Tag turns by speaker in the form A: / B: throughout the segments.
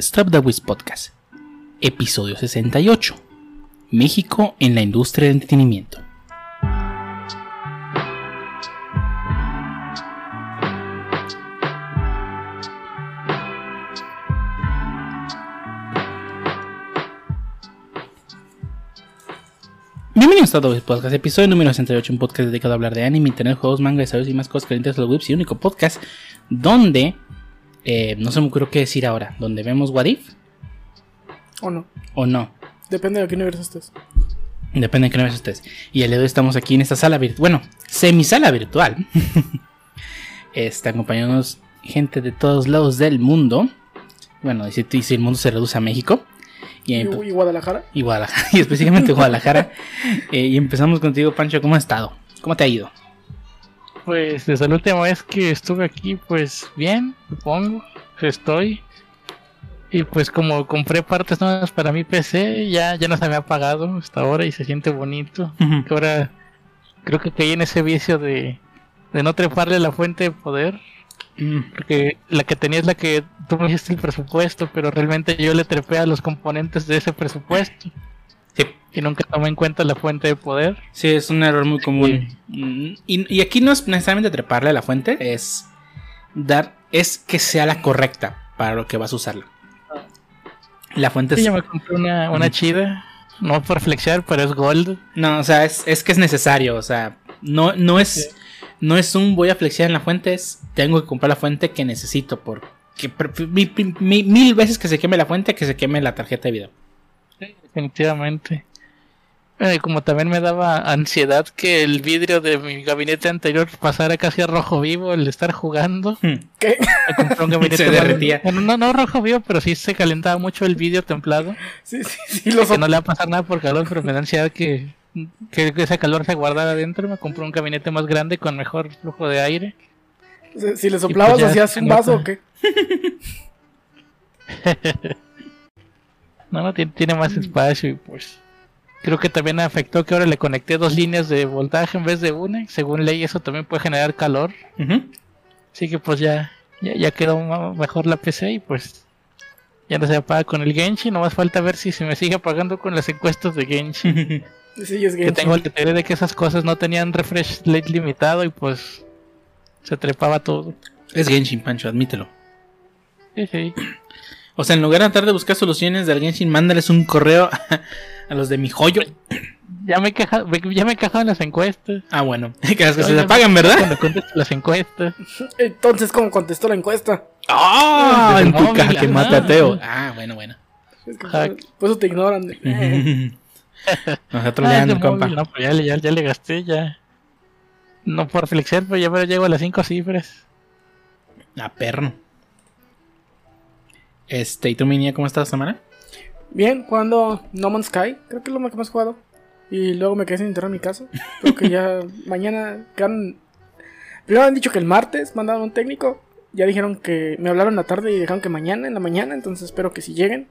A: Stop the Wiz Podcast, episodio 68. México en la industria del entretenimiento. Bienvenidos a Wiz Podcast, episodio número 68, un podcast dedicado a hablar de anime, internet, juegos, manga, desarrollos y más cosas calientes de los webs y único podcast donde eh, no se me ocurre qué decir ahora, donde vemos What If
B: ¿O no?
A: o no.
B: Depende de qué universo estés.
A: Depende de qué universo estés. Y el día de hoy estamos aquí en esta sala virtual. Bueno, semisala virtual. Está acompañándonos gente de todos lados del mundo. Bueno, y si, y si el mundo se reduce a México. Y,
B: ¿Y,
A: empe-
B: y Guadalajara?
A: y Guadalajara. Y específicamente Guadalajara. Eh, y empezamos contigo, Pancho. ¿Cómo has estado? ¿Cómo te ha ido?
C: Pues desde la última vez que estuve aquí, pues bien, supongo, estoy. Y pues como compré partes nuevas para mi PC, ya, ya no se me ha apagado hasta ahora y se siente bonito. Que ahora creo que caí en ese vicio de, de no treparle a la fuente de poder.
A: Mm,
C: Porque la que tenía es la que tú me dijiste el presupuesto, pero realmente yo le trepé a los componentes de ese presupuesto.
A: Sí.
C: Y nunca tomé en cuenta la fuente de poder.
A: Sí, es un error muy común. Y, y aquí no es necesariamente treparle a la fuente, es dar, es que sea la correcta para lo que vas a usarla. La fuente
C: Sí,
A: es,
C: yo me compré una, una chida. No por flexear, pero es gold.
A: no, o sea, es, es que es necesario, o sea, no, no es,
C: Sí.
A: no es un voy a flexear en la fuente, es tengo que comprar la fuente que necesito, mi- mi- mil veces que se queme la fuente que se queme la tarjeta de video.
C: Sí, definitivamente. Bueno, y como también me daba ansiedad que el vidrio de mi gabinete anterior pasara casi a rojo vivo el estar jugando.
A: Hmm.
B: ¿Qué?
C: Me compré un gabinete
A: Se derretía.
C: Bueno, no, no rojo vivo, pero sí se calentaba mucho el vidrio templado.
B: Sí, sí, sí. Los
C: Que no le va a pasar nada por calor, pero me da ansiedad que, que ese calor se guardara adentro. Me compré un gabinete más grande con mejor flujo de aire.
B: si- Si le soplabas,
C: ya
B: ¿hacías un vaso o qué?
C: No, no, tiene, tiene más espacio y pues creo que también afectó que ahora le conecté dos líneas de voltaje en vez de una. Según ley eso también puede generar calor.
A: Ujú.
C: Así que pues ya, ya, ya quedó mejor la PC y pues ya no se apaga con el Genshin. No más falta ver si se me sigue apagando con las encuestas de Genshin.
B: Sí, es
C: que
B: que
C: tengo el teoría de que esas cosas no tenían refresh rate limitado y pues se trepaba todo.
A: Es Genshin, Pancho, admítelo.
C: Sí, sí.
A: O sea, en lugar de tratar de buscar soluciones del Genshin, mándales un correo a, a los de mi joyo.
C: Ya me he quejado, me- ya me he quejado en las encuestas.
A: Ah, bueno, que las que se apagan, ¿verdad?
C: Cuando contesto las encuestas.
B: Entonces, ¿cómo contestó la encuesta?
A: ¡Ah! En tu caja que mata a Teo. Ah, bueno, bueno.
B: Es que por, por eso te ignoran. de- eh.
A: Nos está
C: Ah,
A: compa.
C: móvil, no, pero ya, le- ya, ya le gasté, ya. No por flexear, pero ya me llego a las 5 cifras.
A: A perro. Este, ¿y tú, mi niña, cómo estás esta semana?
B: Bien, jugando No Man's Sky. Creo que es lo más que más he jugado. Y luego me quedé sin internet en mi casa. Creo que ya mañana. quedan- Primero han dicho que el martes mandaron un técnico. Ya dijeron que me hablaron la tarde y dijeron que mañana, en la mañana. Entonces espero que si lleguen.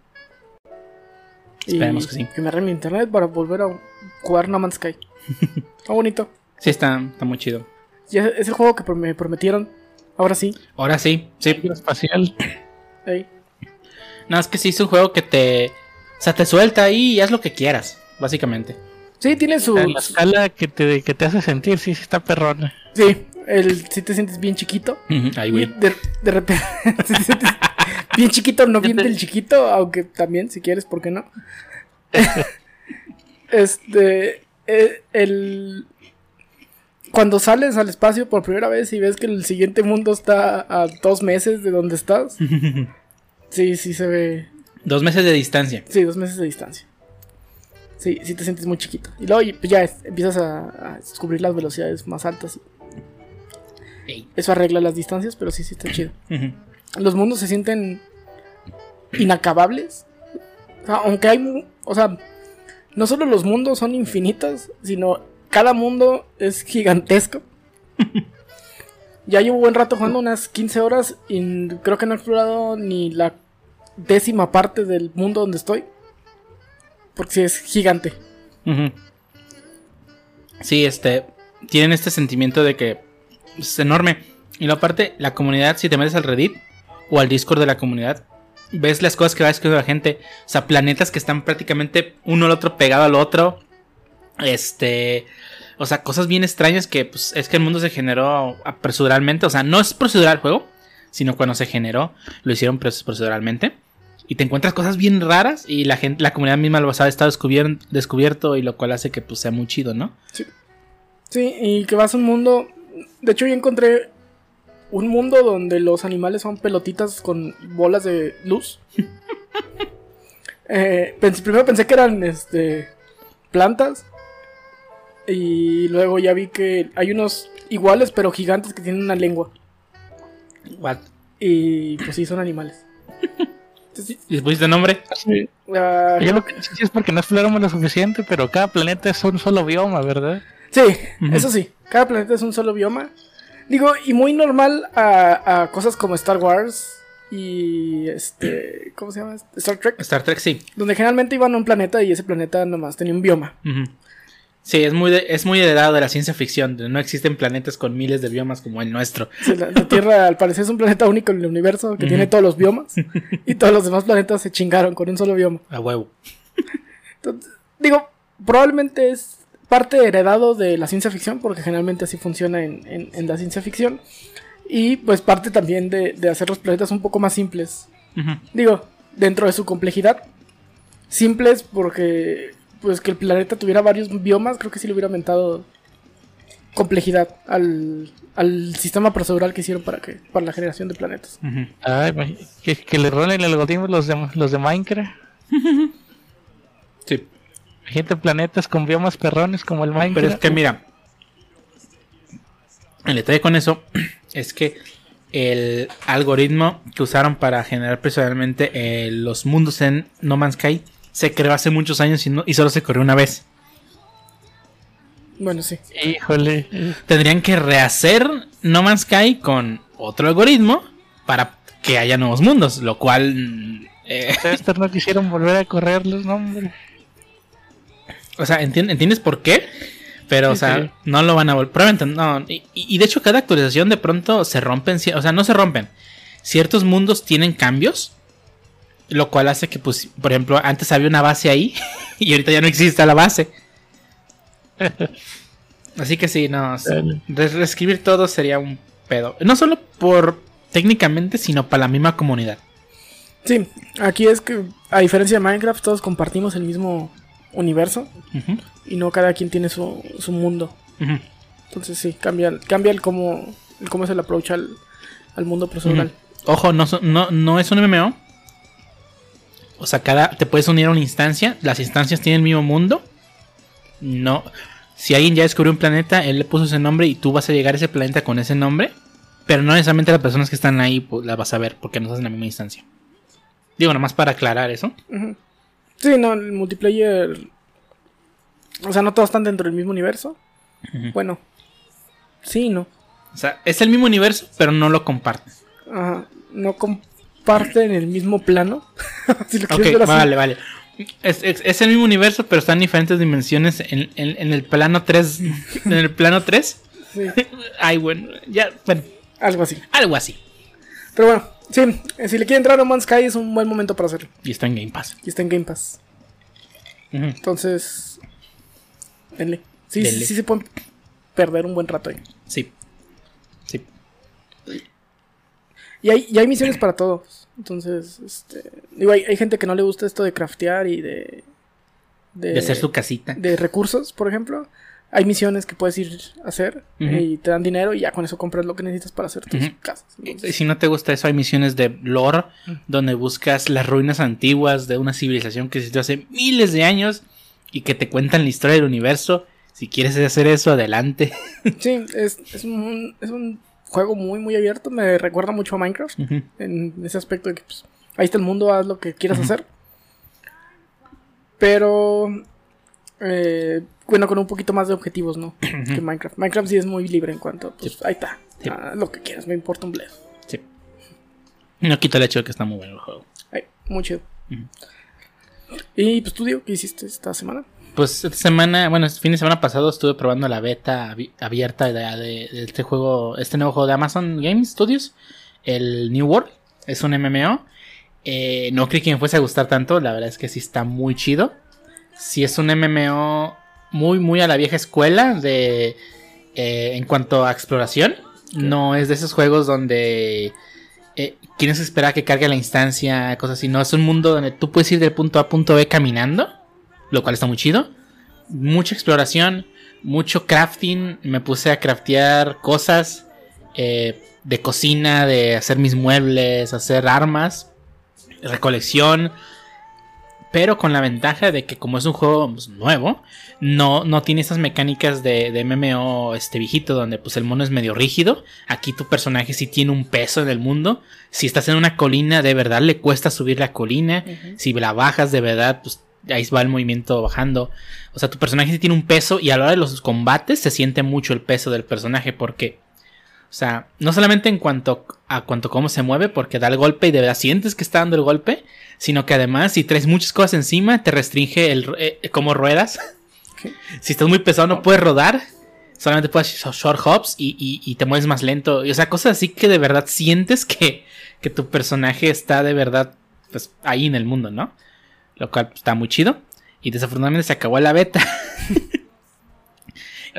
B: Y
A: Esperemos que sí.
B: Que me arreglen mi internet para volver a jugar No Man's Sky. Está bonito.
A: Sí, está, está muy chido.
B: Y es, es el juego que me prometieron. Ahora sí.
A: Ahora sí, sí.
C: Espacial.
B: Ey.
A: No, es que sí es un juego que te. O sea, te suelta ahí y haz lo que quieras, básicamente.
B: Sí, tiene su.
C: La escala que te, que te hace sentir, sí, sí está perrona.
B: Sí, el, si te sientes bien chiquito.
A: Ujú, Ay,
B: Y
A: güey.
B: de, de repente. si te sientes bien chiquito, no bien del chiquito, aunque también, si quieres, ¿por qué no? este. eh, el. Cuando sales al espacio por primera vez y ves que el siguiente mundo está a dos meses de donde estás. Sí, sí se ve.
A: Dos meses de distancia.
B: Sí, dos meses de distancia. Sí, sí te sientes muy chiquito. Y luego pues ya es- empiezas a, a descubrir las velocidades más altas.
A: Ey.
B: Eso arregla las distancias, pero sí, sí está chido. Los mundos se sienten inacabables. O sea, aunque hay. O sea, no solo los mundos son infinitos, sino cada mundo es gigantesco. ya llevo buen rato jugando, unas 15 horas, y creo que no he explorado ni la décima parte del mundo donde estoy. Porque sí es gigante.
A: Sí, este. Tienen este sentimiento de que es enorme. Y luego aparte, la comunidad, si te metes al Reddit o al Discord de la comunidad, ves las cosas que va escribiendo la gente. O sea, planetas que están prácticamente uno al otro pegado al otro. Este. O sea, cosas bien extrañas que pues, es que el mundo se generó proceduralmente. O sea, no es procedural el juego, sino cuando se generó, lo hicieron proceduralmente. Y te encuentras cosas bien raras y la gente, la comunidad misma lo está descubierto, descubierto y lo cual hace que pues, sea muy chido, ¿no?
B: Sí. Sí, y que vas a un mundo. De hecho, yo encontré un mundo donde los animales son pelotitas con bolas de luz. Eh, primero pensé que eran este, plantas. Y luego ya vi que hay unos iguales pero gigantes que tienen una lengua.
A: What?
B: Y pues sí, son animales.
A: ¿Y le pusiste nombre?
C: Sí.
B: Ah,
C: Yo lo que sí es porque no exploramos lo suficiente, pero cada planeta es un solo bioma, ¿verdad?
B: sí, eso sí. Cada planeta es un solo bioma. Digo, y muy normal a, a cosas como Star Wars y este. ¿Cómo se llama? Star Trek.
A: Star Trek, sí.
B: Donde generalmente iban a un planeta y ese planeta nomás tenía un bioma.
A: Ujú. Sí, es muy, de- es muy heredado de la ciencia ficción. No existen planetas con miles de biomas como el nuestro.
B: Sí, la, la Tierra al parecer es un planeta único en el universo que tiene todos los biomas. Y todos los demás planetas se chingaron con un solo bioma.
A: A huevo.
B: Entonces, digo, probablemente es parte heredado de la ciencia ficción, porque generalmente así funciona en, en- en la ciencia ficción. Y pues parte también de, de hacer los planetas un poco más simples. Digo, dentro de su complejidad. Simples porque pues que el planeta tuviera varios biomas, creo que sí le hubiera aumentado complejidad al, al sistema procedural que hicieron para que para la generación de planetas.
A: Ujú.
C: Ay, que, que le rolen el algoritmo los de, los de Minecraft.
A: Sí.
C: Gente planetas con biomas perrones como el Minecraft.
A: Pero es que mira, el detalle con eso es que el algoritmo que usaron para generar personalmente eh, los mundos en No Man's Sky se creó hace muchos años y, no- y solo se corrió una vez.
B: Bueno, sí.
C: Híjole.
A: Tendrían que rehacer No Man's Sky con otro algoritmo para que haya nuevos mundos, lo cual... mm, eh,
C: Estos no quisieron volver a correrlos, no, hombre.
A: O sea, ¿entien- ¿entiendes por qué? Pero, o sea,
C: sí.
A: no lo van a volver. Probablemente no. Y, y de hecho, cada actualización de pronto se rompen. O sea, no se rompen. Ciertos mundos tienen cambios. Lo cual hace que, pues, por ejemplo, antes había una base ahí. Y ahorita ya no existe la base. Así que sí, no. sí,
C: Dale.
A: re- reescribir todo sería un pedo. No solo por técnicamente, sino para la misma comunidad.
B: Sí, aquí es que a diferencia de Minecraft todos compartimos el mismo universo y no cada quien tiene su, su mundo. Entonces sí, cambia, cambia el cómo, el cómo es el approach al, al mundo procedural.
A: Ojo, no, son- no, no es un MMO. O sea, cada, te puedes unir a una instancia. Las instancias tienen el mismo mundo. No. Si alguien ya descubrió un planeta, él le puso ese nombre y tú vas a llegar a ese planeta con ese nombre. Pero no necesariamente las personas que están ahí pues, las vas a ver porque no estás en la misma instancia. Digo, nomás para aclarar eso.
B: Sí, no, el multiplayer. O sea, no todos están dentro del mismo universo. Bueno, sí, no.
A: O sea, es el mismo universo, pero no lo comparten.
B: Ajá, no comparten el mismo plano. si lo
A: Ok,
B: quieres ver así.
A: vale, vale. Es, es- es el mismo universo, pero están en diferentes dimensiones en, en- en el plano 3. En el plano 3.
B: Sí,
A: Ay, bueno, ya, bueno,
B: algo así.
A: algo así.
B: Pero bueno, sí, si le quiere entrar a No Man's Sky es un buen momento para hacerlo.
A: Y está en Game Pass.
B: Y está en Game Pass.
A: Ujú.
B: Entonces, denle. Sí,
A: Denle.
B: sí, sí se pueden perder un buen rato ahí.
A: Sí. Sí.
B: Y hay, y hay misiones para todos. Entonces, este, digo, hay, hay gente que no le gusta esto de craftear y de...
A: De hacer su casita.
B: de recursos, por ejemplo. Hay misiones que puedes ir a hacer eh, y te dan dinero y ya con eso compras lo que necesitas para hacer tus casas.
A: Y
B: Entonces,
A: si no te gusta eso, hay misiones de lore donde buscas las ruinas antiguas de una civilización que existió hace miles de años y que te cuentan la historia del universo. Si quieres hacer eso, adelante.
B: sí, es, es, un, es un juego muy, muy abierto. Me recuerda mucho a Minecraft en ese aspecto de que pues, ahí está el mundo, haz lo que quieras hacer. Pero, eh, bueno, con un poquito más de objetivos, ¿no? que Minecraft. Minecraft sí es muy libre en cuanto, pues ahí está.
A: Sí.
B: haz lo que quieras, me importa un bledo.
A: Sí. No quita el hecho de que está muy bueno el juego.
B: Ay, muy chido. Y pues tú, Diego, ¿qué hiciste esta semana?
A: Pues esta semana, bueno, este fin de semana pasado estuve probando la beta abi- abierta de, de- de este juego, este nuevo juego de Amazon Game Studios, el New World. Es un MMO. Eh, no creí que me fuese a gustar tanto. La verdad es que sí está muy chido. Sí es un MMO muy, muy a la vieja escuela de eh, en cuanto a exploración. No es de esos juegos donde eh, quieres esperar que cargue la instancia, cosas así. No, es un mundo donde tú puedes ir del punto A a punto B caminando, lo cual está muy chido. Mucha exploración, mucho crafting. Me puse a craftear cosas eh, de cocina, de hacer mis muebles, hacer armas, recolección pero con la ventaja de que como es un juego pues, nuevo, no, no tiene esas mecánicas de, de, MMO este viejito donde pues el mono es medio rígido. Aquí tu personaje sí tiene un peso en el mundo. Si estás en una colina, de verdad le cuesta subir la colina. Si la bajas de verdad, pues ahí va el movimiento bajando. O sea, tu personaje sí tiene un peso y a la hora de los combates se siente mucho el peso del personaje porque... O sea, no solamente en cuanto a cuanto cómo se mueve, porque da el golpe y de verdad sientes que está dando el golpe, sino que además si traes muchas cosas encima te restringe el eh, como ruedas. Si estás muy pesado no puedes rodar, solamente puedes short hops y, te mueves más lento. o sea, cosas así que de verdad sientes que, que tu personaje está de verdad pues, ahí en el mundo, ¿no? Lo cual está muy chido. Y desafortunadamente se acabó la beta.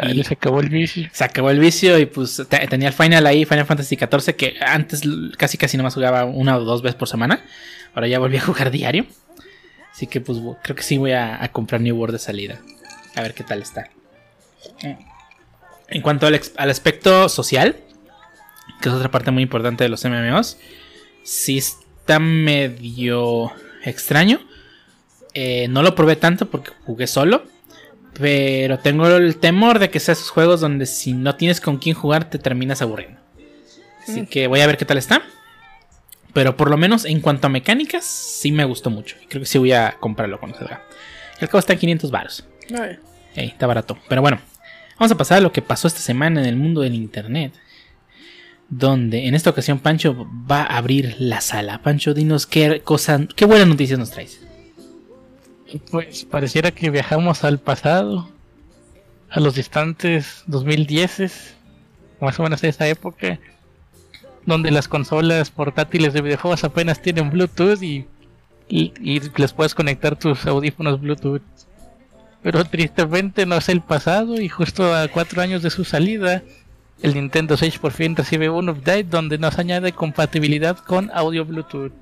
C: y se acabó el vicio.
A: Se acabó el vicio y pues tenía el final ahí, Final Fantasy XIV, que antes casi casi nomás jugaba una o dos veces por semana. Ahora ya volví a jugar diario. Así que pues creo que sí voy a, comprar New World de salida. A ver qué tal está. En cuanto al, aspecto social, que es otra parte muy importante de los MMOs, sí está medio extraño. Eh, no lo probé tanto porque jugué solo. Pero tengo el temor de que sea esos juegos donde si no tienes con quién jugar te terminas aburriendo. Así mm. que voy a ver qué tal está. Pero por lo menos en cuanto a mecánicas, sí me gustó mucho. Creo que sí voy a comprarlo cuando salga. El cabo está en 500 baros. está barato. Pero bueno, vamos a pasar a lo que pasó esta semana en el mundo del internet. Donde en esta ocasión Pancho va a abrir la sala. Pancho, dinos qué cosa, qué buenas noticias nos traes.
C: Pues pareciera que viajamos al pasado, a los distantes 2010, más o menos a esa época, donde las consolas portátiles de videojuegos apenas tienen Bluetooth y, y, les puedes conectar tus audífonos Bluetooth. Pero tristemente no es el pasado y justo a cuatro años de su salida, el Nintendo Switch por fin recibe un update donde nos añade compatibilidad con audio Bluetooth.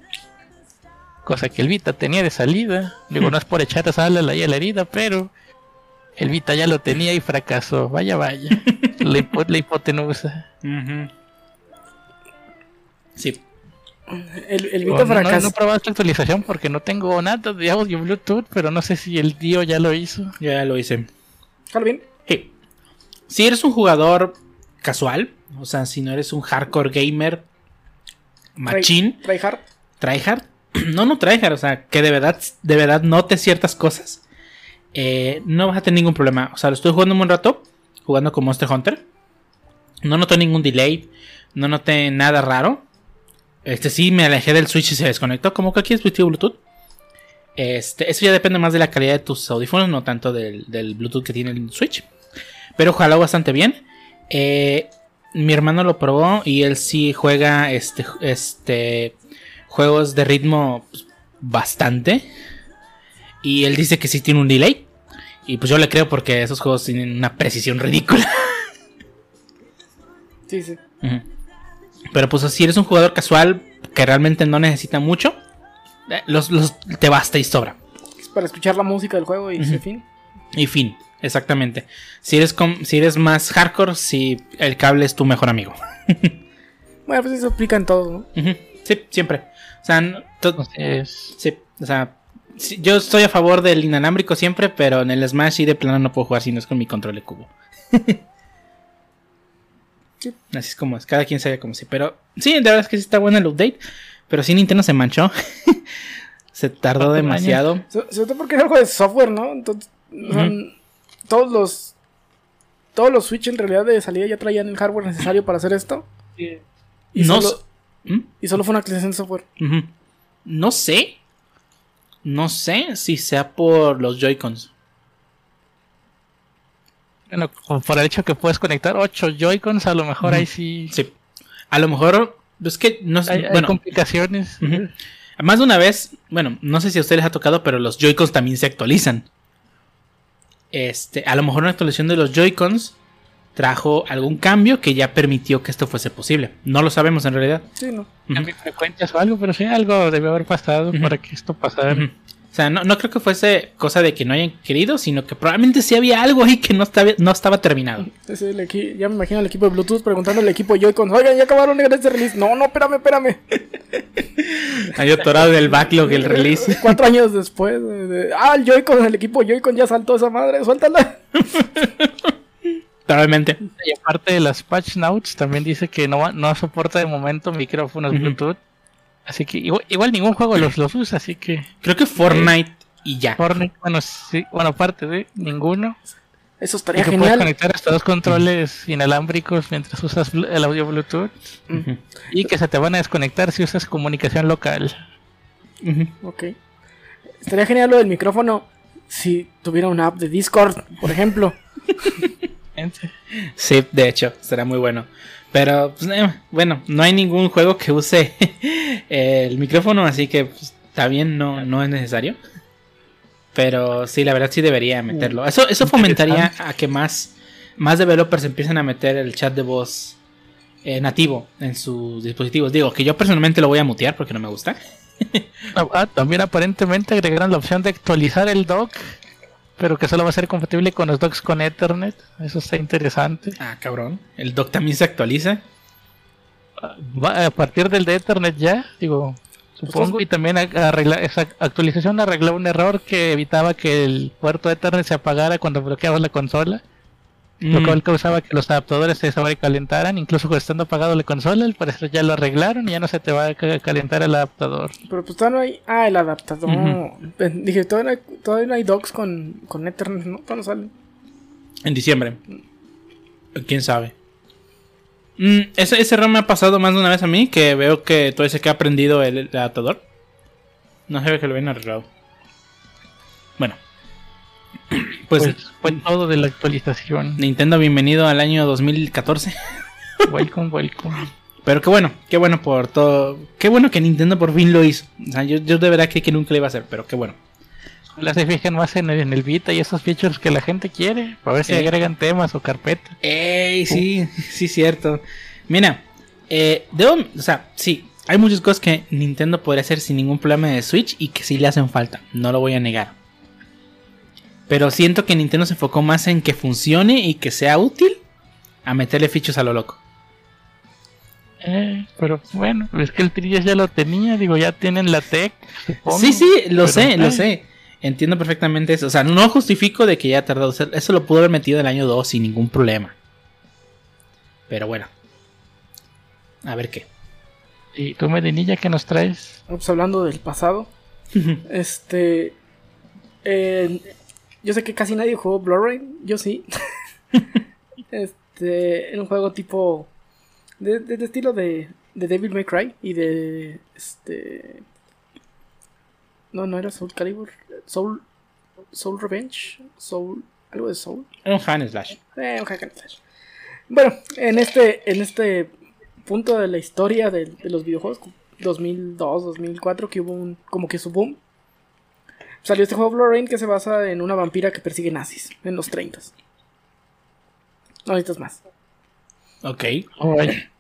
C: Cosa que el Vita tenía de salida. Digo, no es por echar a sal a la, herida, pero el Vita ya lo tenía y fracasó. Vaya, vaya. la, hipotenusa.
A: Sí.
B: El, el Vita fracasó.
C: No, no, he probado esta actualización porque no tengo nada de audio Bluetooth, pero no sé si el tío ya lo hizo.
A: Ya lo hice.
B: bien?
A: Sí. Si eres un jugador casual, o sea, si no eres un hardcore gamer, machín,
B: tryhard,
A: tryhard, no, no tryhard, o sea, que de verdad, de verdad note ciertas cosas, eh, no vas a tener ningún problema. O sea, lo estoy jugando un buen rato, jugando con Monster Hunter. No noté ningún delay, no noté nada raro. Este sí me alejé del Switch y se desconectó. Como que aquí es Bluetooth. Este, eso ya depende más de la calidad de tus audífonos, no tanto del, Bluetooth que tiene el Switch. Pero ojalá bastante bien. Eh, mi hermano lo probó y él sí juega este, este juegos de ritmo pues, bastante. Y él dice que sí tiene un delay. Y pues yo le creo porque esos juegos tienen una precisión ridícula.
B: Sí, sí.
A: Pero pues si eres un jugador casual que realmente no necesita mucho, eh, los, te basta y sobra.
B: Es para escuchar la música del juego y fin.
A: Y fin, exactamente. Si eres, si eres más hardcore, si el cable es tu mejor amigo.
B: bueno, pues eso aplica en todo,
A: ¿no? Sí, siempre. Sea, sí, o sea, yo estoy a favor del inalámbrico siempre, pero en el Smash y de plano no puedo jugar si no es con mi control de cubo. Así es como es, cada quien sabe como si. Pero sí, de verdad es que sí está bueno el update. Pero sí, Nintendo se manchó. se tardó demasiado.
B: Sobre todo porque es algo de software, ¿no? Entonces, todos los. Todos los Switch en realidad de salida ya traían el hardware necesario para hacer esto. Y,
A: no
B: solo, ¿Mm? y solo fue una actualización de software.
A: No sé. No sé si sea por los Joy-Cons.
C: Bueno, por el hecho que puedes conectar 8 Joy-Cons, a lo mejor ahí sí.
A: Sí. A lo mejor. Es que no
C: sé. Hay, complicaciones.
A: Más de una vez, bueno, no sé si a ustedes les ha tocado, pero los Joy-Cons también se actualizan. Este, a lo mejor una actualización de los Joy-Cons trajo algún cambio que ya permitió que esto fuese posible. No lo sabemos en realidad.
B: Sí, no.
A: Ujú.
C: Cambio de frecuencias o algo, pero sí, algo debe haber pasado para que esto pasara.
A: O sea, no, no creo que fuese cosa de que no hayan querido, sino que probablemente sí había algo ahí que no estaba, no estaba terminado.
B: Es el equi- ya me imagino al equipo de Bluetooth preguntando al equipo Joy-Con, oigan, ya acabaron de este release. No, no, espérame, espérame.
A: Hay atorado del backlog el release.
B: Cuatro años después. de- de- ah, el Joy-Con, el equipo Joy-Con ya saltó esa madre, suéltala.
A: Probablemente.
C: Y aparte de las patch notes, también dice que no, no soporta de momento micrófonos. Bluetooth. Así que igual, igual ningún juego los, los usa, así que
A: Creo que Fortnite y ya.
C: Fortnite, bueno, sí, bueno, aparte de ninguno.
B: Eso
C: Y
B: estaría
C: que puedes conectar hasta dos controles inalámbricos mientras usas el audio Bluetooth. Y que se te van a desconectar si usas comunicación local.
B: Ok. Estaría genial lo del micrófono si tuviera una app de Discord, por ejemplo.
C: Gente.
A: Sí, de hecho, será muy bueno. Pero, pues, eh, bueno, no hay ningún juego que use el micrófono, así que pues, está bien, no, no es necesario. Pero sí, la verdad sí debería meterlo. Eso, eso fomentaría a que más, más developers empiecen a meter el chat de voz eh, nativo en sus dispositivos. Digo, que yo personalmente lo voy a mutear porque no me gusta.
C: Ah, ah, también aparentemente agregaron la opción de actualizar el dock, pero que solo va a ser compatible con los docks con Ethernet. Eso está interesante.
A: Ah, cabrón. El dock también se actualiza.
C: Va- a partir del de Ethernet ya, digo, supongo, y también arregla, esa actualización arregló un error que evitaba que el puerto Ethernet se apagara cuando bloqueabas la consola, lo
A: Mm,
C: cual causaba que los adaptadores se sobrecalentaran, incluso estando apagado la consola, al parecer ya lo arreglaron y ya no se te va a ca- calentar el adaptador.
B: Pero pues todavía no hay. Ah, el adaptador. Dije, todavía no hay, todavía no hay docs con, con Ethernet, ¿no? Todavía no salen.
A: En diciembre. ¿Quién sabe? Mm, ese, ese error me ha pasado más de una vez a mí, que veo que todavía se queda prendido el, el adaptador. No se ve que lo habían arreglado. Bueno. Pues,
C: Pues, fue todo de la actualización.
A: Nintendo, bienvenido al año 2014.
C: welcome, welcome.
A: Pero qué bueno, qué bueno por todo. Qué bueno que Nintendo por fin lo hizo. O sea, yo, yo de verdad creí que nunca lo iba a hacer, pero qué bueno.
C: Las se fijan más en el, en el Vita y esos features que la gente quiere, para ver si
A: Sí.
C: agregan temas o carpetas.
A: ¡Ey! Sí, sí, cierto. Mira, eh, debo, o sea, sí, hay muchas cosas que Nintendo podría hacer sin ningún problema de Switch y que sí le hacen falta, no lo voy a negar. Pero siento que Nintendo se enfocó más en que funcione y que sea útil a meterle fichos a lo loco.
C: Eh, pero bueno, es que el 3DS ya lo tenía, digo, ya tienen la tech. supongo,
A: Sí, sí, lo
C: pero,
A: sé, lo
C: eh,
A: sé. Entiendo perfectamente eso. O sea, no justifico de que ya ha tardado. O sea, eso lo pudo haber metido en el año 2 sin ningún problema. Pero bueno. A ver qué.
C: Y tú, Medinilla, ¿qué nos traes?
B: Pues hablando del pasado. este. eh, yo sé que casi nadie jugó Blu-ray. Yo sí. este. Era un juego tipo. De, de- de estilo de, de Devil May Cry y de. Este. No, no era Soul Calibur. Soul. Soul Revenge. Soul. Algo de Soul.
A: Un fan slash.
B: Eh, un hack and slash. Bueno, en este, en este punto de la historia de, de los videojuegos, 2002, 2004, que hubo un, como que su boom, salió este juego Blood Rain que se basa en una vampira que persigue nazis en los 30. No necesitas más.
A: Ok.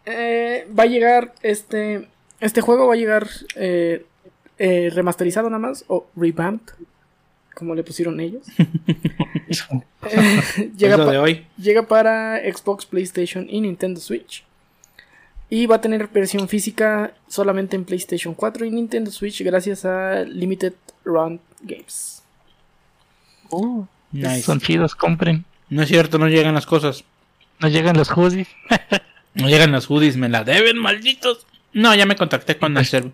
B: Eh, va a llegar este, este juego va a llegar eh, eh, remasterizado nada más o revamped, como le pusieron ellos. Eh, llega
A: Es lo
B: pa-
A: de hoy.
B: Llega para Xbox, PlayStation y Nintendo Switch. Y va a tener versión física solamente en PlayStation 4 y Nintendo Switch gracias a Limited Run Games.
C: Uh,
A: Nice.
C: Son chidos, compren.
A: No es cierto, no llegan las cosas.
C: No llegan los hoodies.
A: No llegan las hoodies, me la deben, malditos. No, ya me contacté con el, ser-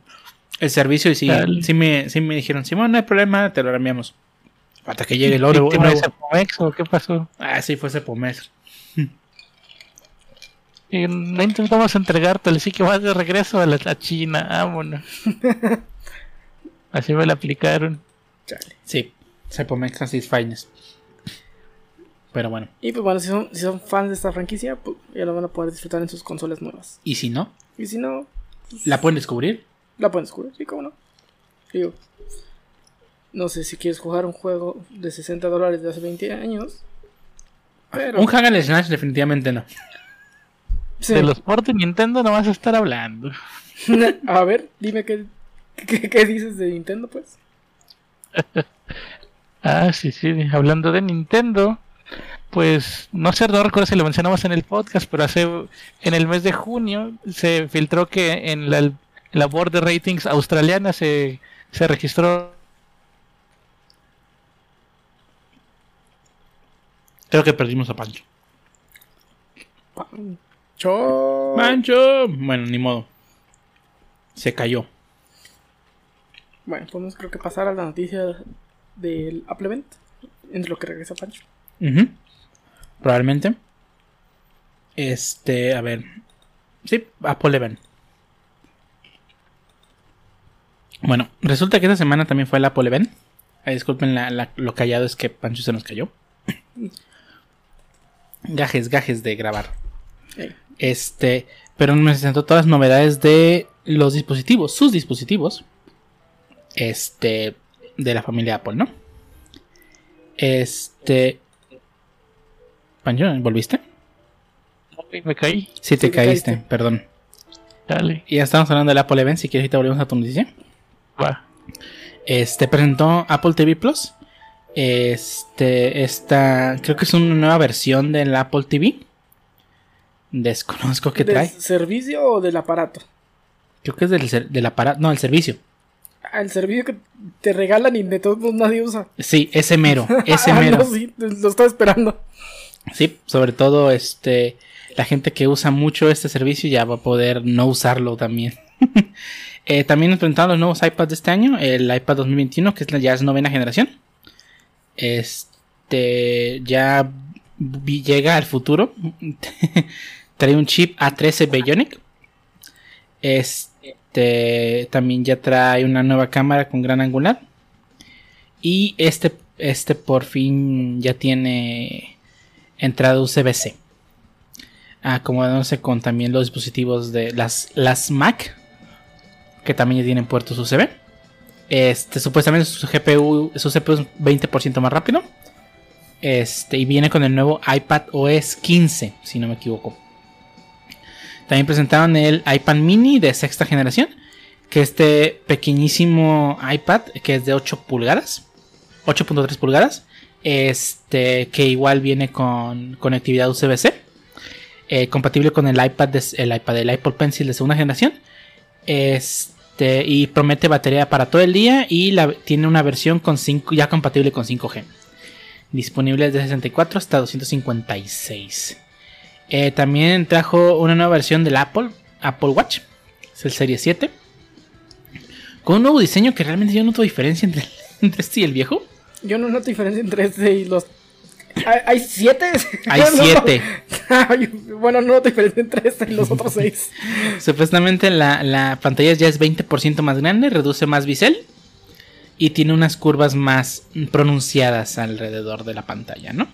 A: el servicio y sí, sí, me, sí me dijeron, Simón, no hay problema, te lo reenviamos. Hasta que llegue el oro.
C: ¿Víctima de
A: nuevo.
C: Cepomex o qué pasó?
A: Ah, sí, fue ese pomés.
C: Y no intentamos entregártelo, sí que vas de regreso a la a China. Vámonos. Así me la aplicaron.
A: Sí, Cepomex así es fines. Pero bueno,
B: Y pues bueno, si son, si son fans de esta franquicia, pues ya lo van a poder disfrutar en sus consolas nuevas.
A: ¿y si no?
B: Y si no,
A: ¿La pueden descubrir?
B: la pueden descubrir, sí, cómo no. Digo, no sé si quieres jugar un juego de 60 dólares de hace 20 años. Pero,
A: Un Hack and Slash definitivamente no.
B: sí.
C: De los ports de Nintendo no vas a estar hablando.
B: A ver, dime qué, qué, qué dices de Nintendo, pues.
C: Ah, sí, sí. Hablando de Nintendo, pues no sé, no recuerdo si lo mencionamos en el podcast, pero hace en el mes de junio se filtró que en la, en la board de ratings australiana se, se registró
A: Creo que perdimos a Pancho.
B: Pancho.
A: ¡Pancho! Bueno, ni modo. Se cayó.
B: Bueno, podemos creo que pasar a la noticia del Apple Event. Entre lo que regresa Pancho.
A: Probablemente. Este, a ver. Sí, Apple Event. Bueno, resulta que esta semana también fue el Apple Event. Ay, disculpen la- la- lo callado, es que Pancho se nos cayó. Gajes, gajes de grabar.
B: Ey.
A: Este, pero me presentó todas las novedades de los dispositivos, sus dispositivos. Este, de la familia Apple, ¿no? Este. Pancho, ¿volviste?
C: Me caí.
A: Sí, te
B: Sí,
A: caíste,
B: caíste.
A: perdón.
C: Dale,
A: Y ya estamos hablando del Apple Event, si quieres ahorita volvemos a tu noticia.
C: va.
A: Este presentó Apple TV Plus. Este, esta, creo que es una nueva versión del Apple TV. Desconozco qué
B: ¿Del
A: trae.
B: servicio o del aparato?
A: Creo que es del, del aparato, no, el servicio.
B: El servicio que te regalan y de todos modos nadie usa.
A: Sí, ese mero, ese
B: Ah,
A: mero.
B: no, sí, lo estaba esperando.
A: Sí, sobre todo este la gente que usa mucho este servicio ya va a poder no usarlo también. Eh, también nos presentaron los nuevos iPads de este año, el iPad 2021, que es la ya es novena generación. Este ya llega al futuro. Trae un chip A13 Bionic. Este también ya trae una nueva cámara con gran angular. Y este, este por fin ya tiene entrada USB-C. Acomodándose con también los dispositivos de las, las Mac, que también ya tienen puertos USB. Este, supuestamente su GPU, su CPU es 20% más rápido. Este, y viene con el nuevo iPad OS 15, si no me equivoco. También presentaron el iPad mini de sexta generación, que este pequeñísimo iPad, que es de 8 pulgadas, 8.3 pulgadas, este, que igual viene con conectividad USB-C, eh, compatible con el iPad, de- el iPad, el Apple Pencil de segunda generación, este, y promete batería para todo el día y tiene una versión con 5, ya compatible con 5G, disponible desde 64 hasta 256. Eh, también trajo una nueva versión del Apple, Apple Watch, es el Serie 7, con un nuevo diseño que realmente yo no noto diferencia entre, entre este y el viejo.
B: Yo no noto diferencia entre este y los. ¿Hay, siete?
A: Hay
B: no-
A: siete.
B: Ay, bueno, no noto diferencia entre este y los otros seis.
A: Supuestamente la, la pantalla ya es 20% más grande, reduce más bisel y tiene unas curvas más pronunciadas alrededor de la pantalla, ¿no?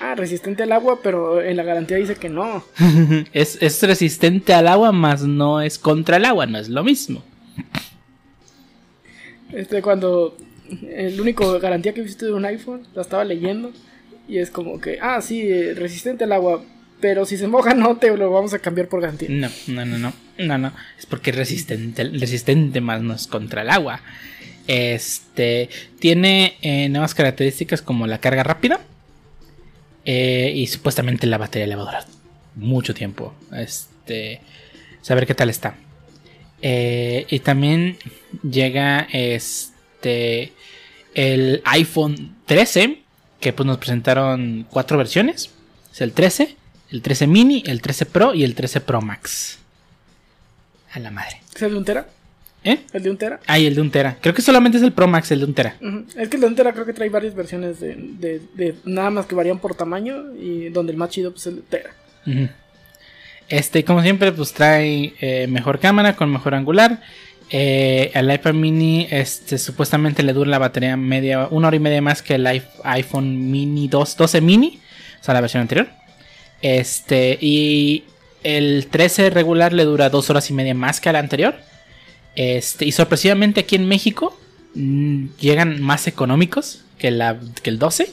B: Ah, resistente al agua, pero en la garantía dice que no.
A: es, es resistente al agua, más no es contra el agua, no es lo mismo.
B: Este, cuando. El único garantía que he visto de un iPhone, la estaba leyendo. Y es como que, ah, sí, eh, resistente al agua. Pero si se moja, no te lo vamos a cambiar por garantía.
A: No, no, no, no, no, no, es porque es resistente, resistente más no es contra el agua. Este tiene eh, nuevas características como la carga rápida eh, y supuestamente la batería le va a durar mucho tiempo. Este, saber qué tal está. Eh, y también llega este el iPhone 13 que pues nos presentaron cuatro versiones. Es el 13, el 13 mini, el 13 Pro y el 13 Pro Max. A la madre.
B: ¿Es el de un?
A: ¿Eh?
B: ¿El de un tera?
A: Ah, y el de un tera. Creo que solamente es el Pro Max, el de un tera.
B: Es que el de un tera creo que trae varias versiones de, de- de nada más que varían por tamaño. Y donde el más chido pues, es el de tera.
A: Este, como siempre, pues trae eh, mejor cámara con mejor angular. Eh, al iPad mini, este, supuestamente le dura la batería media, una hora y media más que el iP- iPhone mini 2, 12 mini, o sea, la versión anterior. Este, y el 13 regular le dura dos horas y media más que al anterior. Este, y sorpresivamente aquí en México mm, llegan más económicos que, la, que el 12.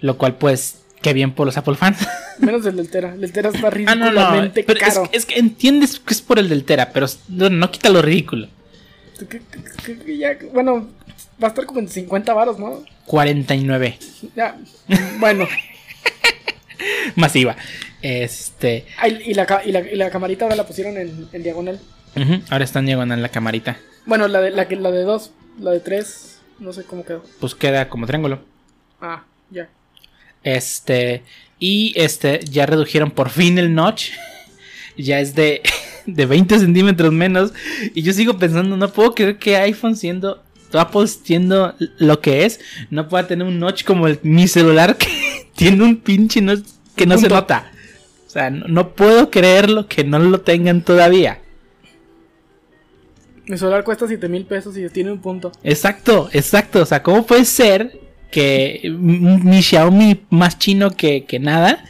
A: Lo cual, pues, qué bien por los Apple fans.
B: Menos el del Tera. El del Tera está
A: ah, no, no.
B: ridículamente
A: Pero es,
B: caro.
A: es que entiendes que es por el del Tera, pero no, no quita lo ridículo.
B: Que- que- que- que ya- bueno, va a estar como en 50 varos, ¿no?
A: 49.
B: Ya. Bueno.
A: Masiva. Este.
B: Y, la, y, la, y la camarita ahora la pusieron en, en diagonal.
A: Ahora están llegando en la camarita.
B: Bueno, la de, la, la de dos, la de tres, no sé cómo quedó.
A: Pues queda como triángulo.
B: Ah, ya.
A: Este. Y este. Ya redujeron por fin el notch. Ya es de. De 20 centímetros menos. Y yo sigo pensando, no puedo creer que iPhone siendo. Apple siendo lo que es. No pueda tener un notch como el, mi celular que tiene un pinche notch que no se nota. O sea, no, no puedo creerlo que no lo tengan todavía.
B: Mi celular cuesta 7 mil pesos y tiene un punto.
A: Exacto, exacto. O sea, ¿cómo puede ser que mi Xiaomi más chino que, que nada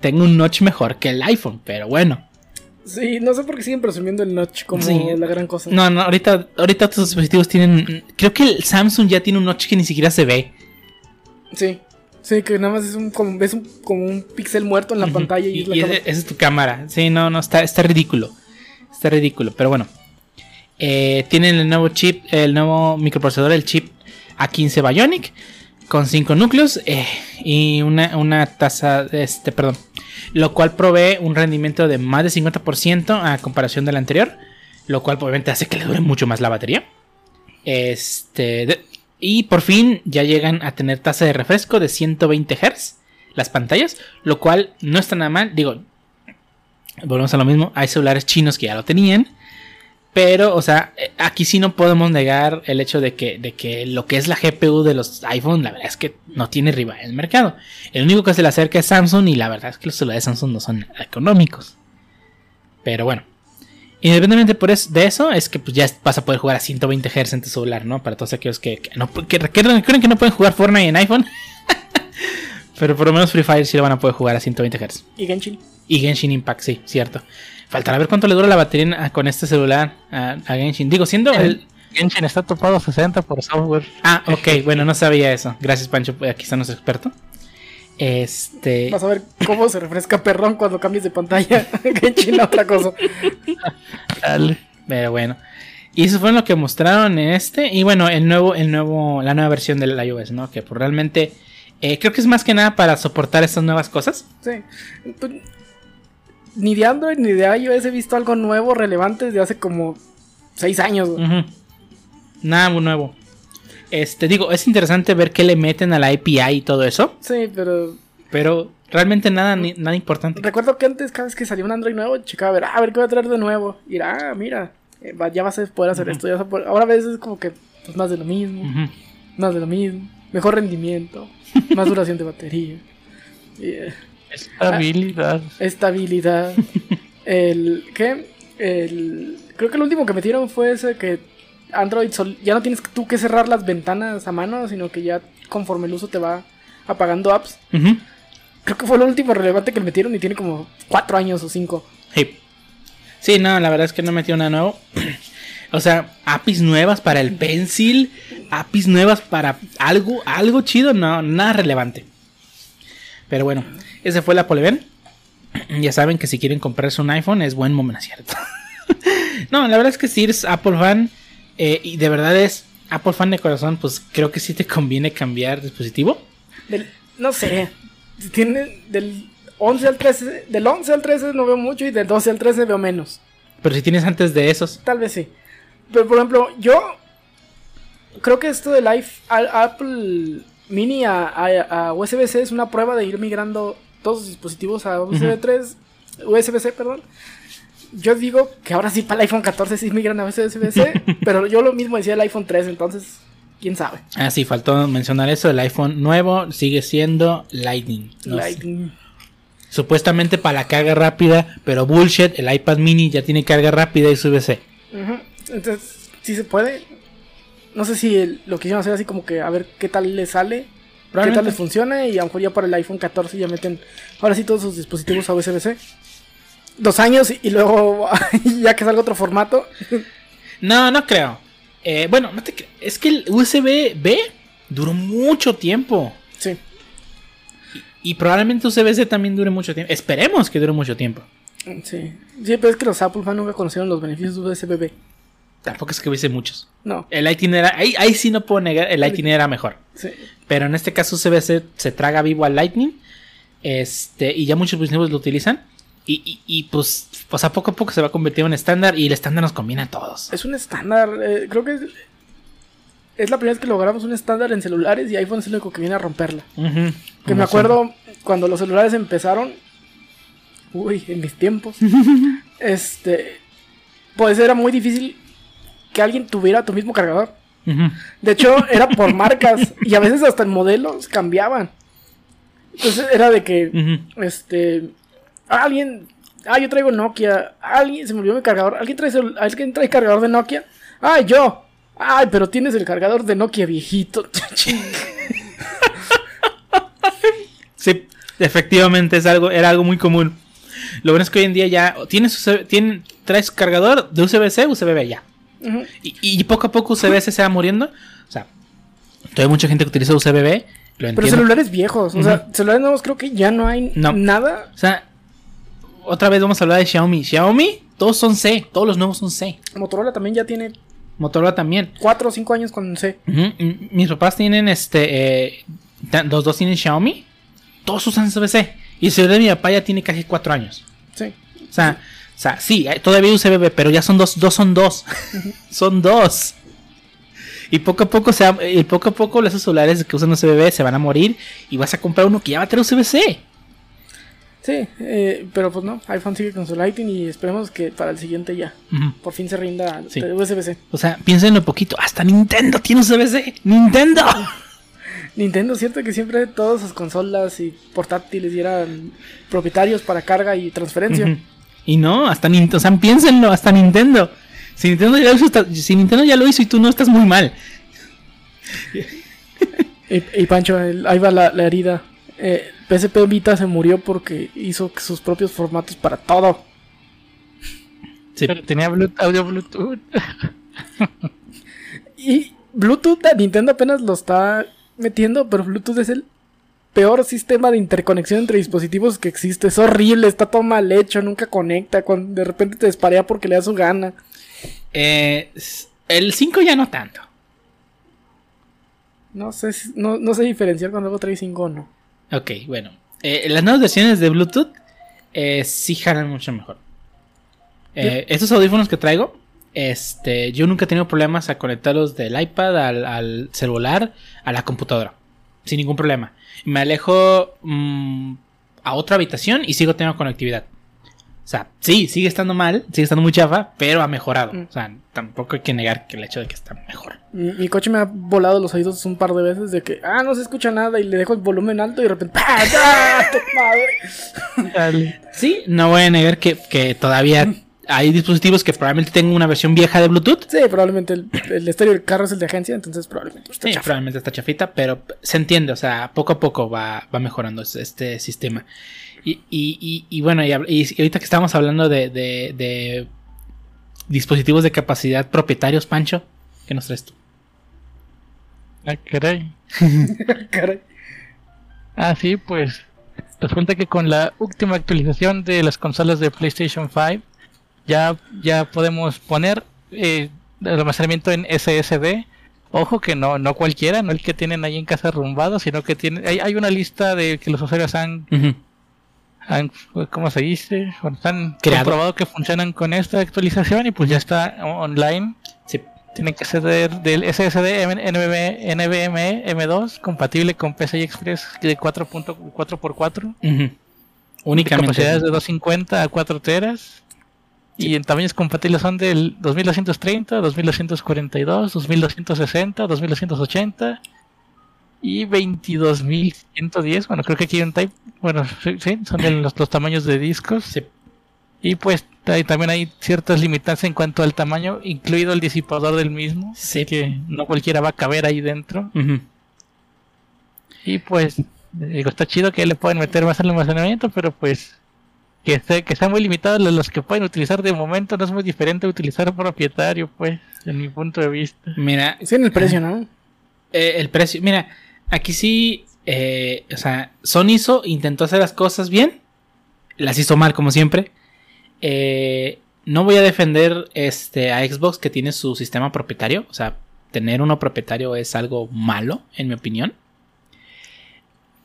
A: tenga un notch mejor que el iPhone? Pero bueno.
B: Sí, no sé por qué siguen presumiendo el notch como
A: Sí.
B: la gran cosa.
A: No, no, ahorita, ahorita otros dispositivos tienen. Creo que el Samsung ya tiene un notch que ni siquiera se ve.
B: Sí. Sí, que nada más es un, como, ves un, como un píxel muerto en la pantalla y,
A: Y,
B: es la
A: y esa es tu cámara. Sí, no, no, está, está ridículo. Está ridículo, pero bueno. Eh, tienen el nuevo chip, el nuevo microprocesador, el chip A15 Bionic, con 5 núcleos eh, y una, una tasa, este, perdón, lo cual provee un rendimiento de más de 50% a comparación del anterior, lo cual obviamente hace que le dure mucho más la batería. Este, y por fin ya llegan a tener tasa de refresco de 120 Hz las pantallas, lo cual no está nada mal. Digo, volvemos a lo mismo. Hay celulares chinos que ya lo tenían. Pero, o sea, eh, aquí sí no podemos negar el hecho de que, de que lo que es la GPU de los iPhone, la verdad es que no tiene rival en el mercado. El único que se le acerca es Samsung y la verdad es que los celulares Samsung no son económicos. Pero bueno, independientemente por de eso, es que pues ya vas a poder jugar a 120 Hz en tu celular, ¿no? Para todos aquellos que, que no, que, que creen que no pueden jugar Fortnite en iPhone. Pero por lo menos Free Fire sí lo van a poder jugar a 120 Hz.
B: Y Genshin.
A: Y Genshin Impact, sí, cierto. Faltará ver cuánto le dura la batería a- con este celular a, a Genshin. Digo, siendo el...
C: Genshin está topado 60 por software.
A: Ah, ok, bueno, no sabía eso. Gracias, Pancho, pues, aquí está nuestro experto. Este...
B: Vas a ver cómo se refresca perrón cuando cambies de pantalla. Genshin, otra cosa.
C: Dale.
A: Pero bueno. Y eso fue lo que mostraron en este. Y bueno, el nuevo, el nuevo, la nueva versión del iOS, ¿no? Que pues realmente eh, creo que es más que nada para soportar estas nuevas cosas.
B: Sí. Ni de Android ni de iOS he visto algo nuevo, relevante desde hace como 6 años.
A: Nada muy nuevo. Este, digo, es interesante ver qué le meten a la API y todo eso.
B: Sí, pero
A: Pero realmente nada, ni- nada importante.
B: recuerdo que antes, cada vez que salía un Android nuevo, checaba a ver, ah, a ver qué va a traer de nuevo. Y era, ah, mira, eh, ya vas a poder hacer esto. Ya vas a poder- Ahora a veces es como que pues, más de lo mismo, más de lo mismo, mejor rendimiento, más duración de batería. Y, eh,
C: Estabilidad.
B: estabilidad. el ¿qué? El creo que el último que metieron fue ese que Android sol- ya no tienes tú que cerrar las ventanas a mano, sino que ya conforme el uso te va apagando apps. Creo que fue lo último relevante que le metieron y tiene como cuatro años o cinco.
A: Sí. Sí, no, la verdad es que no metió nada nuevo. O sea, APIs nuevas para el Pencil, APIs nuevas para algo, algo chido, no, nada relevante. Pero bueno, esa fue la Poleven. Ya saben que si quieren comprarse un iPhone es buen momento, ¿no es cierto? no, la verdad es que si eres Apple fan eh, y de verdad es Apple fan de corazón, pues creo que sí te conviene cambiar dispositivo.
B: Del, no sé, tiene del 11 al 13, del 11 al 13 no veo mucho y del 12 al 13 veo menos.
A: Pero si tienes antes de esos,
B: Tal vez sí. Pero por ejemplo, yo creo que esto del Apple Mini a, a- a USB-C es una prueba de ir migrando todos los dispositivos a USB 3, USB-C, perdón. Yo digo que ahora sí para el iPhone 14 sí migran a USB-C, pero yo lo mismo decía el iPhone 3, entonces, quién sabe.
A: ah, sí, faltó mencionar eso, el iPhone nuevo sigue siendo Lightning. No sé.
B: Lightning.
A: Supuestamente para la carga rápida, pero bullshit, el iPad mini ya tiene carga rápida y USB-C.
B: Ujú. Entonces, sí se puede. No sé si el- lo quisieron hacer así como que a ver qué tal les sale, qué tal les funciona y a lo mejor ya para el iPhone 14 ya meten ahora sí todos sus dispositivos a USB-C. Dos años y luego ya que salga otro formato.
A: No, no creo. Eh, bueno, no te cre- es que el USB-B duró mucho tiempo.
B: Sí.
A: Y probablemente USB-C también dure mucho tiempo. Esperemos que dure mucho tiempo.
B: Sí. Sí, pero es que los Apple fans nunca conocieron los beneficios de USB-B.
A: Tampoco es que hubiese muchos.
B: No.
A: El Lightning era. Ahí, ahí sí no puedo negar. El Lightning era mejor.
B: Sí.
A: Pero en este caso USB-C se traga vivo al Lightning. Este, y ya muchos dispositivos lo utilizan. Y, y- y, pues, pues a poco a poco se va a convertir en estándar. Y el estándar nos conviene a todos.
B: Es un estándar. eh, creo que es, es la primera vez que logramos un estándar en celulares y iPhone es el único que viene a romperla.
A: Ujú.
B: Que me acuerdo cuando los celulares empezaron. Uy, en mis tiempos. este. Pues era muy difícil que alguien tuviera tu mismo cargador. De hecho, era por marcas. y a veces hasta en modelos cambiaban. Entonces era de que. Este. Alguien. Ah, yo traigo Nokia. Alguien se me olvidó mi cargador. ¿Alguien trae, ¿Alguien trae cargador de Nokia? Ah, yo. Ay, pero tienes el cargador de Nokia viejito.
A: Sí, efectivamente es algo, era algo muy común. Lo bueno es que hoy en día ya tienes, USB tien- traes cargador de USB-C, USB-B ya. Y, y poco a poco USB-C se va muriendo. O sea, todavía hay mucha gente que utiliza USB-B. Lo
B: Pero celulares viejos. O sea, celulares nuevos creo que ya no hay
A: No.
B: nada.
A: O sea, otra vez vamos a hablar de Xiaomi. Xiaomi, todos son C. Todos los nuevos son C.
B: Motorola también ya tiene
A: Motorola también.
B: 4 o 5 años con C.
A: Mis papás tienen este. eh, los dos tienen Xiaomi. Todos usan USB-C. Y el celular de mi papá ya tiene casi 4 años.
B: Sí.
A: O sea, o sea, sí, hay- todavía USB, pero ya son dos, dos son dos. son dos. Y poco a poco, se y poco a poco esos celulares que usan USB se van a morir y vas a comprar uno que ya va a tener USB-C.
B: Sí, eh, pero pues no. iPhone sigue con su Lightning y esperemos que para el siguiente ya. Por fin se rinda
A: Sí.
B: USB-C.
A: O sea, piénsenlo poquito. Hasta Nintendo tiene USB-C. Nintendo.
B: Nintendo, cierto que siempre todas sus consolas y portátiles y eran propietarios para carga y transferencia.
A: Ujú. Y no, hasta Nintendo. O sea, piénsenlo, hasta Nintendo. Si Nintendo, ya lo hizo, está- si Nintendo ya lo hizo y tú no estás muy mal.
B: Y, y Pancho, el- ahí va la, la herida. Eh, PSP Vita se murió porque hizo sus propios formatos para todo.
A: Sí.
C: Pero tenía audio Bluetooth.
B: Y Bluetooth, Nintendo apenas lo está metiendo, pero Bluetooth es el peor sistema de interconexión entre dispositivos que existe. Es horrible, está todo mal hecho, nunca conecta, cuando de repente te desparea porque le da su gana.
A: Eh, el 5 ya no tanto.
B: No sé, no, no sé diferenciar cuando algo trae 5 o no.
A: Ok, bueno. Eh, las nuevas versiones de Bluetooth eh, sí jalan mucho mejor. Eh, estos audífonos que traigo, este, yo nunca he tenido problemas a conectarlos del iPad al, al celular a la computadora. Sin ningún problema. Me alejo mm, a otra habitación y sigo teniendo conectividad. O sea, sí, sigue estando mal, sigue estando muy chafa, pero ha mejorado.
B: Mm.
A: O sea, tampoco hay que negar que el hecho de que está mejor.
B: Mi, coche me ha volado los oídos un par de veces de que, ah, no se escucha nada y le dejo el volumen alto y de repente, ¡ah, madre!
A: Sí, no voy a negar que, que todavía hay dispositivos que probablemente tengan una versión vieja de Bluetooth.
B: Sí, probablemente el, el estéreo del carro es el de agencia, entonces probablemente está
A: Sí,
B: chafa.
A: probablemente está chafita, pero se entiende, o sea, poco a poco va, va mejorando es- este sistema. Y, y- y- y bueno, y, ahorita que estamos hablando de, de- de dispositivos de capacidad propietarios, Pancho, ¿qué nos traes tú?
C: Ah, caray.
B: Caray.
C: Ah, sí, pues resulta que con la última actualización de las consolas de PlayStation 5 ya, ya podemos poner eh, el almacenamiento en SSD. Ojo que no, no cualquiera, no el que tienen ahí en casa rumbado, sino que tiene, hay, hay una lista de que los usuarios han, han ¿cómo se dice? Bueno, han comprobado que funcionan con esta actualización y pues ya está online.
A: Sí.
C: Tienen que ser del SSD NVMe, NVMe M2 compatible con PCI Express de 4.4x4.
A: Ujú. Únicamente.
C: Capacidades de 250 a 4 teras. Y en tamaños compatibles son del 2230, 2242, 2260, 2280 y 22110. Bueno, creo que aquí hay un type. Bueno, sí, sí, son de los, los tamaños de discos.
A: Sí.
C: Y pues hay- también hay ciertas limitantes en cuanto al tamaño, incluido el disipador del mismo.
A: Sí.
C: Que no cualquiera va a caber ahí dentro. Y pues, digo, está chido que le pueden meter más almacenamiento, pero pues que, sea, que sea muy limitado los que pueden utilizar de momento, no es muy diferente a utilizar propietario, pues, en mi punto de vista.
A: Mira,
B: Sí, en el precio, ¿no?
A: eh, el precio, mira, aquí sí, eh, o sea, Sony hizo, intentó hacer las cosas bien, las hizo mal como siempre. Eh, no voy a defender este a Xbox que tiene su sistema propietario, o sea, tener uno propietario es algo malo, en mi opinión.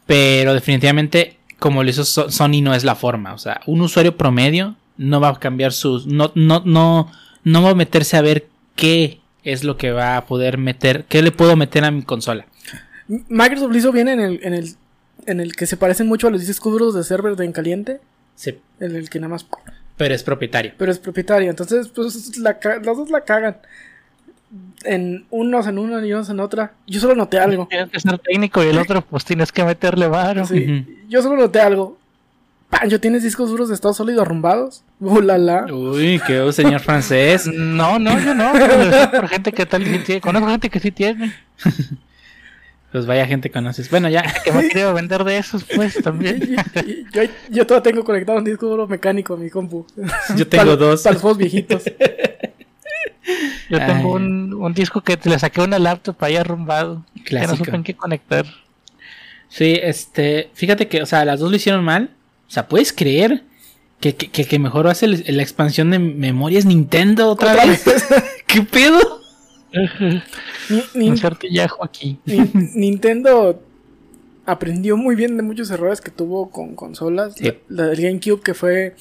A: Pero definitivamente, como lo hizo So- Sony, no es la forma. O sea, un usuario promedio no va a cambiar sus. No, no, no, no va a meterse a ver qué es lo que va a poder meter. ¿Qué le puedo meter a mi consola?
B: Microsoft lo hizo bien en el, en el, en el que se parecen mucho a los discos duros de server de en caliente.
A: Sí,
B: En el que nada más.
A: pero es propietario.
B: Pero es propietario. Entonces, pues la, dos la cagan. En unos en una y unos en otra. Yo solo noté algo.
C: Tienes que ser técnico y el otro, pues tienes que meterle varo.
B: Sí. Yo solo noté algo. Pancho, ¿tienes discos duros de estado sólido arrumbados? Ulala.
A: Uy, qué señor francés.
C: No, no, yo no. pero por gente que tal tiene. Conozco gente que sí tiene.
A: Pues vaya gente conoces. Bueno, ya.
C: Que me querido vender de esos, pues también.
B: yo, yo todavía tengo conectado un disco duro mecánico a mi compu.
A: Yo tengo
B: Para-
A: dos.
B: Para los juegos viejitos.
C: Yo tengo un, un disco que te le saqué una laptop ahí arrumbado. Que no
A: Clásico.
C: supe en qué conectar.
A: Sí, este, fíjate que, o sea, las dos lo hicieron mal. O sea, ¿puedes creer que, que, que- mejor hace la expansión de memorias Nintendo otra,
B: Otra
A: vez? ¿Qué pedo?
C: Un certillajo aquí.
B: ni- Nintendo aprendió muy bien de muchos errores que tuvo con consolas.
A: Sí.
B: La, la del GameCube que fue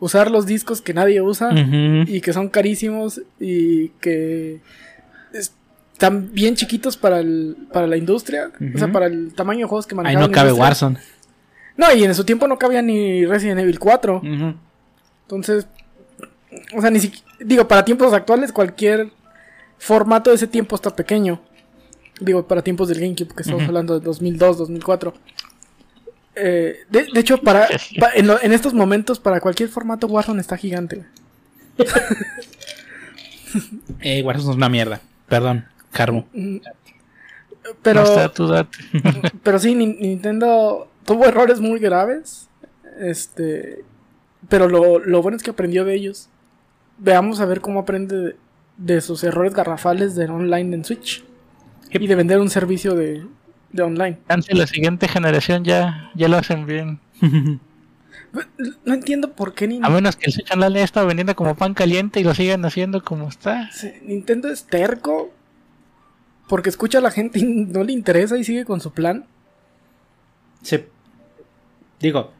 B: usar los discos que nadie usa y que son carísimos y que están bien chiquitos para, el, para la industria. O sea, para el tamaño de juegos que
A: Ahí
B: manejaban.
A: no
B: la
A: cabe
B: industria.
A: Warzone.
B: No, y en su tiempo no cabía ni Resident Evil 4.
A: Ujú.
B: Entonces, o sea, ni siquiera, digo, para tiempos actuales cualquier formato de ese tiempo está pequeño. Digo, para tiempos del GameCube, que estamos hablando de 2002, 2004. Eh, de, de hecho, para, pa- en, lo- en estos momentos, para cualquier formato, Warzone está gigante.
A: Eh, Warzone es una mierda. Perdón, Carmo.
B: Mm, Pero,
C: No está tu date.
B: pero sí, Nin- Nintendo tuvo errores muy graves. Este, pero lo, lo bueno es que aprendió de ellos. Veamos a ver cómo aprende de, de sus errores garrafales de online en Switch. Y de vender un servicio de, de online.
C: Chance la siguiente generación ya, ya lo hacen bien.
B: No entiendo por qué
C: A
B: Nintendo,
C: menos que el Switch Online haya estado vendiendo como pan caliente y lo sigan haciendo como está.
B: Nintendo es terco. Porque escucha a la gente y no le interesa y sigue con su plan.
A: Sí. Digo,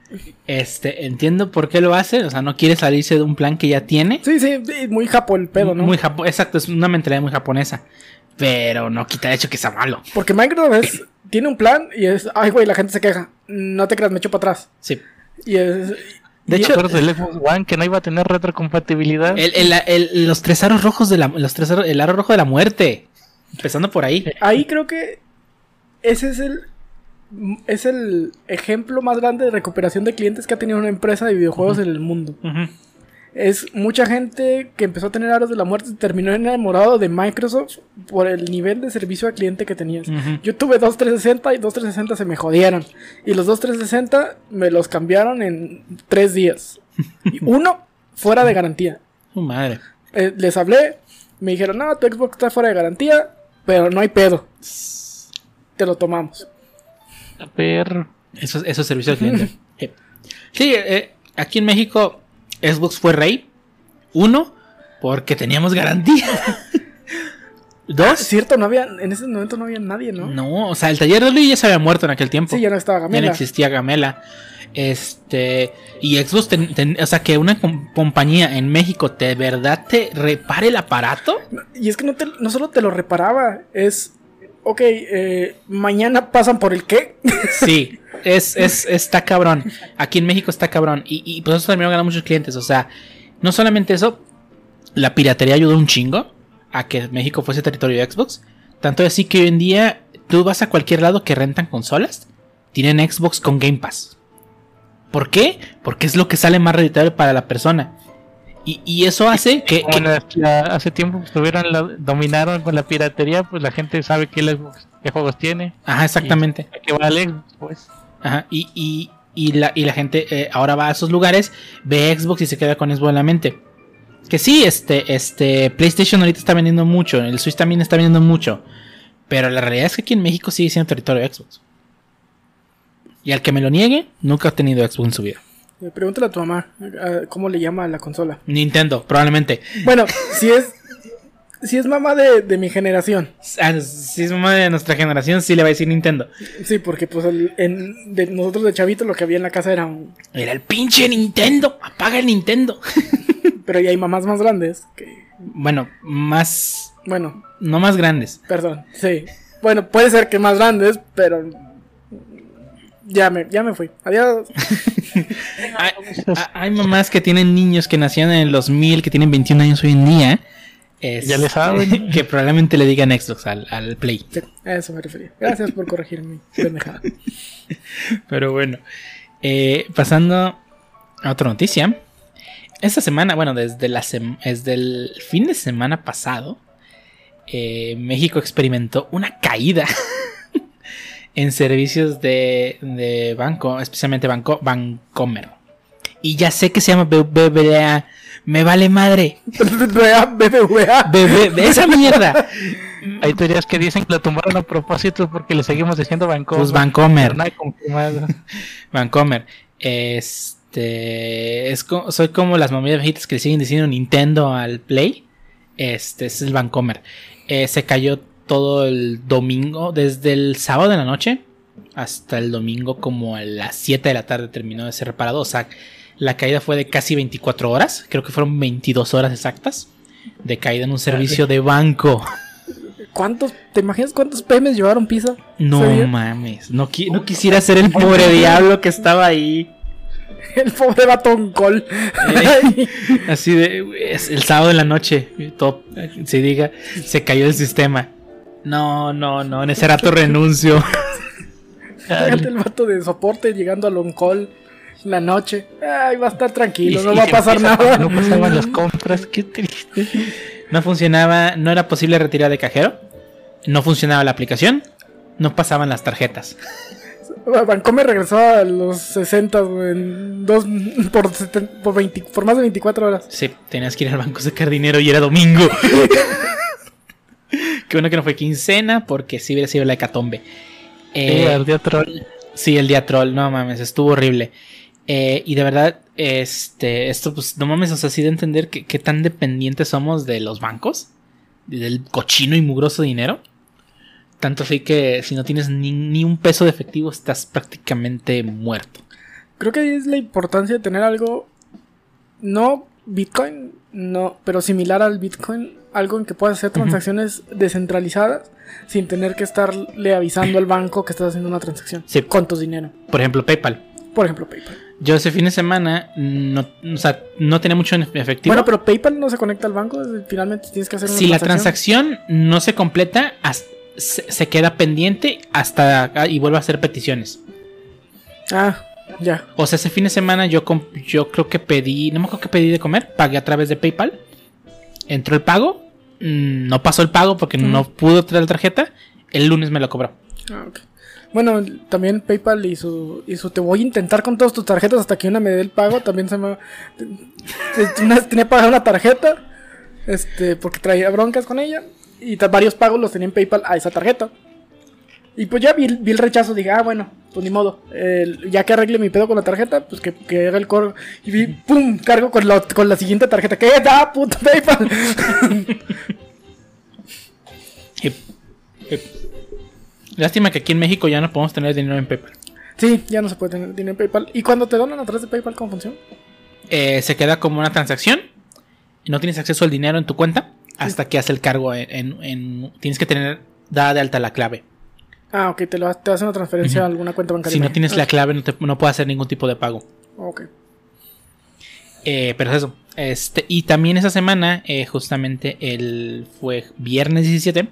A: este, entiendo por qué lo hace. O sea, no quiere salirse de un plan que ya tiene.
B: Sí, sí, sí, muy japo el pedo, ¿no?
A: Muy japo- exacto, es una mentalidad muy japonesa. Pero no quita el hecho que sea malo.
B: Porque Microsoft es- tiene un plan y es, ay, güey, la gente se queja. No te creas, me echo para atrás.
A: Sí.
B: Y es.
A: De
B: y-
A: hecho-
C: del Xbox One que no iba a tener retrocompatibilidad.
A: El- el- el- los tres aros rojos de la. Los tres aros- el aro rojo de la muerte. Empezando por ahí.
B: ahí creo que ese es el. Es el ejemplo más grande de recuperación de clientes que ha tenido una empresa de videojuegos en el mundo.
A: Ujú.
B: Es mucha gente que empezó a tener aros de la muerte y terminó enamorado de Microsoft por el nivel de servicio al cliente que tenías. Yo tuve dos 360 y dos 360 se me jodieron. Y los dos 360 me los cambiaron en tres días. Y uno fuera de garantía.
A: Su madre.
B: Eh, les hablé, me dijeron, no, tu Xbox está fuera de garantía, pero no hay pedo. Te lo tomamos.
C: A ver,
A: Eso, eso es servicio al cliente. Sí, Sí, eh, aquí en México, Xbox fue rey. Uno, porque teníamos garantía. Dos,
B: Cierto, no había, en ese momento no había nadie, ¿no?
A: no, o sea, el taller de Luis ya se había muerto en aquel tiempo.
B: Sí, ya no estaba
A: Ya no
B: Gamela.
A: existía Gamela. Este. Y Xbox, ten- ten- o sea, que una com- compañía en México de verdad te repare el aparato.
B: Y es que no, te- no solo te lo reparaba, es, ok, eh, mañana pasan por el qué.
A: Sí, es, es, está cabrón. Aquí en México está cabrón. Y, y pues eso terminó ganando muchos clientes. O sea, no solamente eso, la piratería ayudó un chingo a que México fuese territorio de Xbox. Tanto así que hoy en día tú vas a cualquier lado que rentan consolas, tienen Xbox con Game Pass. ¿Por qué? Porque es lo que sale más reditable para la persona. Y, y eso hace que, que-
C: en la- la- hace tiempo que estuvieron la- dominaron con la piratería, pues la gente sabe qué, Xbox- qué juegos tiene.
A: Ajá, exactamente.
C: a qué va el Xbox, pues.
A: Ajá, y, y, Y la, y la gente eh, ahora va a esos lugares, ve Xbox y se queda con Xbox en la mente. Que sí, este, este, PlayStation ahorita está vendiendo mucho, el Switch también está vendiendo mucho. Pero la realidad es que aquí en México sigue siendo territorio de Xbox. Y al que me lo niegue, nunca ha tenido Xbox en su vida.
B: Eh, Pregúntale a tu mamá eh, cómo le llama a la consola.
A: Nintendo, probablemente.
B: Bueno, si es. Si es mamá de, de mi generación.
A: Ah, Si es mamá de nuestra generación, sí le va a decir Nintendo.
B: Sí, porque pues el- en- de nosotros de chavito lo que había en la casa era un...
A: Era el pinche Nintendo. Apaga el Nintendo.
B: Pero ya hay mamás más grandes que...
A: Bueno, más.
B: Bueno,
A: No más grandes.
B: perdón, sí. Bueno, puede ser que más grandes, pero... Ya me, ya me fui. Adiós.
A: Hay, mamás que tienen niños que nacieron en los 1000, que tienen 21 años hoy en día. Es-
C: Ya le saben.
A: Que probablemente le digan Xbox al, al Play.
B: Sí, a eso me refería. Gracias por corregir mi pendejada.
A: Pero bueno. eh, pasando a otra noticia. Esta semana, bueno, desde, la sem- desde el fin de semana pasado, eh, México experimentó una caída en servicios de, de banco, especialmente banco, Bancomer. Y ya sé que se llama BBVA. Me vale madre.
B: BBVA, BBVA.
A: BB, esa mierda.
C: Hay teorías que dicen que lo tumbaron a propósito porque le seguimos diciendo Bancomer.
A: Pues
C: confirmado.
A: Vancomer. Este. Es co- soy como las mamitas viejitas que le siguen diciendo Nintendo al Play. Este es el Vancomer. Eh, se cayó todo el domingo, desde el sábado de la noche hasta el domingo, como a las 7 de la tarde terminó de ser reparado. O sea, la caída fue de casi 24 horas. Creo que fueron 22 horas exactas de caída en un servicio de banco.
B: ¿Cuántos, te imaginas cuántos PMs llevaron pizza?
A: No mames. No, qui- no quisiera ser el pobre diablo que estaba ahí.
B: El pobre batón col.
A: Eh, Así de es el sábado de la noche, todo se diga, se cayó el sistema. No, no, no, en ese rato renuncio.
B: Fíjate el vato de soporte llegando al on-call la noche. Ay, va a estar tranquilo,
C: Y-
B: no
C: y
B: va a pasar nada.
C: No pasaban las compras, qué triste.
A: No funcionaba, no era posible retirar de cajero. No funcionaba la aplicación. No pasaban las tarjetas.
B: Bancomer regresó a los 60 güey, en dos, por, por, 20 por más de 24 horas.
A: Sí, tenías que ir al banco a sacar dinero y era domingo. Qué bueno que no fue quincena porque sí hubiera sido la hecatombe.
C: Eh,
A: Eh,
C: ardía troll.
A: Sí, el día troll, no mames, estuvo horrible. Eh, y de verdad, este, esto, pues, no mames, o sea, sí de entender que, qué tan dependientes somos de los bancos, del cochino y mugroso dinero. Tanto así que si no tienes ni, ni un peso de efectivo, estás prácticamente muerto.
B: Creo que ahí es la importancia de tener algo, no Bitcoin, no, pero similar al Bitcoin, algo en que puedas hacer transacciones descentralizadas sin tener que estarle avisando al banco que estás haciendo una transacción.
A: Sí.
B: Con tu dinero.
A: Por ejemplo, PayPal.
B: Por ejemplo, PayPal.
A: Yo ese fin de semana no, o sea, no tenía mucho en efectivo.
B: Bueno, pero PayPal no se conecta al banco, finalmente tienes que hacer una
A: si la transacción no se completa, se, queda pendiente hasta ah, y vuelve a hacer peticiones.
B: Ah, ya.
A: O sea, ese fin de semana yo, yo creo que pedí, no me acuerdo que pedí de comer, pagué a través de PayPal. Entró el pago, mm, no pasó el pago porque no pudo traer la tarjeta. El lunes me lo cobró.
B: Ah, ok. Bueno, también PayPal y su, y su te voy a intentar con todas tus tarjetas hasta que una me dé el pago. También se me. Una tenía que pagar una tarjeta. Este, porque traía broncas con ella. Y varios pagos los tenía en PayPal a esa tarjeta. Y pues ya vi, el- vi el rechazo, dije, ah, bueno, pues ni modo. Ya que arregle mi pedo con la tarjeta, pues que, que haga el coro. Y vi, pum, cargo con la, con la siguiente tarjeta. ¿Qué da, puto PayPal?
A: Y- y- Lástima que aquí en México ya no podemos tener dinero en PayPal.
B: sí, ya no se puede tener dinero en PayPal. ¿Y cuando te donan a través de PayPal, cómo funciona?
A: Eh, se queda como una transacción y no tienes acceso al dinero en tu cuenta hasta que hace el cargo en, en- en- Tienes que tener dada de alta la clave.
B: Ah, ok, te, lo, te hacen una transferencia a alguna cuenta bancaria.
A: Si no tienes la
B: Ok,
A: clave no, te, no puedes hacer ningún tipo de pago.
B: Ok.
A: Eh, pero es eso. Este, y también esa semana, eh, justamente el fue viernes 17,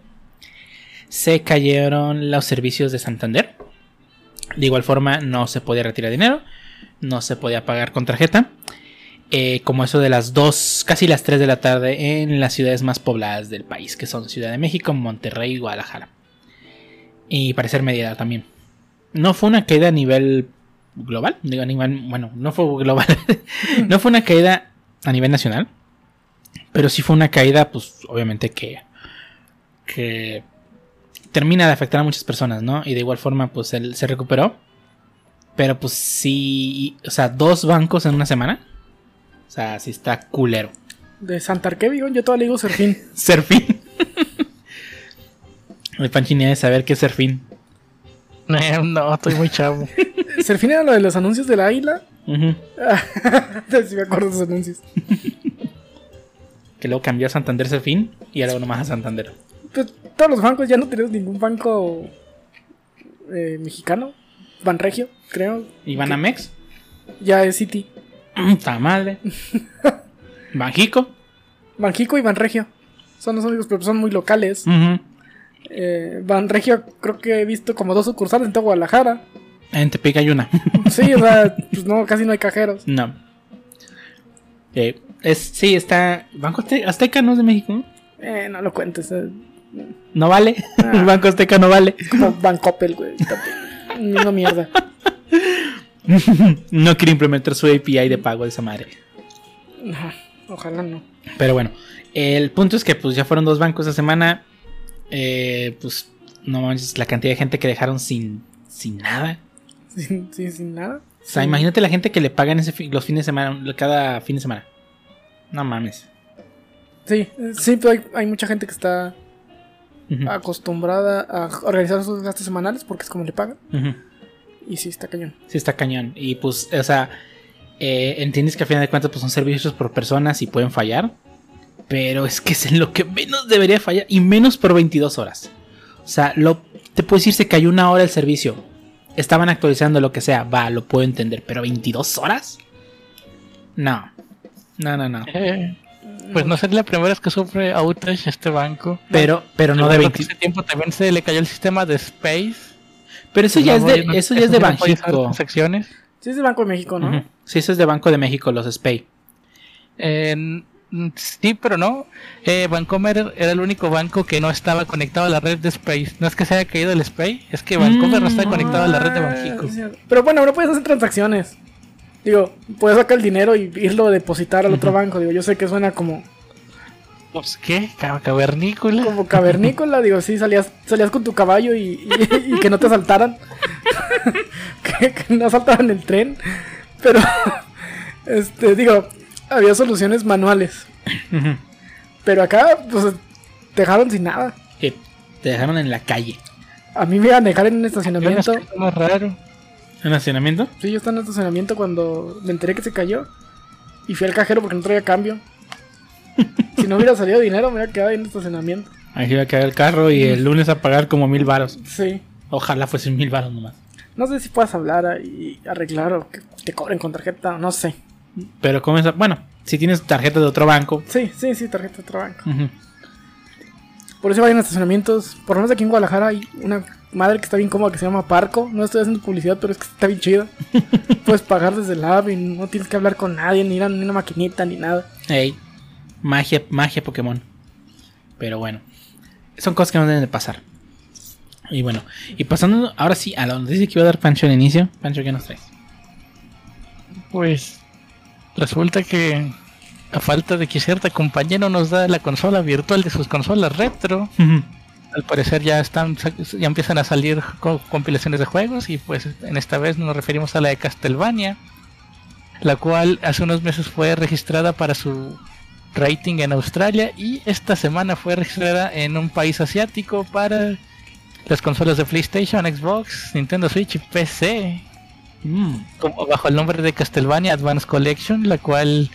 A: se cayeron los servicios de Santander. De igual forma, no se podía retirar dinero, no se podía pagar con tarjeta. Eh, como eso de las 2, casi las 3 de la tarde en las ciudades más pobladas del país, que son Ciudad de México, Monterrey y Guadalajara. Y parecer medida también. No fue una caída a nivel global. Digo, a nivel, bueno, no fue global. no fue una caída a nivel nacional. Pero sí fue una caída, pues, obviamente que. que termina de afectar a muchas personas, ¿no? Y de igual forma, pues él se recuperó. Pero pues sí. O sea, dos bancos en una semana. O sea, sí está culero.
B: De Santarqué, digo, yo todavía le digo Serfín.
A: Serfín. El ha de saber qué es Serfín.
C: Eh, no, estoy muy chavo.
B: Serfín era lo de los anuncios de la águila.
A: Ujú.
B: sí me acuerdo de esos anuncios.
A: Que luego cambió a Santander Serfín y ahora nomás a Santander.
B: Pues, todos los bancos, ya no tenemos ningún banco eh, mexicano. Banregio, creo.
A: ¿Y Banamex?
B: Ya es City.
A: Está madre. Banjico.
B: Banjico y Banregio. Son los únicos, pero son muy locales. Eh, Banregio creo que he visto como dos sucursales en toda Guadalajara.
A: En Tepic hay una.
B: Sí, o sea, pues no, casi no hay cajeros.
A: no. Eh, es, sí, está. Banco Azte- Azteca no es de México. ¿no?
B: Eh, no lo cuentes.
A: No vale.
B: Ah.
A: El Banco Azteca no vale.
B: Como Bancoppel, güey. Misma mierda.
A: no quiere implementar su API de pago de esa madre.
B: No, ojalá no.
A: Pero bueno, el punto es que pues ya fueron dos bancos esta semana. Eh, pues no manches, la cantidad de gente que dejaron sin, sin nada.
B: Sin, sin, sin nada.
A: O sea,
B: Sí.
A: imagínate la gente que le pagan ese fi- los fines de semana, cada fin de semana. No mames.
B: Sí, sí, pero hay, hay mucha gente que está Acostumbrada a organizar sus gastos semanales porque es como le pagan. Y sí, está cañón.
A: Sí, está cañón. Y pues, o sea, eh, entiendes que a final de cuentas pues, son servicios por personas y pueden fallar. Pero es que es en lo que menos debería fallar. Y menos por 22 horas. O sea, lo, te puedo decir, se cayó una hora el servicio. Estaban actualizando lo que sea. Va, lo puedo entender. Pero 22 horas? No. No, no, no.
C: Eh, pues no sería la primera vez que sufre outage este banco.
A: Pero, pero no de
C: Recuerdo que
A: 20.
C: Ese tiempo también se le cayó el sistema de Space.
A: Pero eso ya es de, eso ya es de
C: Banco.
A: Banjico.
C: Secciones.
B: Sí, es el Banco de México, ¿no?
A: Sí, eso es de Banco de México, los SPAY.
C: Eh, sí, pero no. Eh, Bancomer era el único banco que no estaba conectado a la red de Space. No es que se haya caído el Space, es que Bancomer no está
A: Mm.
C: conectado a la red de
B: Ah, sí, cierto. Pero bueno, ahora puedes hacer transacciones. Digo, puedes sacar el dinero y irlo a depositar al otro banco. Digo, yo sé que suena como,
C: Pues, ¿Qué? Ca- Cavernícola.
B: como cavernícola. Digo, sí, salías, salías con tu caballo y, y- y que no te asaltaran. que, que no asaltaran el tren. Pero, este, digo, había soluciones manuales. Pero acá, pues, te dejaron sin nada.
A: Que te dejaron en la calle.
B: A mí me iban a dejar en un estacionamiento.
C: más raro.
A: ¿En estacionamiento?
B: Sí, yo estaba en estacionamiento cuando me enteré que se cayó. Y fui al cajero porque no traía cambio. si no hubiera salido dinero, me hubiera quedado ahí en estacionamiento.
A: Ahí se iba a caer el carro y el lunes a pagar como mil varos.
B: Sí.
A: Ojalá fuesen mil varos nomás.
B: No sé si puedas hablar y arreglar o que te cobren con tarjeta, no sé.
A: Pero como es, bueno, si tienes tarjeta de otro banco.
B: Sí, sí, sí, tarjeta de otro banco. Por eso vayan a estacionamientos. Por lo menos aquí en Guadalajara hay una madre que está bien cómoda que se llama Parco. No estoy haciendo publicidad, pero es que está bien chida. Puedes pagar desde la app y no tienes que hablar con nadie, ni ir a ni una maquinita, ni nada.
A: Ey, magia, magia Pokémon. Pero bueno, son cosas que no deben de pasar. Y bueno, y pasando ahora sí a la noticia que iba a dar Pancho al inicio. Pancho, ¿qué nos traes?
C: Pues resulta que a falta de que cierta compañía no nos da la consola virtual de sus consolas retro, al parecer ya están ya empiezan a salir co- compilaciones de juegos y pues en esta vez nos referimos a la de Castlevania, la cual hace unos meses fue registrada para su rating en Australia y esta semana fue registrada en un país asiático para las consolas de PlayStation, Xbox, Nintendo Switch y PC
A: Mm,
C: como bajo el nombre de Castlevania Advance Collection, la cual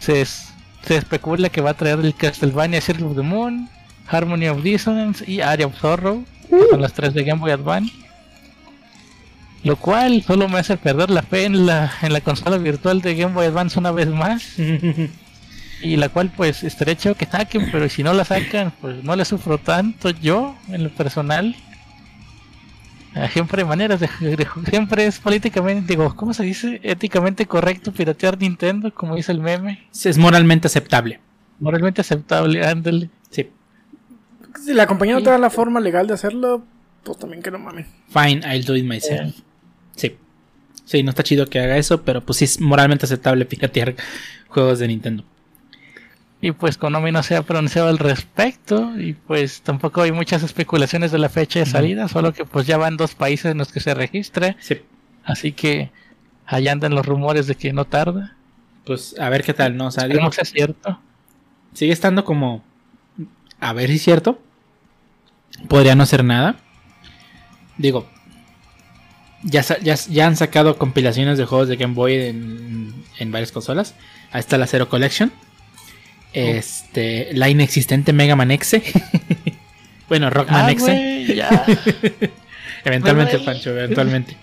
C: se, es- se especula que va a traer el Castlevania Circle of the Moon, Harmony of Dissonance y Area of Sorrow, que son las tres de Game Boy Advance. Lo cual solo me hace perder la fe en la, en la consola virtual de Game Boy Advance una vez más. Y la cual pues estaría chido que saquen, pero si no la sacan, pues no le sufro tanto yo en lo personal. Ah, Siempre hay maneras de, de- siempre es políticamente, digo, ¿cómo se dice? Éticamente correcto piratear Nintendo, como dice el meme.
A: Es moralmente aceptable.
C: Moralmente aceptable, ándale.
B: Si la compañía no te da la forma legal de hacerlo, pues también que no mamen.
A: Fine, I'll do it myself. Sí. Sí, no está chido que haga eso, pero pues sí es moralmente aceptable piratear juegos de Nintendo.
C: Y pues Konami no se ha pronunciado al respecto y pues tampoco hay muchas especulaciones de la fecha de salida, solo que pues ya van dos países en los que se registra,
A: Sí.
C: así que allá andan los rumores de que no tarda.
A: Pues a ver qué tal, ¿no? O sea,
C: que es cierto.
A: sigue estando como. A ver si es cierto. Podría no ser nada. Digo. Ya, ya, ya han sacado compilaciones de juegos de Game Boy en, en varias consolas. Ahí está la Zero Collection. Este. La inexistente Mega Man X. bueno, Rockman
C: Ah,
A: X. Eventualmente. Pancho, eventualmente.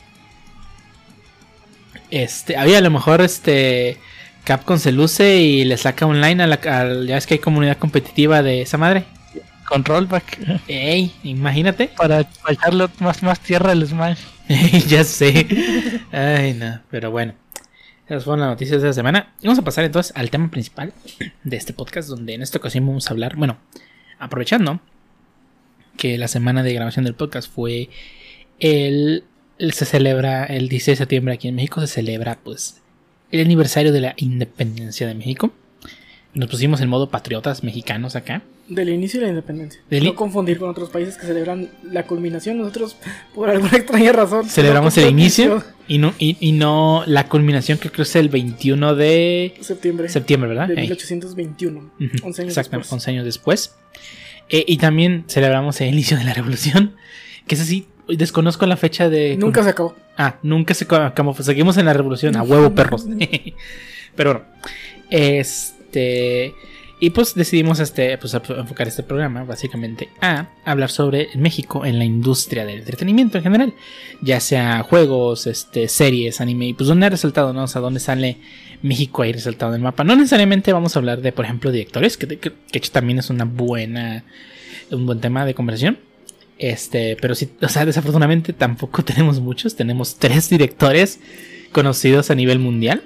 A: Este, había a lo mejor este Capcom se luce y le saca online a la ya es que hay comunidad competitiva de esa madre.
C: Con rollback
A: Ey, imagínate.
C: para, para echarle más, más tierra al Smash.
A: ya sé. Ay, no, pero bueno. Esas fueron las noticias de la semana. Y vamos a pasar entonces al tema principal de este podcast, donde en esta ocasión vamos a hablar, bueno, aprovechando que la semana de grabación del podcast fue el, el- se celebra el 16 de septiembre aquí en México, se celebra pues el aniversario de la independencia de México. Nos pusimos en modo patriotas mexicanos acá.
B: Del inicio de la independencia.
A: Del
B: No confundir con otros países que celebran la culminación. Nosotros, por alguna extraña razón,
A: Celebramos el inicio y no, y, y no la culminación que creo que es el 21 de
B: Septiembre
A: septiembre, ¿verdad?
B: de
A: Ey.
B: 1821.
A: Ujú,
B: 11 años
A: Exactamente,
B: después.
A: 11 años después. Eh, y también celebramos el inicio de la revolución. Que es así, desconozco la fecha de.
B: Nunca se acabó.
A: Ah, nunca se acabó. pues seguimos en la revolución, a huevo, perros. Pero bueno, este. Y pues decidimos este, pues, enfocar este programa básicamente a hablar sobre México en la industria del entretenimiento en general. Ya sea juegos, este, series, anime, y pues dónde ha resaltado, ¿no? O sea, dónde sale México ahí resaltado en el mapa. No necesariamente vamos a hablar de, por ejemplo, directores, que, que, también es una buena, un buen tema de conversación. Este, pero sí, o sea, desafortunadamente tampoco tenemos muchos. Tenemos tres directores conocidos a nivel mundial,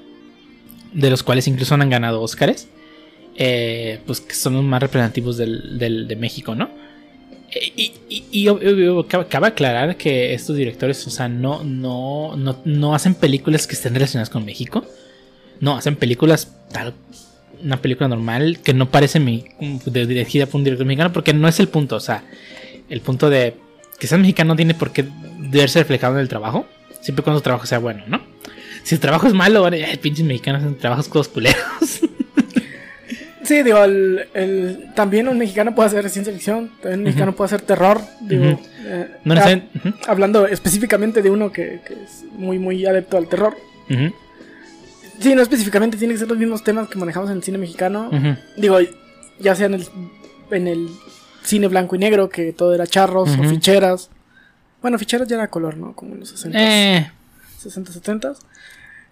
A: de los cuales incluso han ganado Óscares. Eh, pues que son los más representativos del, del- de México, ¿no? Eh, Y, y, y ob- obvio, cabe, aclarar que estos directores, o sea, no, no, no, no hacen películas que estén relacionadas con México. No, hacen películas tal. Una película normal que no parece dirigida por un director mexicano, porque no es el punto. O sea, el punto de que seas mexicano no tiene por qué verse reflejado en el trabajo, siempre cuando tu trabajo sea bueno, ¿no? Si el trabajo es malo, bueno, pinches mexicanos hacen trabajos todos culeros.
B: Sí, digo, el, el- también un mexicano puede hacer ciencia ficción, también un mexicano puede hacer terror. Digo, eh,
A: No
B: hablando específicamente de uno que, que es muy, muy adepto al terror. Sí, no específicamente, tiene que ser los mismos temas que manejamos en el cine mexicano. Digo, ya sea en el, en el cine blanco y negro, que todo era charros o ficheras. Bueno, ficheras ya era color, ¿no? Como en los 60,
A: Eh,
B: 60 70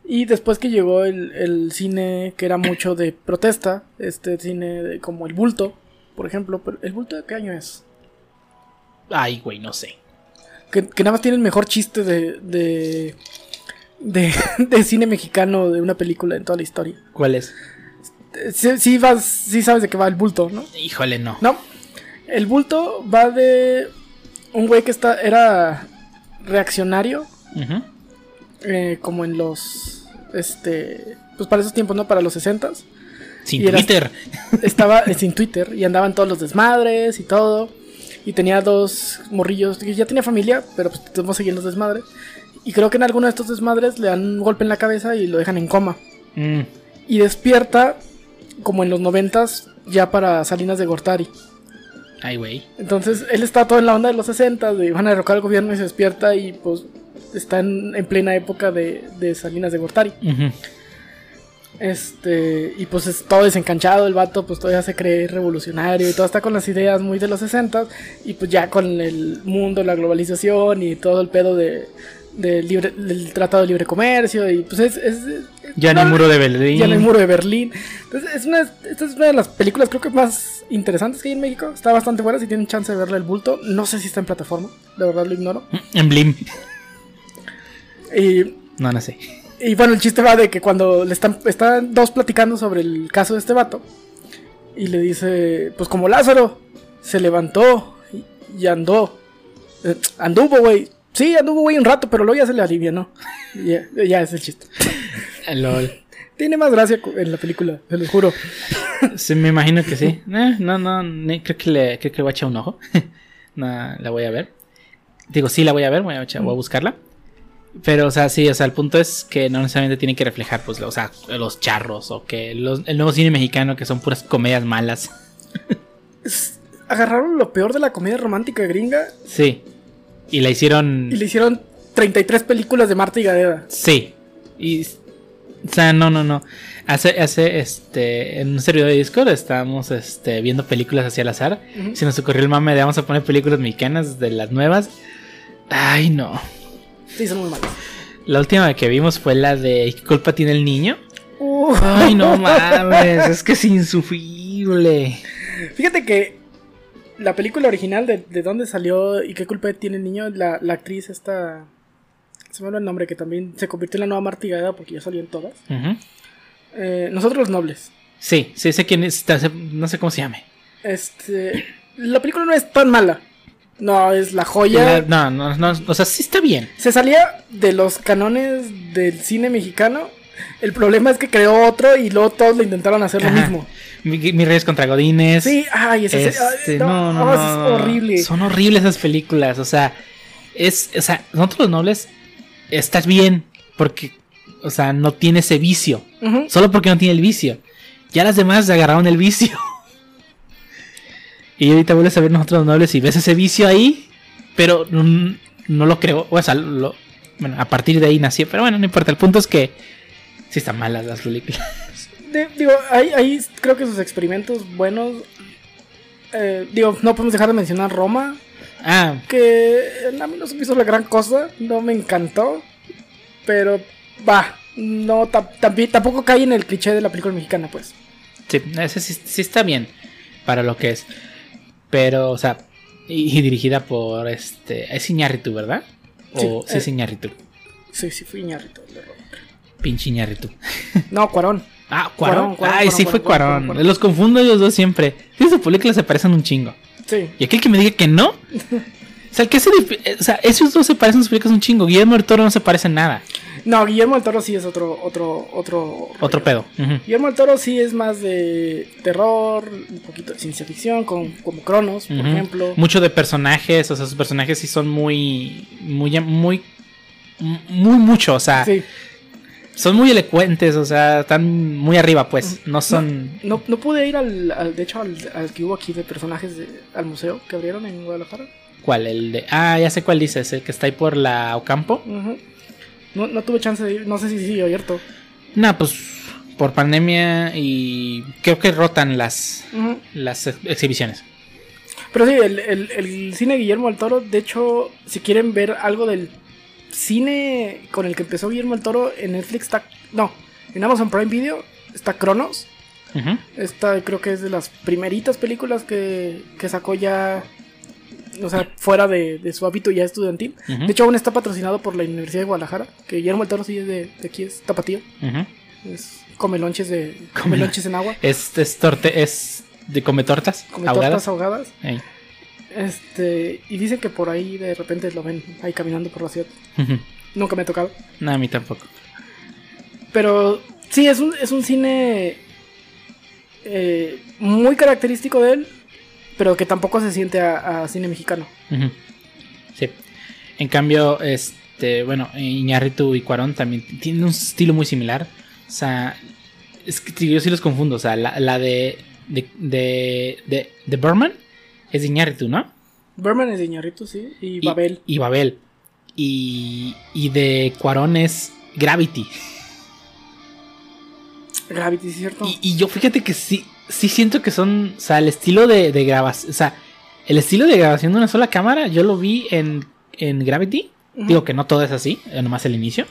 B: Y después que llegó el, el cine que era mucho de protesta, este cine de- como El Bulto, por ejemplo. pero ¿El Bulto de qué año es?
A: ay, güey, no sé.
B: Que, que nada más tiene el mejor chiste de, de, de, de cine mexicano de una película en toda la historia.
A: ¿Cuál es?
B: Sí, sí vas, sí sabes de qué va El Bulto, ¿no?
A: Híjole, no.
B: No. El bulto va de un güey que está, era reaccionario, eh, como en los, este, pues para esos tiempos, ¿no? Para los 60
A: Sin
B: Y era-
A: Twitter.
B: Estaba eh, sin Twitter y andaban todos los desmadres y todo. Y tenía dos morrillos, ya tenía familia, pero pues tenemos seguir los desmadres. Y creo que en alguno de estos desmadres le dan un golpe en la cabeza y lo dejan en coma.
A: Mm,
B: Y despierta como en los noventas ya para Salinas de Gortari.
A: Ay, güey.
B: Entonces él está todo en la onda de los 60, de van a derrocar al gobierno y se despierta y pues está en, en plena época de, de Salinas de Gortari. Este, y pues es todo desencanchado, el vato pues todavía se cree revolucionario y todo está con las ideas muy de los 60 y pues ya con el mundo, la globalización y todo el pedo de, de libre, del tratado de libre comercio y pues es... es-
A: Ya no hay
B: no,
A: muro de Berlín.
B: ya no hay muro de Berlín. Entonces, es una, esta es una de las películas creo que más interesantes que hay en México. Está bastante buena si tienen chance de verle el bulto. No sé si está en plataforma, de verdad lo ignoro.
A: En Blim.
B: Y,
A: No, no sé.
B: y bueno, el chiste va de que cuando le están, están dos platicando sobre el caso de este vato. Y le dice, pues como Lázaro, se levantó y, andó. Eh, anduvo, güey. Sí, anduvo güey un rato, pero luego ya se le alivia, ¿no? Ya, ya es el chiste.
A: LOL.
B: Tiene más gracia en la película, se lo juro.
A: Sí, me imagino que sí. Eh, no, no, ni- creo que le, creo que le voy a echar un ojo. no, la voy a ver. Digo, sí la voy a ver, voy a, echar- voy a buscarla. Pero, o sea, sí, o sea, el punto es que no necesariamente tiene que reflejar, pues, o sea, los charros o que los- el nuevo cine mexicano que son puras comedias malas.
B: Agarraron lo peor de la comedia romántica gringa
A: Sí. Y la hicieron.
B: y le hicieron 33 películas de Marta y Gadea.
A: Sí. Y, o sea, no, no, no. Hace, hace, este, en un servidor de Discord estábamos, este, viendo películas hacia el azar. Se nos ocurrió el mame de vamos a poner películas mexicanas de las nuevas. Ay, no.
B: Sí, son muy malas.
A: La última que vimos fue la de ¿Qué culpa tiene el niño?
B: Uh.
A: Ay, no mames, es que es insufrible.
B: Fíjate que la película original de, de dónde salió y qué culpa tiene el niño, la, la actriz esta... Se me olvidó el nombre, que también se convirtió en la nueva Gadea porque ya salió en todas. Eh, Nosotros los Nobles.
A: Sí, sí, sé quién es, no sé cómo se llame.
B: Este... La película no es tan mala. No, es la joya.
A: La- no, no, no, o sea, sí está bien.
B: Se salía de los canones del cine mexicano. El problema es que creó otro y luego todos lo intentaron hacer lo mismo.
A: Mi, mi Reyes contra Godines.
B: Sí, ay, ese,
A: Este,
B: ay,
A: no, no,
B: es
A: no,
B: horrible.
A: Son horribles esas películas. O sea, es, o sea, nosotros los nobles estás bien porque, o sea, no tiene ese vicio. Solo porque no tiene el vicio. Ya las demás agarraron el vicio. y ahorita vuelves a ver nosotros nobles y ves ese vicio ahí, pero mm, no lo creo. O sea, lo- bueno, a partir de ahí nació. Pero bueno, no importa. El punto es que sí están malas las películas.
B: De- digo, ahí, ahí creo que sus experimentos buenos. eh, digo, no podemos dejar de mencionar Roma.
A: Ah,
B: Que a mí no se me hizo la gran cosa. No me encantó. Pero va. No, tampoco cae en el cliché de la película mexicana, pues.
A: Sí, ese sí, sí está bien para lo que es. Pero, o sea, y, y dirigida por este. Es Iñárritu, ¿verdad? O
B: Sí,
A: sí, es
B: eh.
A: Iñárritu.
B: Sí, sí, el de Roma.
A: Pinche Iñárritu.
B: No, Cuarón.
A: Ah, Cuarón.
B: Cuarón, Cuarón,
A: Ay,
B: Cuarón,
A: sí fue
B: Cuarón.
A: Los confundo ellos dos siempre. Sí, sus películas se parecen un chingo.
B: Sí.
A: Y aquel que me diga que no. O sea, que se O sea, esos dos se parecen sus películas un chingo. Guillermo del Toro no se parece en nada.
B: No, Guillermo del Toro sí es otro, otro, otro.
A: Otro
B: rollo.
A: pedo.
B: Guillermo del Toro sí es más de terror, un poquito de ciencia ficción, con, como Cronos, por ejemplo.
A: Mucho de personajes, o sea, sus personajes sí son muy, muy, muy, muy mucho, o sea,
B: Sí.
A: son muy elocuentes, o sea, están muy arriba, pues, no son,
B: No, no pude ir al, al- de hecho, al, al que hubo aquí de personajes de- al museo que abrieron en Guadalajara.
A: ¿cuál? El de, ah, ya sé cuál dices, el que está ahí por la Ocampo.
B: Ujú. No, no tuve chance de ir, no sé si sigue abierto.
A: No, pues, por pandemia y creo que rotan las, las ex- exhibiciones.
B: Pero sí, el, el- el cine Guillermo del Toro, de hecho, si quieren ver algo del cine con el que empezó Guillermo del Toro, en Netflix está. No, en Amazon Prime Video está Cronos.
A: Ujú.
B: Esta creo que es de las primeritas películas que, que sacó ya. O sea, fuera de, de su hábito ya estudiantil. De hecho, aún está patrocinado por la Universidad de Guadalajara. Que Guillermo del Toro sí es de, de aquí, es tapatío. Es come lonches, de, come lonches en agua.
A: Es, es, torte, es de come tortas
B: Come
A: ahogadas.
B: tortas ahogadas. Este, y dicen que por ahí de repente lo ven ahí caminando por la ciudad. Nunca me ha tocado.
A: No, a mí tampoco.
B: Pero sí, es un, es un cine eh, muy característico de él, pero que tampoco se siente a, a cine mexicano.
A: Sí. En cambio, este, bueno, Iñárritu y Cuarón también tienen un estilo muy similar. O sea, es que yo sí los confundo. O sea, la, la de, de, de, de, de Berman es de Iñárritu, ¿no?
B: Berman es de Iñárritu, sí, y, Babel.
A: Y Babel. Y, y de Cuarón es Gravity.
B: Gravity, ¿sí es cierto?
A: Y, y yo fíjate que sí, sí siento que son, o sea, el estilo de, de grabación, o sea, el estilo de grabación de una sola cámara, yo lo vi en, en Gravity. Digo que no todo es así, eh, nomás el inicio.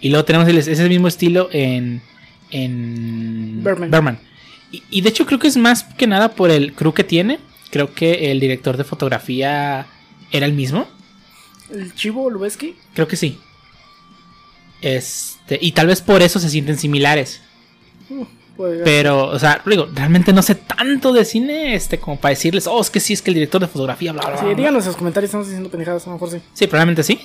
A: Y luego tenemos el- ese mismo estilo en, en
B: Berman.
A: Y, y de hecho creo que es más que nada por el crew que tiene. Creo que el director de fotografía era el mismo.
B: El Chivo Lubeski.
A: Creo que sí. Este, y tal vez por eso se sienten similares.
B: Puede ser.
A: Pero, o sea, digo, realmente no sé tanto de cine, este, como para decirles, oh, es que sí, es que el director de fotografía, bla, bla,
B: Sí, díganos en los comentarios, estamos diciendo pendejadas, a lo mejor sí.
A: Sí, probablemente sí.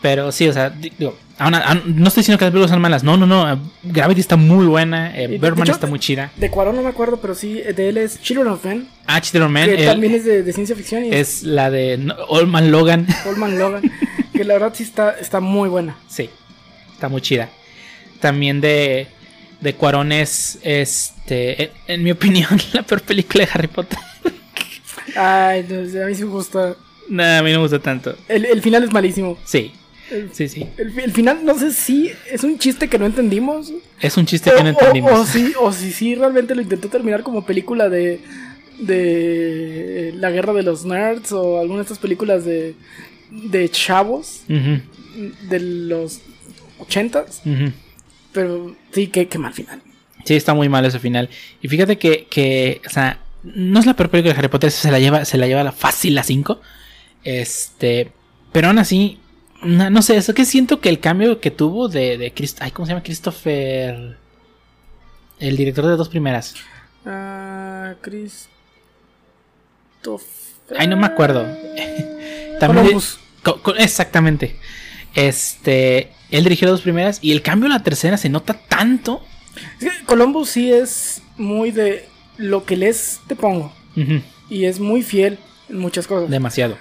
A: Pero sí, o sea, di- digo, aún- aún- no estoy diciendo que las películas son malas. No, no, no. eh, Gravity está muy buena. eh, Birdman
B: hecho,
A: está muy chida.
B: De Cuarón no me acuerdo, pero sí, de él es Children of Men,
A: Ah, Children Man
B: que
A: él
B: también es de, de ciencia ficción y es
A: es la de no, Old Man Logan.
B: Coleman Logan, que la verdad sí está, está muy buena.
A: sí, está muy chida. También de, de Cuarón es, este, en, en mi opinión, la peor película de Harry Potter.
B: Ay, no a mí sí me gusta.
A: no, a mí no me gusta tanto.
B: El, el final es malísimo.
A: Sí,
B: El,
A: sí, sí.
B: el- el final, no sé si es un chiste que no entendimos.
A: Es un chiste
B: O,
A: que no
B: o-
A: entendimos.
B: o si, o si sí realmente lo intentó terminar como película de, de la guerra de los nerds o alguna de estas películas de, de chavos
A: Ujú,
B: de los ochentas.
A: ujú.
B: Pero sí, qué, qué mal final.
A: Sí, está muy mal ese final. Y fíjate que, que, o sea, no es la peor película de Harry Potter, se la lleva, se la lleva la fácil la 5. Este, pero aún así, no, no sé, es que siento que el cambio que tuvo de, de Christ- ay, ¿cómo se llama? Christopher, el director de las dos primeras.
B: Ah, Christopher.
A: Ay, no me acuerdo. También
B: Columbus.
A: exactamente. Este, él dirigió las dos primeras y el cambio en la tercera se nota tanto.
B: Es que Columbus sí es muy de lo que lees te pongo. Y es muy fiel en muchas cosas.
A: demasiado.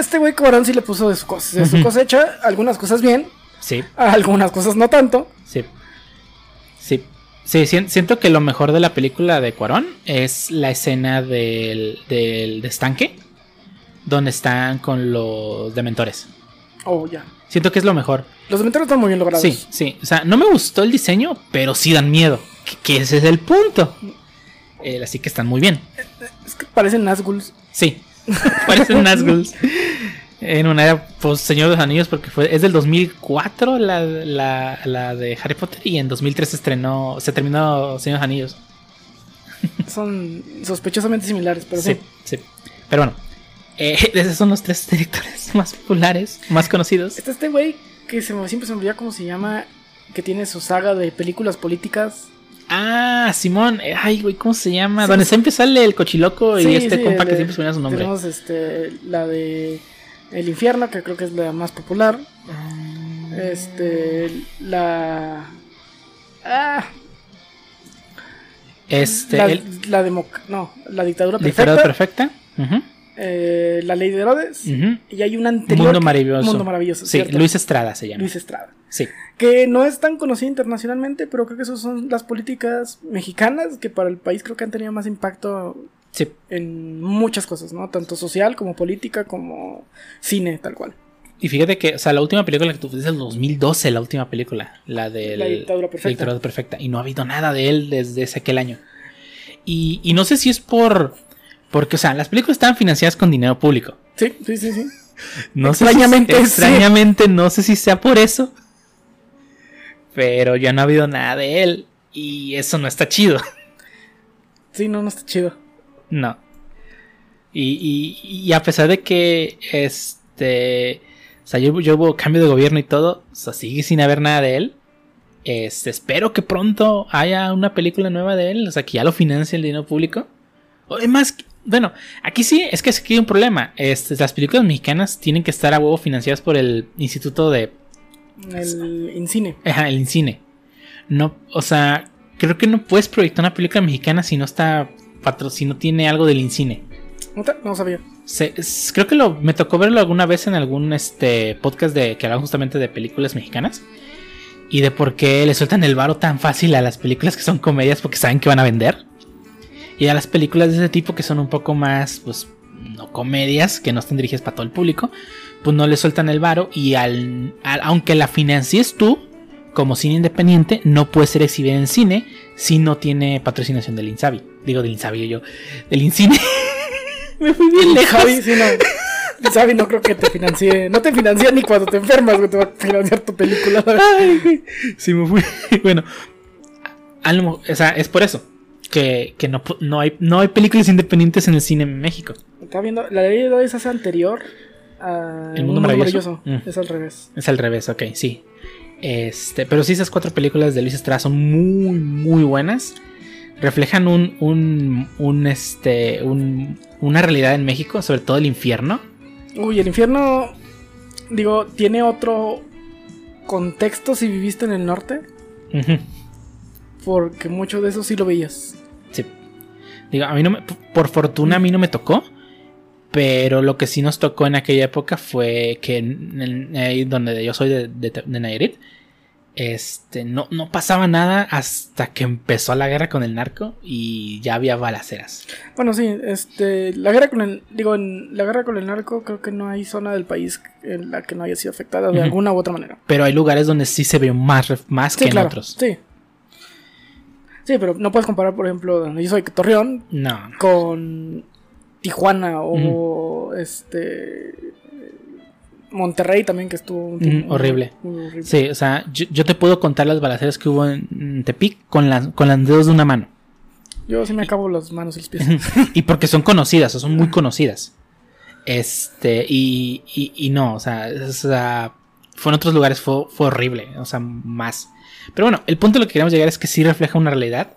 B: Este güey Cuarón sí le puso de su, cos- de su cosecha algunas cosas bien,
A: Sí.
B: algunas cosas no tanto.
A: Sí. Sí. Sí, sien- siento que lo mejor de la película de Cuarón es la escena del, del estanque. Donde están con los dementores.
B: Oh, ya.
A: Siento que es lo mejor.
B: Los dementores están muy bien logrados.
A: Sí, sí. O sea, no me gustó el diseño, pero sí dan miedo. Que, que ese es el punto. Eh, así que están muy bien.
B: Es que parecen Nazguls.
A: Sí. Parecen Nazguls. En una era post Señor de los Anillos, porque fue, es del 2004 la, la, la de Harry Potter. Y en 2003 se estrenó, se terminó Señor de los Anillos.
B: Son sospechosamente similares, pero sí.
A: sí, sí. Pero bueno, eh, esos son los tres directores más populares, más conocidos.
B: Está este güey que se me, siempre se me olvida cómo se llama, que tiene su saga de películas políticas.
A: Ah, Simón, eh, ay, güey, ¿cómo se llama?
B: Sí,
A: Donde
B: sí.
A: siempre sale el cochiloco y
B: Sí,
A: este compa que
B: de-
A: siempre se su nombre.
B: Tenemos este, la de El Infierno, que creo que es la más popular. Este, la... Ah,
A: Este,
B: la,
A: el,
B: la democ- no, la dictadura perfecta.
A: Dictadura perfecta. Ujú,
B: eh, la ley de Herodes. Y hay un anterior.
A: Mundo maravilloso.
B: Mundo maravilloso.
A: Sí,
B: cierto.
A: Luis Estrada se llama.
B: Luis Estrada.
A: Sí.
B: Que no es tan conocida internacionalmente, pero creo que esas son las políticas mexicanas que para el país creo que han tenido más impacto
A: Sí.
B: en muchas cosas, ¿no? Tanto social como política como cine, tal cual.
A: Y fíjate que, o sea, la última película que tuviste es el 2012, la última película. La de
B: La dictadura perfecta.
A: dictadura perfecta. Y no ha habido nada de él desde ese aquel año. Y, y no sé si es por. Porque, o sea, las películas estaban financiadas con dinero público.
B: Sí, sí, sí, sí.
A: No sé si-
B: Extrañamente, sí.
A: extrañamente, no sé si sea por eso. Pero ya no ha habido nada de él. Y eso no está chido.
B: Sí, no, no está chido.
A: No. Y, y- y a pesar de que este. O sea, yo, yo hubo cambio de gobierno y todo. O sea, sigue sin haber nada de él. Este, espero que pronto haya una película nueva de él. O sea, que ya lo financie el dinero público. O Además, bueno, aquí sí es que aquí hay un problema. Este, las películas mexicanas tienen que estar a huevo financiadas por el Instituto de.
B: El Incine.
A: Ajá, el Incine. No, o sea, creo que no puedes proyectar una película mexicana si no está si no tiene algo del Incine.
B: ¿No, sabía.
A: Se- es- creo que lo, me tocó verlo alguna vez en algún este podcast de que hablaba justamente de películas mexicanas y de por qué le sueltan el varo tan fácil a las películas que son comedias porque saben que van a vender y a las películas de ese tipo que son un poco más pues no comedias que no están dirigidas para todo el público pues no le sueltan el varo y al, al- aunque la financies tú como cine independiente no puede ser exhibida en cine si no tiene patrocinación del Insabi digo del Insabi yo del Incine me fui bien lejos
B: Javi, sí, no. Javi, no creo que te financie. No te financia ni cuando te enfermas, güey. Te va a financiar tu película.
A: Ay. Sí, me fui. Bueno, a lo o sea, es por eso que, que no, no, hay, no hay películas independientes en el cine en México.
B: Estaba viendo. La ley de Herodes es anterior a.
A: El Mundo Maravilloso. Mm.
B: Es al revés.
A: Es al revés, ok, sí. Este, pero sí, esas cuatro películas de Luis Estrada son muy, muy buenas. Reflejan un, un, un este, un, una realidad en México, sobre todo el infierno.
B: Uy, el infierno, digo, tiene otro contexto si viviste en el norte,
A: Ujú.
B: Porque mucho de eso sí lo veías.
A: Sí. Digo, a mí no me, por fortuna a mí no me tocó. Pero lo que sí nos tocó en aquella época fue que en, en- ahí donde yo soy de, de, de Nayarit, este, no, no pasaba nada hasta que empezó la guerra con el narco y ya había balaceras.
B: Bueno, sí, este, la guerra con el, digo, en la guerra con el narco creo que no hay zona del país en la que no haya sido afectada de alguna u otra manera.
A: Pero hay lugares donde sí se ve más, más
B: Sí,
A: que en otros.
B: sí. Sí, pero no puedes comparar, por ejemplo, yo soy Torreón
A: No.
B: con Tijuana o este Monterrey también que estuvo un
A: Ujú, horrible.
B: muy horrible.
A: Sí, o sea, yo, yo te puedo contar las balaceras que hubo en Tepic con, las con los dedos de una mano.
B: Yo sí me acabo las manos y los pies.
A: y porque son conocidas, o son muy conocidas. Este, y, y, y no, o sea, o sea, fue en otros lugares, fue, fue horrible, o sea, más. Pero bueno, el punto a lo que queremos llegar es que sí refleja una realidad.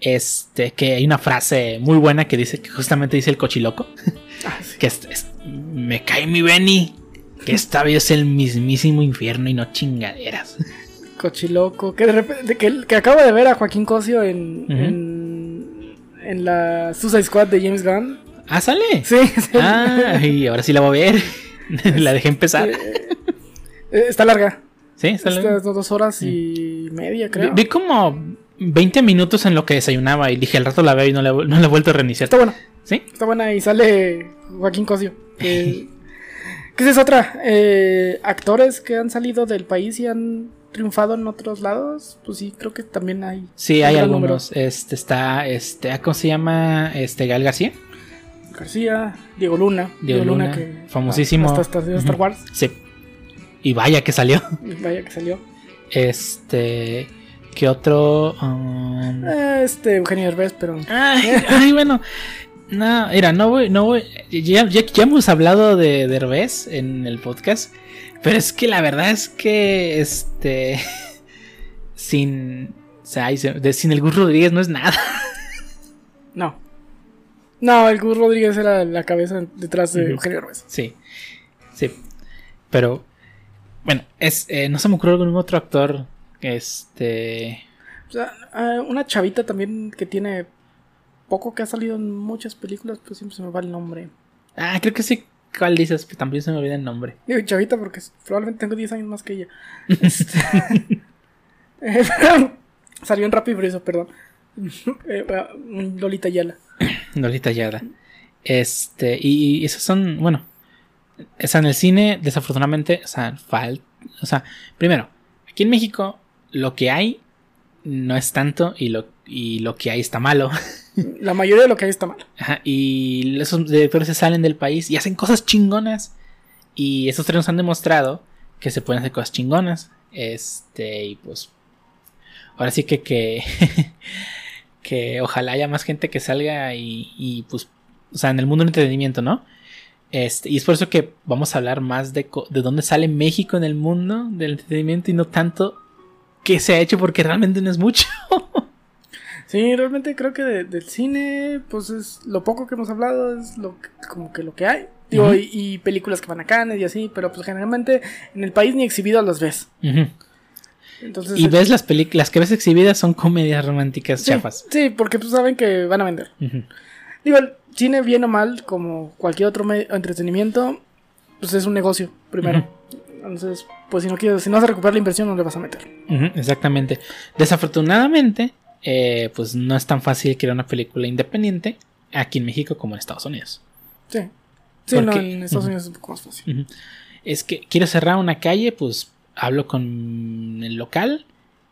A: Este, que hay una frase muy buena que dice, que justamente dice el cochiloco,
B: Ah, sí.
A: que es, es- me cae mi Benny, que esta vez es el mismísimo infierno y no chingaderas.
B: Cochiloco. Que de repente, que, que acabo de ver a Joaquín Cosio en, en, en la Suicide Squad de James Gunn.
A: Ah, sale.
B: Sí, sí.
A: Ah, y ahora sí la voy a ver. la dejé empezar.
B: Eh, está larga.
A: Sí, sale.
B: Dos horas y media, creo.
A: vi como 20 minutos en lo que desayunaba y dije al rato la veo y no la, no la he vuelto a reiniciar.
B: Está buena.
A: ¿Sí?
B: Está buena y sale Joaquín Cosio. Que, que esa es otra. Eh, actores que han salido del país y han triunfado en otros lados. Pues sí, creo que también hay.
A: Sí, hay algunos. Este está, este, ¿cómo se llama? Este Gal García.
B: García, Diego Luna.
A: Diego Luna, famosísimo.
B: Hasta, hasta- Star. Wars.
A: Sí. Y vaya que salió.
B: Vaya que salió.
A: Este, ¿qué otro? Um,
B: Eh, Este, Eugenio Derbez, pero.
A: Ay, ay, bueno. No, mira, no voy, no voy. Ya, ya, ya hemos hablado de Derbez en el podcast. Pero es que la verdad es que este. Sin. O sea, de- sin el Gus Rodríguez no es nada.
B: No. No, el Gus Rodríguez era la cabeza detrás de. Eugenio Derbez.
A: Sí. Sí. Pero. Bueno, es, eh, no se me ocurre algún otro actor. Este.
B: O sea, una chavita también que tiene poco que ha salido en muchas películas, pues siempre se me va el nombre.
A: Ah, creo que sí. ¿Cuál dices? Pero también se me olvida el nombre.
B: Digo chavita porque probablemente tengo 10 años más que ella. Este, eh, salió en Rápido y perdón. Eh, ah, Lolita Yala.
A: Lolita Yada. Este, y esos son, bueno, o sea, en el cine, desafortunadamente, o sea, fal- o sea, primero, aquí en México, lo que hay no es tanto y lo, y lo que hay está malo.
B: La mayoría de lo que hay está mal.
A: Ajá, y esos directores se salen del país y hacen cosas chingonas. Y esos tres nos han demostrado que se pueden hacer cosas chingonas. Este, y pues. Ahora sí que que, que ojalá haya más gente que salga y, y, pues. O sea, en el mundo del entretenimiento, ¿no? Este, y es por eso que vamos a hablar más de, de dónde sale México en el mundo del entretenimiento y no tanto que se ha hecho porque realmente no es mucho.
B: Sí, realmente creo que de- del cine, pues es lo poco que hemos hablado, es lo que- como que lo que hay. Digo, y, y películas que van a Cannes y así, pero pues generalmente en el país ni exhibidas las ves. Entonces,
A: Y ves las películas, las que ves exhibidas son comedias románticas
B: sí,
A: chafas.
B: sí, porque pues saben que van a vender. Digo, el cine, bien o mal, como cualquier otro entretenimiento, pues es un negocio, primero. Entonces, pues si no quieres, si no vas a recuperar la inversión, no le vas a meter.
A: Exactamente. Desafortunadamente, eh, pues no es tan fácil crear una película independiente aquí en México como en Estados Unidos.
B: Sí. Sí, no, en Estados. Unidos es un poco más fácil.
A: Es que quiero cerrar una calle, pues hablo con el local,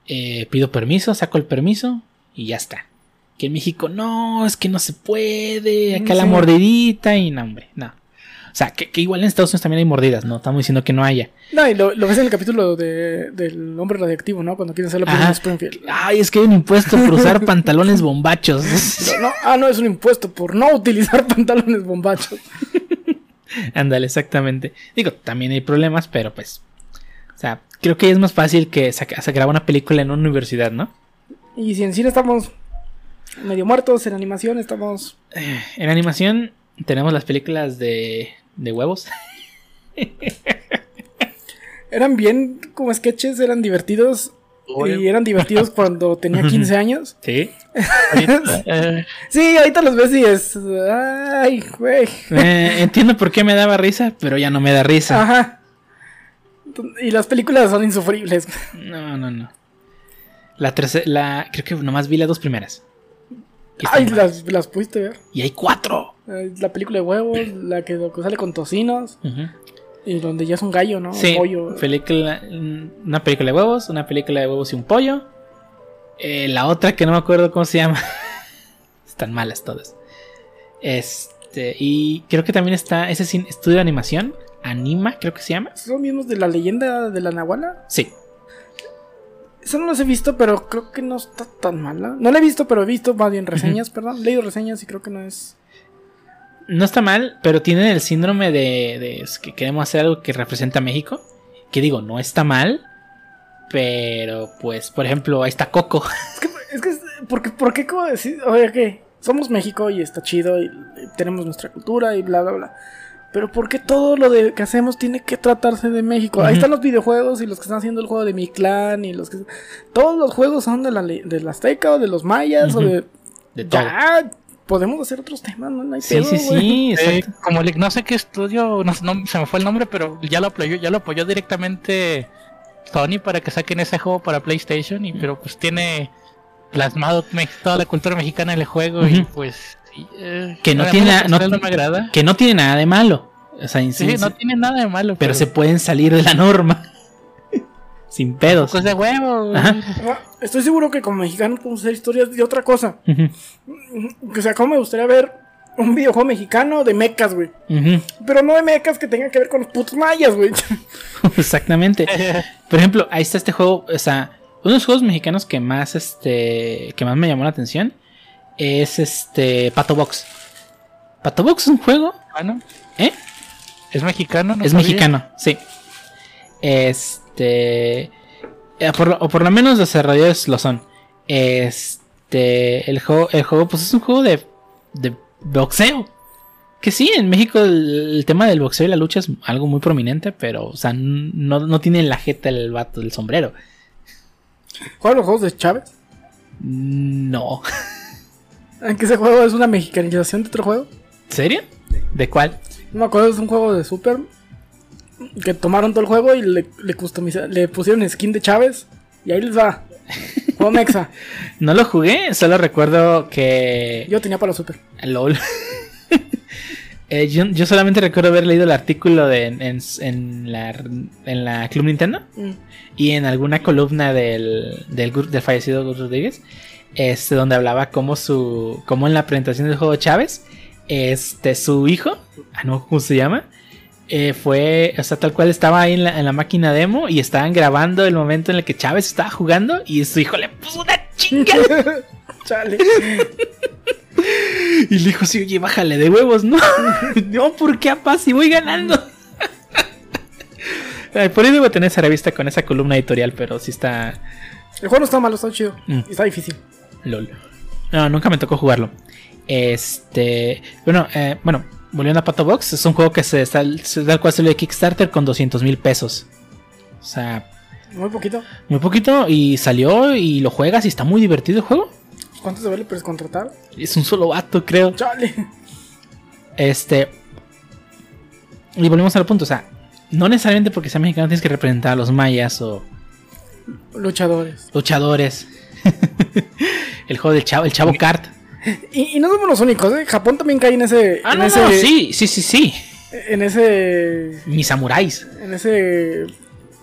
A: eh, pido permiso, saco el permiso y ya está. Que en México no, es que no se puede, acá la
B: Sí.
A: mordidita y no, hombre, no. O sea, que, que igual en Estados Unidos también hay mordidas, no estamos diciendo que no haya.
B: No, y lo, lo ves en el capítulo de, del hombre radiactivo, ¿no? Cuando quieren hacer la Springfield.
A: Ay, es que hay un impuesto por usar pantalones bombachos.
B: No, no, ah, no, es un impuesto por no utilizar pantalones bombachos.
A: Ándale, exactamente. Digo, también hay problemas, pero pues. O sea, creo que es más fácil que saca- se graba una película en una universidad, ¿no?
B: Y si en cine estamos medio muertos, en animación estamos.
A: En animación tenemos las películas de, de huevos.
B: Eran bien como sketches, eran divertidos.
C: Oye.
B: Y eran divertidos cuando tenía 15 años.
A: Sí.
C: Ahorita, eh,
B: Sí, ahorita los ves y es. Ay, güey.
A: Eh, entiendo por qué me daba risa, pero ya no me da risa.
B: Ajá. Y las películas son insufribles.
A: No, no, no. La tercera, la, creo que nomás vi las dos primeras.
B: Ay, las, las pudiste ver.
A: Y hay cuatro.
B: La película de huevos, la que, sale con tocinos. Y donde ya es un gallo, ¿no?
A: Sí,
B: Un pollo.
A: película, una película de huevos, una película de huevos y un pollo. Eh, la otra que no me acuerdo cómo se llama. Están malas todas. Este, y creo que también está ese estudio de animación, Anima, creo que se llama.
B: ¿Son mismos de la leyenda de la Nahuala?
A: Sí.
B: Eso no los he visto, pero creo que no está tan mala. No la he visto, pero he visto más bien reseñas, perdón. Leído reseñas y creo que no es.
A: No está mal, pero tienen el síndrome de, de que queremos hacer algo que representa a México. Que digo, no está mal. Pero, pues, por ejemplo, ahí está Coco.
B: Es que, es que, ¿por qué, por qué como decir, oye, que somos México y está chido y, y tenemos nuestra cultura y bla, bla, bla? Pero ¿por qué todo lo de, que hacemos tiene que tratarse de México? Ahí están los videojuegos y los que están haciendo el juego de mi clan y los que... Todos los juegos son de la, de la Azteca o de los mayas o de...
A: De todo.
B: Ya, podemos hacer otros temas, ¿no? No hay
A: Sí,
B: pedo,
A: sí, sí.
C: eh, como el- no sé qué estudio, no, no- se me fue el nombre, pero ya lo apoyó, ya lo apoyó directamente Sony para que saquen ese juego para PlayStation. Y pero pues tiene plasmado toda la cultura mexicana en el juego y pues eh,
A: Que no tiene nada- no-
C: personal no me agrada.
A: Que no tiene nada de malo. O sea,
C: Sí,
A: sí,
C: no
A: sí,
C: tiene nada de malo,
A: pero se pueden salir de la norma. Sin pedos.
C: pues de huevo.
B: Ah, Estoy seguro que como mexicanos podemos hacer historias de otra cosa. O sea, como me gustaría ver un videojuego mexicano de mechas, güey. Pero no de mechas que tengan que ver con los putos mayas, güey.
A: Exactamente. Por ejemplo, ahí está este juego, o sea, uno de los juegos mexicanos que más este que más me llamó la atención es este Pato Box. Pato Box es un juego,
C: Bueno,
A: ¿eh?
C: es mexicano, no
A: es
C: sabía.
A: mexicano, sí. Este eh, por lo- o por lo menos los desarrolladores lo son. Este el juego el juego pues es un juego de de boxeo. Que sí, en México el, el tema del boxeo y la lucha es algo muy prominente, pero, o sea, no, no tiene la jeta el vato del sombrero.
B: ¿Juegan los juegos de Chávez?
A: No.
B: Aunque ese juego es una mexicanización de otro juego.
A: ¿Serio? ¿De cuál?
B: No me acuerdo, es un juego de Super. Que tomaron todo el juego y le, le, customiza- le pusieron skin de Chávez. Y ahí les va. Juego mexa.
A: No lo jugué, solo recuerdo que...
B: Yo tenía para Super.
A: LOL. Eh, yo, yo solamente recuerdo haber leído el artículo de, en, en- en la, en la Club Nintendo
B: Mm.
A: y en alguna columna del, del, del fallecido Gus Rodríguez, este, donde hablaba como su, como en la presentación del juego Chávez, este, su hijo, ah, no, ¿cómo se llama? Eh, fue, o sea, tal cual estaba ahí en la, en la máquina demo y estaban grabando el momento en el que Chávez estaba jugando y su hijo le puso una chinga
B: Chale.
A: y le dijo, sí, oye, bájale de huevos, no, no, ¿por qué, apá, si voy ganando? Ay, Por ahí debo tener esa revista con esa columna editorial, pero sí está
B: El juego no está malo, está chido.
A: Mm.
B: Y está difícil.
A: LOL. No, nunca me tocó jugarlo. Este. Bueno, eh, bueno, volviendo a Pato Box, es un juego que se está. Tal cual salió de Kickstarter con 200 mil pesos. O sea,
B: Muy poquito.
A: muy poquito. Y salió y lo juegas y está muy divertido el juego.
B: ¿Cuánto se vale contratar?
A: Es un solo vato, creo.
B: Chale.
A: Este. Y volvemos al punto, o sea, no necesariamente porque sea mexicano tienes que representar a los mayas o
B: Luchadores.
A: luchadores. el juego del chavo, el chavo kart.
B: Y, y no somos los únicos, ¿eh? Japón también cae en ese.
A: Ah,
B: en
A: no,
B: ese,
A: no, sí, sí, sí, sí.
B: En ese.
A: Mis samuráis.
B: En ese.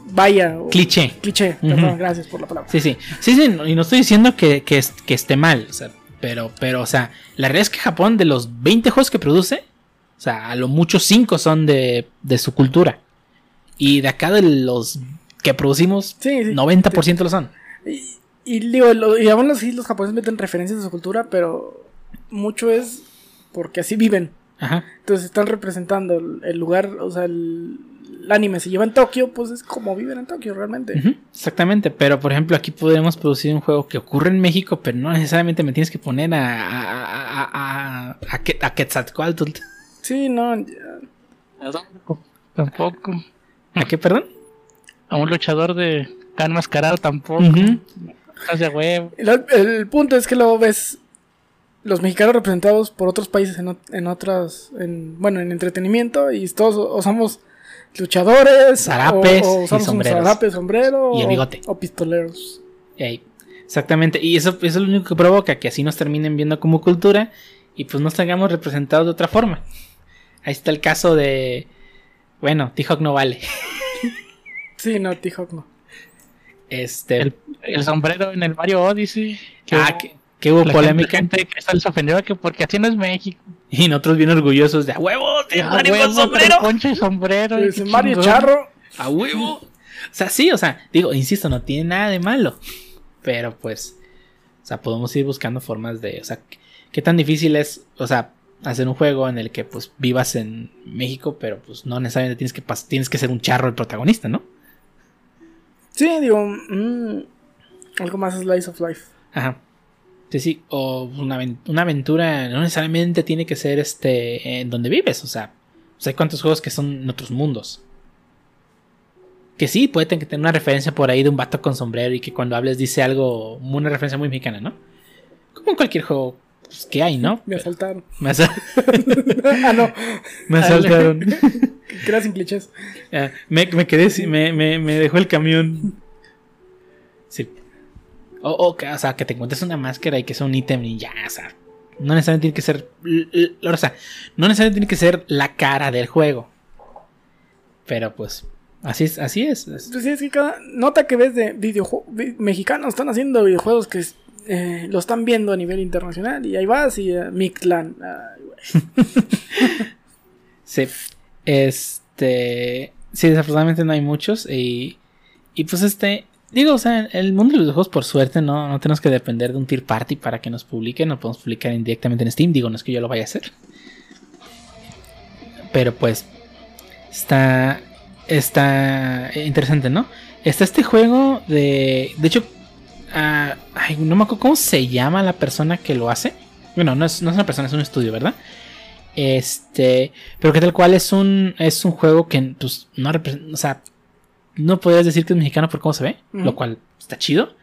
B: Vaya.
A: Cliché.
B: Cliché. Perdón, gracias por la palabra.
A: Sí, sí. Sí, sí, y no estoy diciendo que, que esté mal. O sea, pero, pero, o sea, la realidad es que Japón, de los 20 juegos que produce, o sea, a lo mucho 5 son de, de su cultura. Y de acá de los que producimos,
B: Sí, sí.
A: 90% lo son.
B: Y, y digo, lo- y aún así los japoneses meten referencias de su cultura, pero mucho es porque así viven.
A: Ajá.
B: Entonces están representando el, el lugar, o sea, el- el anime se lleva en Tokio, pues es como viven en Tokio realmente.
A: Exactamente, pero por ejemplo aquí podemos producir un juego que ocurre en México, pero no necesariamente me tienes que poner a, a, a, a, a, Que- a Quetzalcóatl.
B: Sí, no. ya.
C: Tampoco. Tampoco.
A: ¿A qué, perdón?
C: A un luchador de can mascarado tampoco. Huevo.
B: El, el punto es que luego ves los mexicanos representados por otros países en, en otras, en, bueno, en entretenimiento y todos somos luchadores,
A: Zarapes
B: o, o
A: y
B: usamos un
A: sombreros.
B: zarape, sombrero,
A: Y el
B: o- pistoleros.
A: Ey, exactamente, y eso, eso es lo único que provoca que así nos terminen viendo como cultura y pues nos tengamos representados de otra forma. Ahí está el caso de, bueno, T-Hawk no vale.
B: Sí, no, T-Hawk no.
A: Este,
C: El, el sombrero en el Mario Odyssey. que
A: ah,
C: hubo-
A: que, que hubo
C: la
A: polémica
C: Gente, gente que se ofendió que porque así no es México.
A: y nosotros bien orgullosos de a
C: Ah,
A: Mario
C: huevo,
A: con sombrero.
C: Poncho y sombrero. y
B: Mario
C: chingón.
B: Charro.
A: A huevo. O sea, sí, o sea, digo, insisto, no tiene nada de malo. Pero pues, o sea, podemos ir buscando formas de, o sea, qué- tan difícil es, o sea, hacer un juego en el que pues vivas en México, pero pues no necesariamente tienes que tienes que ser un charro el protagonista, ¿no?
B: Sí, digo, mm, algo más Slice of Life.
A: Ajá. Sí, sí, o una, una aventura no necesariamente tiene que ser este en donde vives, o sea, o sea, hay cuántos juegos que son en otros mundos. Que sí, puede tener una referencia por ahí de un vato con sombrero y que cuando hables dice algo, una referencia muy mexicana, ¿no? Como en cualquier juego pues, que hay, ¿no?
B: Me asaltaron.
A: Me, asa-
B: ah, no,
A: me asaltaron.
B: que era sin clichés.
A: Ah, me, me quedé, sin- me, me, me dejó el camión. Sí. O, o o sea, que te encuentres una máscara y que sea un ítem y ya, o sea. No necesariamente tiene que ser. O sea, no necesariamente tiene que ser la cara del juego. Pero pues, así es, así es. es-
B: Pues sí, es que cada nota que ves de videojuegos mexicanos están haciendo videojuegos que eh, lo están viendo a nivel internacional y ahí vas y uh, ay, güey.
A: Sí. Este. Sí, desafortunadamente no hay muchos. Y. Y pues este. Digo, o sea, el mundo de los videojuegos, por suerte, no, no tenemos que depender de un tier party para que nos publiquen. No podemos publicar indirectamente en Steam. Digo, no es que yo lo vaya a hacer. Pero pues. Está. Está interesante, ¿no? Está este juego de. De hecho. Ay, no me acuerdo cómo se llama la persona que lo hace. Bueno, no es, no es una persona, es un estudio, ¿verdad? Este, pero que tal cual es un es un juego que pues no representa, o sea, no podrías decir que es mexicano por cómo se ve, lo cual está chido.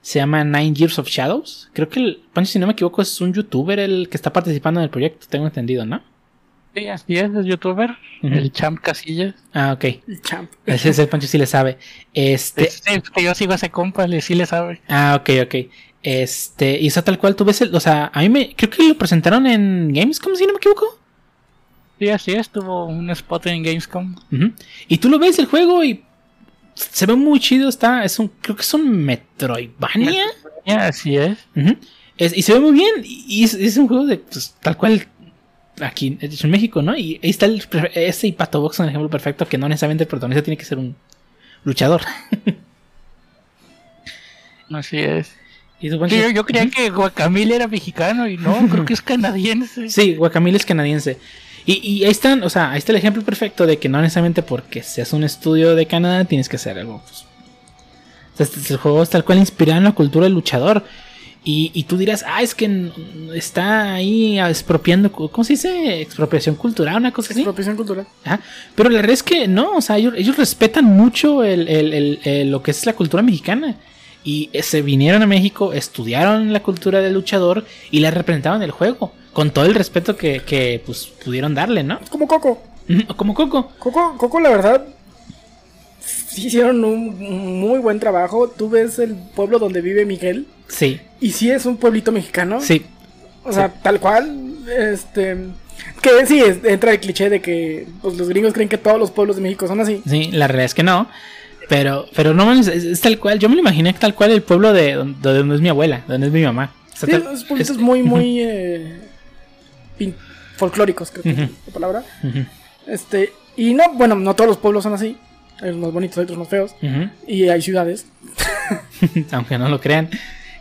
A: Se llama Nine Years of Shadows. Creo que el Pancho, si no me equivoco, es un youtuber el que está participando en el proyecto, tengo entendido, ¿no?
C: Sí, así es, es youtuber. El Champ Casillas.
A: Ah, ok.
B: El champ.
A: Ese es el Pancho sí le sabe. Este,
C: Sí, es que yo sigo a ese compa, le sí le sabe.
A: ah, ok, ok. Este, y está tal cual, tú ves el, o sea, a mí me, creo que lo presentaron en Gamescom, si no me equivoco.
C: Sí, así es, tuvo un spot en Gamescom.
A: Ujú. Y tú lo ves el juego y se ve muy chido. Está, es un, creo que es un Metroidvania.
C: Ya, así es.
A: Ujú. Es- y se ve muy bien. Y, y es, es un juego de pues, tal cual aquí en México, ¿no? Y ahí está el, ese y Pato Box, un ejemplo perfecto que no necesariamente el protagonista tiene que ser un luchador.
C: Así es.
A: Y
C: Sí, yo, yo creía que Guacamole era mexicano y no, creo que es canadiense.
A: Sí, Guacamole es canadiense. Y, y ahí están, o sea, ahí está el ejemplo perfecto de que no necesariamente porque seas un estudio de Canadá tienes que hacer algo. Pues. O sea, este- el juego es tal cual inspirado en la cultura del luchador. Y, y tú dirás, ah, es que está ahí expropiando, ¿cómo se dice? Expropiación cultural, una cosa así.
B: Expropiación cultural.
A: Ajá. Pero la verdad es que no, o sea, ellos, ellos respetan mucho el- el- el- lo que es la cultura mexicana. Y eh, se vinieron a México, estudiaron la cultura del luchador y la representaban en el juego. Con todo el respeto que, que, pues, pudieron darle, ¿no?
B: Como Coco.
A: Como Coco.
B: Coco, Coco, la verdad, sí hicieron un muy buen trabajo. Tú ves el pueblo donde vive Miguel.
A: Sí,
B: Y sí es un pueblito mexicano.
A: sí.
B: O sea, tal cual. Este. Que sí, entra el cliché de que pues, los gringos creen que todos los pueblos de México son así.
A: Sí, la realidad es que no. Pero, pero no es, es tal cual. Yo me lo imaginé tal cual el pueblo de donde, de donde es mi abuela, donde es mi mamá. O sea,
B: Sí,
A: tal-
B: los pueblitos
A: es-
B: muy, muy eh, folclóricos, creo que es la palabra. Este, y no, bueno, no todos los pueblos son así. Hay unos más bonitos, hay otros más feos. Y hay ciudades.
A: aunque no lo crean.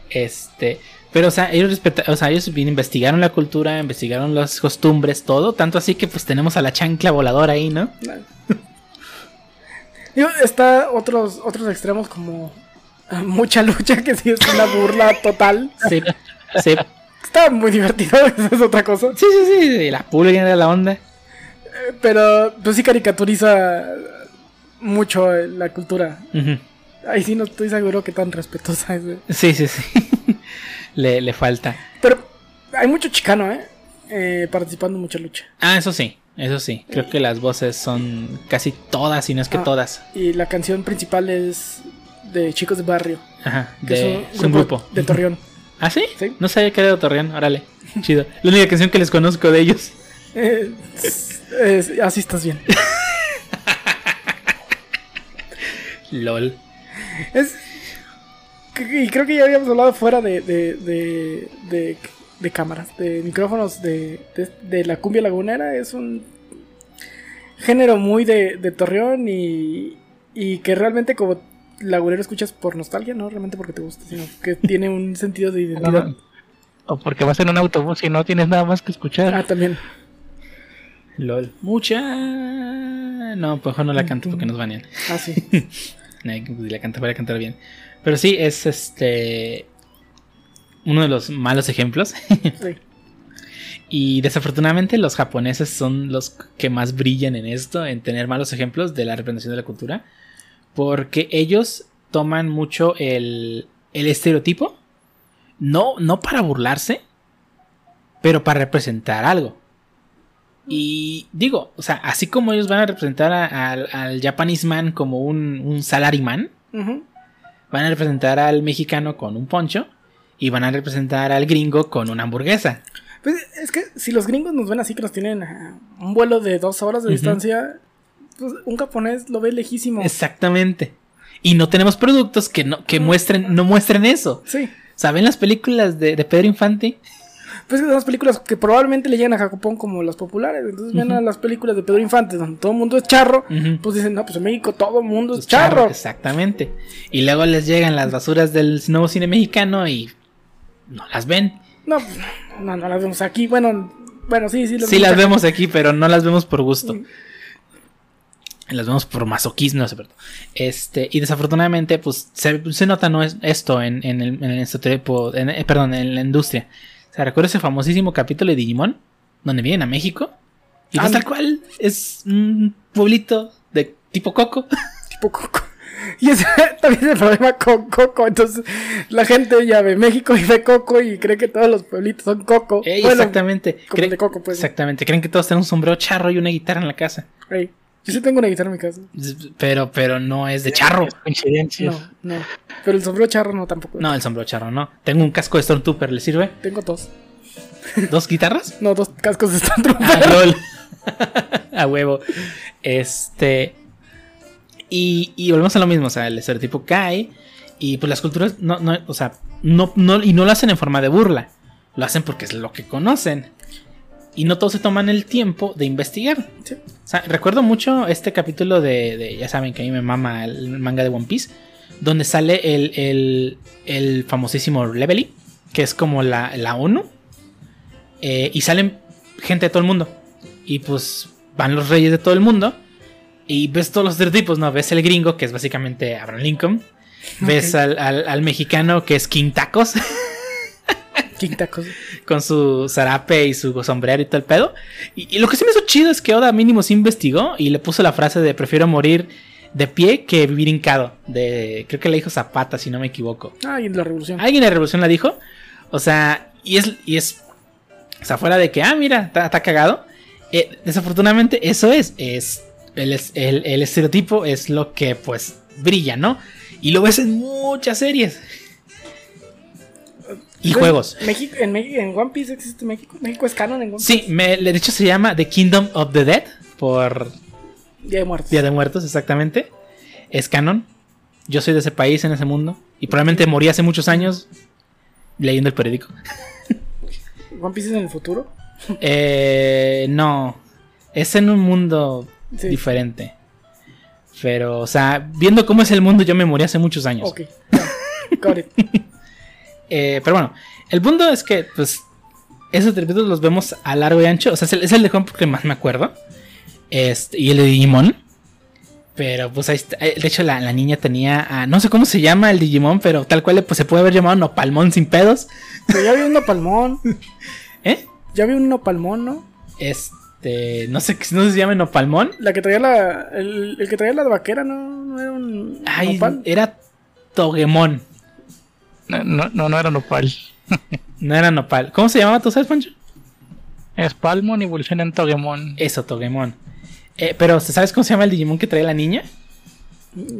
A: Este, pero o sea, ellos o sea, ellos investigaron la cultura, investigaron las costumbres, todo, tanto así que pues tenemos a la chancla voladora ahí, ¿no?
B: Digo, está otros, otros extremos como ah, mucha lucha, que sí es una burla total.
A: Sí, sí.
B: Está muy divertido, esa es otra cosa.
A: Sí, sí, sí, la pulga de la onda.
B: Eh, Pero pues sí caricaturiza mucho eh, la cultura. Ahí sí no estoy seguro que tan respetuosa es. eh.
A: Sí, sí, sí. le, le falta.
B: Pero hay mucho chicano, ¿eh? Eh, participando en mucha lucha.
A: Ah, eso sí, eso sí. Creo que las voces son casi todas, si no es que
B: Ah.
A: todas.
B: Y la canción principal es de Chicos de Barrio.
A: Ajá,
B: Que
A: de,
B: es
A: es un grupo.
B: de Torreón.
A: ¿Ah, sí?
B: Sí.
A: No sabía que era de Torreón, órale. Chido. La única canción que les conozco de ellos.
B: Eh, es- es- así estás bien.
A: LOL.
B: Es, y creo que ya habíamos hablado fuera de, de, de, de, de cámaras, de micrófonos, de, de, la cumbia lagunera. Es un género muy de, de Torreón y, y que realmente como lagunero escuchas por nostalgia, no realmente porque te gusta, sino que tiene un sentido de identidad.
C: O porque vas en un autobús y no tienes nada más que escuchar.
B: Ah, también.
A: LOL. Mucha. No, pues no la canto porque nos banean.
B: Ah, sí.
A: Si la canta, voy a cantar bien. Pero sí, es este. Uno de los malos ejemplos.
B: sí.
A: Y desafortunadamente los japoneses son los que más brillan en esto, en tener malos ejemplos de la representación de la cultura. Porque ellos toman mucho el, el estereotipo. No, no para burlarse, pero para representar algo. Y digo, o sea, así como ellos van a representar a- al, al Japanese man como un, un salaryman, van a representar al mexicano con un poncho y van a representar al gringo con una hamburguesa.
B: Pues es que si los gringos nos ven así que nos tienen a un vuelo de dos horas de distancia, pues un japonés lo ve lejísimo.
A: Exactamente. Y no tenemos productos que no, que muestren, no muestren eso.
B: Sí.
A: ¿Saben las películas de, de Pedro Infante?
B: Pues son las películas que probablemente le llegan a Japón como las populares. Entonces ven
A: Ujú.
B: a las películas de Pedro Infante donde todo el mundo es charro. Pues dicen, no, pues en México todo el mundo es charro.
A: Exactamente. Y luego les llegan las basuras del nuevo cine mexicano y no las ven.
B: No, pues, no, no las vemos aquí. Bueno, bueno, sí, sí.
A: Sí las vemos aquí, pero no las vemos por gusto. Las vemos por masoquismo, no sé, perdón. Este, y desafortunadamente, pues se, se nota no es, esto en, en el, en el estereotipo- en- eh, perdón, en la industria. O sea, recuerdo ese famosísimo capítulo de Digimon, donde vienen a México. Y pues
B: Ah,
A: tal cual, es un pueblito de tipo coco.
B: Tipo Coco. Y ese también es el problema con Coco. Entonces la gente ya ve México y ve Coco y cree que todos los pueblitos son Coco.
A: Ey,
B: Bueno,
A: exactamente.
B: como el de Coco, pues.
A: Exactamente. Creen que todos tienen un sombrero charro y una guitarra en la casa.
B: ey, Yo sí tengo una guitarra en mi casa.
A: Pero, pero no es de charro.
B: No, no. Pero el sombrero charro no tampoco.
A: No, el sombrero charro no. Tengo un casco de Stormtrooper, ¿le sirve?
B: Tengo dos.
A: ¿Dos guitarras?
B: No, dos cascos de Stormtrooper.
A: Ah, lol. a huevo. Este. Y, y volvemos a lo mismo. O sea, el estereotipo cae. Y pues las culturas no, no, o sea, no, no, y no lo hacen en forma de burla. Lo hacen porque es lo que conocen. Y no todos se toman el tiempo de investigar.
B: Sí.
A: O sea, recuerdo mucho este capítulo de, de- ya saben que a mí me mama el manga de One Piece, donde sale el, el, el famosísimo Levely, que es como la, la ONU, eh, y salen gente de todo el mundo. Y pues van los reyes de todo el mundo. Y ves todos los estereotipos, ¿no? Ves el gringo, que es básicamente Abraham Lincoln. Ves al, al- al mexicano, que es King Tacos,
B: King Tacos.
A: con su zarape y su sombrero y todo el pedo. Y, y lo que sí me hizo chido es que Oda mínimo se investigó y le puso la frase de prefiero morir de pie que vivir hincado. De, creo que le dijo Zapata, si no me equivoco.
B: Ah, y la revolución.
A: Alguien de la revolución la dijo. O sea, y es, y es, o sea, fuera de que, ah, mira, está cagado. Eh, desafortunadamente, eso es, es el, el- el estereotipo es lo que, pues, brilla, ¿no? Y lo ves en muchas series. Y juegos.
B: México, en, México, en One Piece existe México. México es canon en One
A: Sí, me- de hecho se llama The Kingdom of the Dead por
B: Piece. Día de Muertos.
A: Día de Muertos, exactamente. Es canon. Yo soy de ese país, en ese mundo. Y probablemente morí hace muchos años leyendo el periódico.
B: One Piece es en el futuro.
A: Eh, no, es en un mundo
B: Sí.
A: diferente. Pero, o sea, viendo cómo es el mundo, yo me morí hace muchos años.
B: Ok. got it.
A: Eh, pero bueno, el punto es que, pues, esos tributos los vemos a largo y ancho. O sea, es el, de Juan porque más me acuerdo. Este, y el de Digimon. Pero pues ahí está. eh, De hecho, la, la niña tenía. no sé cómo se llama el Digimon, pero tal cual pues, se puede haber llamado Nopalmón sin pedos.
B: Pero ya vi un nopalmón.
A: ¿Eh?
B: Ya vi un nopalmón, ¿no?
A: Este. No sé, no sé si se llama Nopalmón.
B: La que traía la. El, el que traía la vaquera, ¿no? No era un.
A: Ay,
B: nopal.
A: era Togemon.
C: No, no, no, era Nopal.
A: No era Nopal. ¿Cómo se llamaba, tú sabes, Pancho?
C: Es Palmon y evoluciona en Togemon.
A: Eso, Togemon. Eh, pero, ¿sabes cómo se llama el Digimon que trae la niña?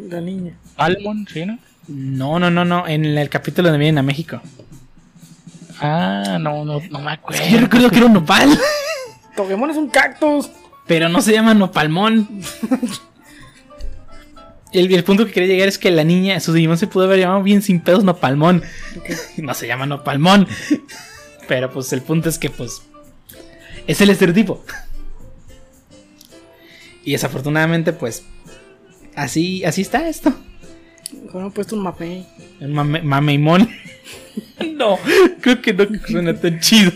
B: La niña.
C: Palmon, ¿sí, no?
A: No, no, no, no. En el capítulo de Vienen a México.
C: Ah, no, no, no me
A: Es
C: acuerdo.
A: que yo recuerdo que era un nopal.
B: Togemon es un cactus.
A: Pero no se llama Nopalmón. El, el punto que quería llegar es que la niña, su Digimon se pudo haber llamado bien sin pedos Nopalmón. No se llama Nopalmón. Pero pues el punto es que pues es el estereotipo. Y desafortunadamente pues así, así está esto.
B: Bueno, han puesto un
A: mame, mameimón. No, creo que no suena tan chido.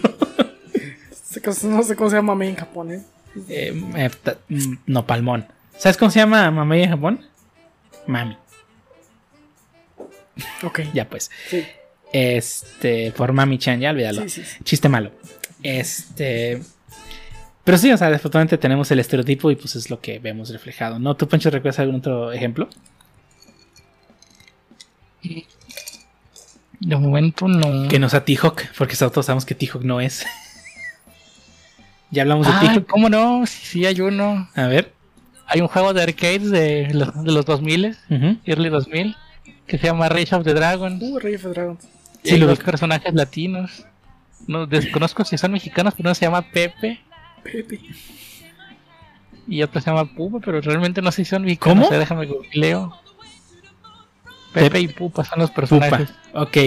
B: No sé cómo se llama mapei en japonés.
A: Eh, eh, mm, Nopalmón. ¿Sabes cómo se llama mamey en Japón? Mami.
B: Ok.
A: Ya pues.
B: Sí.
A: Este, por Mami Chan, ya olvídalo.
B: Sí, sí, sí.
A: Chiste malo. Este. Pero sí, o sea, desafortunadamente tenemos el estereotipo y pues es lo que vemos reflejado. ¿No? ¿Tú, Pancho, recuerdas algún otro ejemplo?
C: De momento no.
A: Que no sea T-Hawk, porque todos sabemos que T-Hawk no es. ya hablamos de
C: Ah,
A: T-Hawk.
C: ¿cómo no? Sí, sí, hay uno.
A: A ver.
C: Hay un juego de arcades de los, de los 2000,
A: Ujú.
C: early 2000, que se llama Rage of the Dragons.
B: Uh, of.
C: Y
A: Sí,
C: hay
A: lo
C: dos
A: ubico.
C: personajes latinos. No desconozco si son mexicanos, pero uno se llama Pepe
B: Pepe.
C: y otro se llama Pupa, pero realmente no sé si son mexicanos.
A: ¿Cómo?
C: o sea, déjame googleo. Pepe y Pupa son los
A: Pupa.
C: personajes.
A: Ok.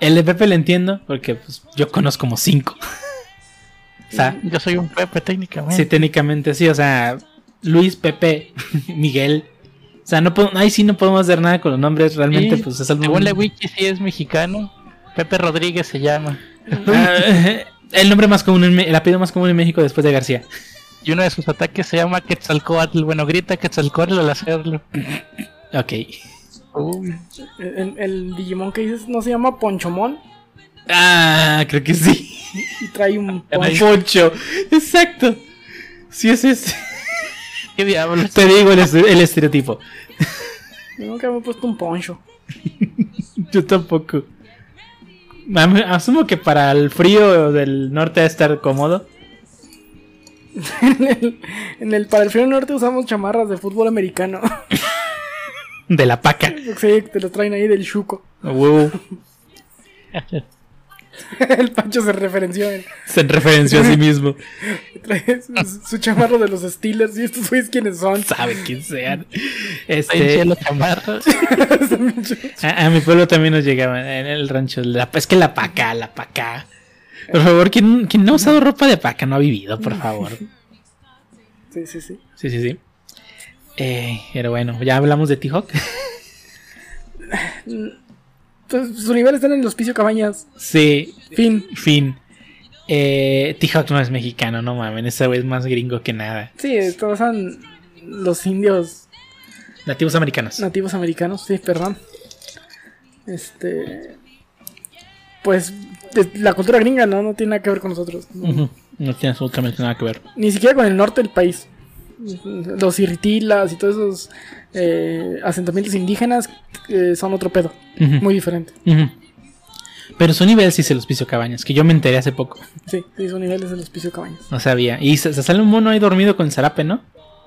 A: El de Pepe lo entiendo, porque pues, yo conozco como cinco. o sea,
C: Yo soy un Pepe técnicamente.
A: Sí, técnicamente sí, o sea, Luis, Pepe, Miguel. O sea, no podemos, ahí sí no podemos hacer nada con los nombres, realmente,
C: Sí,
A: pues es algo.
C: Según la wiki sí es mexicano. Pepe Rodríguez se llama.
A: Ah, el nombre más común, en el apellido más común en México después de García.
C: Y uno de sus ataques se llama Quetzalcoatl. Bueno, grita Quetzalcoatl al hacerlo.
A: Ok.
B: El, el Digimon que dices no se llama Ponchomon
A: Ah, creo que sí.
B: y trae un
A: Un
B: poncho.
A: poncho. Exacto. Sí es ese.
C: ¿Qué diablos?
A: Te digo el, est- el estereotipo.
B: Yo nunca me he puesto un poncho.
A: Yo tampoco. Am- Asumo que para el frío del norte va a estar cómodo.
B: en, el, en el- para el frío norte usamos chamarras de fútbol americano.
A: De la paca.
B: sí, te lo traen ahí del Chuco.
A: Huevo.
B: el Pancho se referenció en
A: Se referenció a sí mismo.
B: trae su, su chamarro de los Steelers y estos güeyes quiénes son.
A: Sabe quién sean. Este, a, a mi pueblo también nos llegaban en el rancho. la- es que la paca, la paca. Por favor, quien, quien no ha usado ropa de paca no ha vivido, por favor.
B: Sí, sí, sí.
A: Sí, sí, sí. Eh, pero bueno, ya hablamos de T-Hawk.
B: Su nivel está en el hospicio Cabañas.
A: Sí,
B: Fin.
A: fin. Eh, T-Hawk no es mexicano, no mames. Ese güey es más gringo que nada.
B: Sí, todos son los indios
A: Nativos americanos.
B: nativos americanos, sí, perdón. Este. Pues la cultura gringa no, no tiene nada que ver con nosotros. No.
A: No tiene absolutamente nada que ver.
B: Ni siquiera con el norte del país. Los irritilas y todos esos eh, asentamientos indígenas eh, son otro pedo. Muy diferente.
A: Pero su nivel sí se los piso cabañas, que yo me enteré hace poco.
B: Sí, sí, son niveles del hospicio Cabañas.
A: No sabía. Y se, se sale un mono ahí dormido con el zarape, ¿no?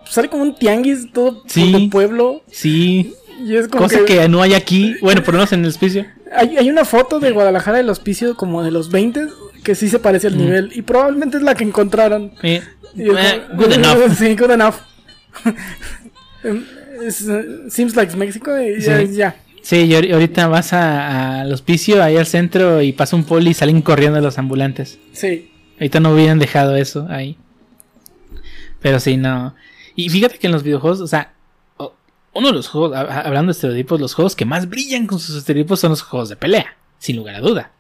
B: Sale como un tianguis todo
A: Sí.
B: pueblo.
A: Sí.
B: Y es como
A: Cosa
B: que,
A: que... no hay aquí. Bueno, por lo menos en el hospicio.
B: Hay, hay una foto de Guadalajara del hospicio como de los 20 que sí se parece al
A: Mm.
B: nivel. Y probablemente es la que encontraron. Es
A: eh, good enough.
B: Sí, good enough. Seems like México y.
A: Sí.
B: ya.
A: Sí, y ahori- ahorita vas a- al hospicio, ahí al centro, y pasa un poli y salen corriendo los ambulantes.
B: Sí.
A: Ahorita no hubieran dejado eso ahí. Pero sí, no. Y fíjate que en los videojuegos, o sea, uno de los juegos, hablando de estereotipos, los juegos que más brillan con sus estereotipos son los juegos de pelea, sin lugar a duda.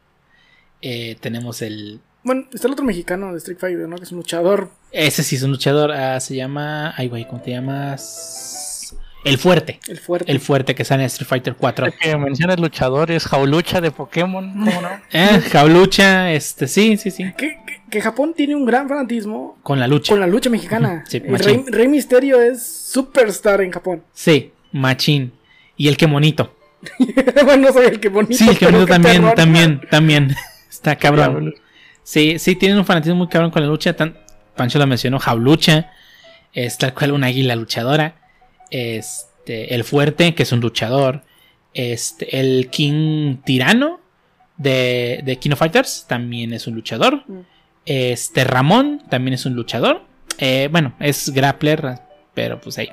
A: Eh, tenemos el.
B: Bueno, está el otro mexicano de Street Fighter, ¿no? Que es un luchador.
A: Ese sí es un luchador, ah, se llama. Ay, güey, ¿cómo te llamas? El fuerte.
B: El fuerte.
A: El fuerte que sale en Street Fighter 4.
C: Que mencionas luchadores, Jaulucha de Pokémon, ¿cómo no?
A: Eh, Jaulucha, este, sí, sí, sí.
B: Que, que- que Japón tiene un gran fanatismo
A: Con la lucha.
B: con la lucha mexicana.
A: Sí,
B: El. Rey, Rey Misterio es superstar en Japón.
A: Sí, machín. Y el que monito.
B: bueno, no soy el que bonito.
A: Sí, el que bonito también, también, también. Está cabrón. Sí, sí, tienen un fanatismo muy cabrón con la lucha. Tan, Pancho lo mencionó, Jaulucha. Es tal cual una águila luchadora. Este, el fuerte, que es un luchador. Este, el King Tirano de, de King of Fighters también es un luchador.
B: Mm.
A: Este, Ramón también es un luchador. Eh, bueno, es grappler, pero pues ahí.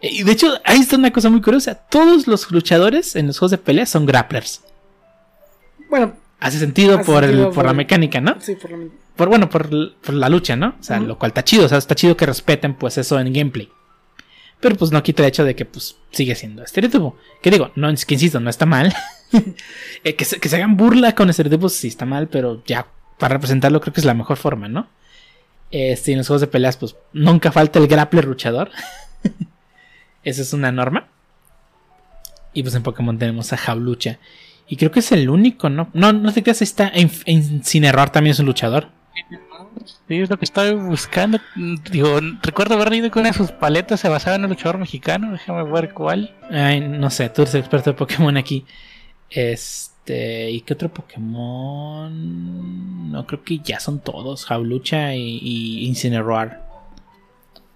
A: Y de hecho, ahí está una cosa muy curiosa. Todos los luchadores en los juegos de pelea son grapplers.
B: Bueno,
A: Hace sentido,
B: Hace
A: por, el- por
B: por-
A: la mecánica, ¿no?
B: sí, por lo
A: Por, bueno, por, por la lucha, ¿no? O sea, lo cual está chido. O sea, está chido que respeten, pues, eso en gameplay. Pero, pues, no quita el hecho de que, pues, sigue siendo estereotipo. Que digo, no, que insisto, no está mal. Eh, que, se, que se hagan burla con estereotipos sí está mal, pero ya, para representarlo creo que es la mejor forma, ¿no? Este, en los juegos de peleas, pues, nunca falta el grappler luchador. Esa es una norma. Y pues en Pokémon tenemos a Jaulucha. Y creo que es el único, ¿no? No, no te creas, está. En, también es un luchador.
C: Sí, es lo que estaba buscando. Digo, recuerdo haber leído que una de sus paletas se basaba en un luchador mexicano. Déjame ver cuál.
A: Ay, no sé, tú eres experto de Pokémon aquí. Este. ¿Y qué otro Pokémon? No, creo que ya son todos. Jaulucha y, y Incineroar.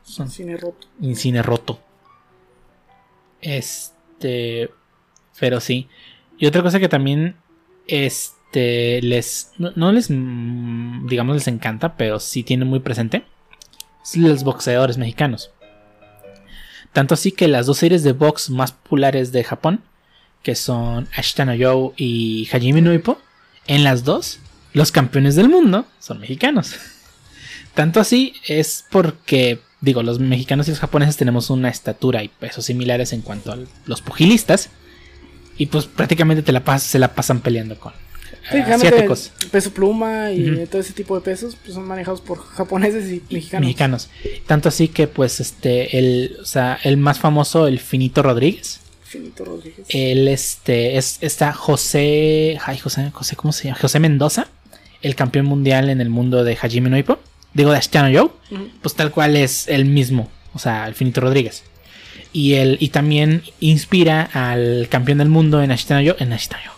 A: Son
B: Cine roto.
A: Incineroto. Este. Pero sí. Y otra cosa que también. Este. Les. No, les. mm, Digamos, les encanta, pero sí tienen muy presente. Es los boxeadores mexicanos. Tanto así que las dos series de box más populares de Japón. Que son Ashitano y Hajime no Ippo. En las dos. Los campeones del mundo son mexicanos. Tanto así es porque, digo, los mexicanos y los japoneses tenemos una estatura y pesos similares en cuanto a los pugilistas. Y pues prácticamente te la pas- se la pasan peleando con
B: Sí,
A: eh, asiáticos,
B: peso pluma y todo ese tipo de pesos pues, son manejados por japoneses y mexicanos.
A: mexicanos. Tanto así que pues este, el, o sea, el más famoso, el Finito Rodríguez.
B: Finito Rodríguez.
A: Él este, es, está José, ay, José, José, ¿cómo se llama? José Mendoza, el campeón mundial en el mundo de Hajime no Ippo. Digo, de Ashitano.
B: Ujú.
A: pues tal cual es el mismo, o sea, el Finito Rodríguez. Y él y también inspira al campeón del mundo en Ashitano Yo, en Ashitano Yo,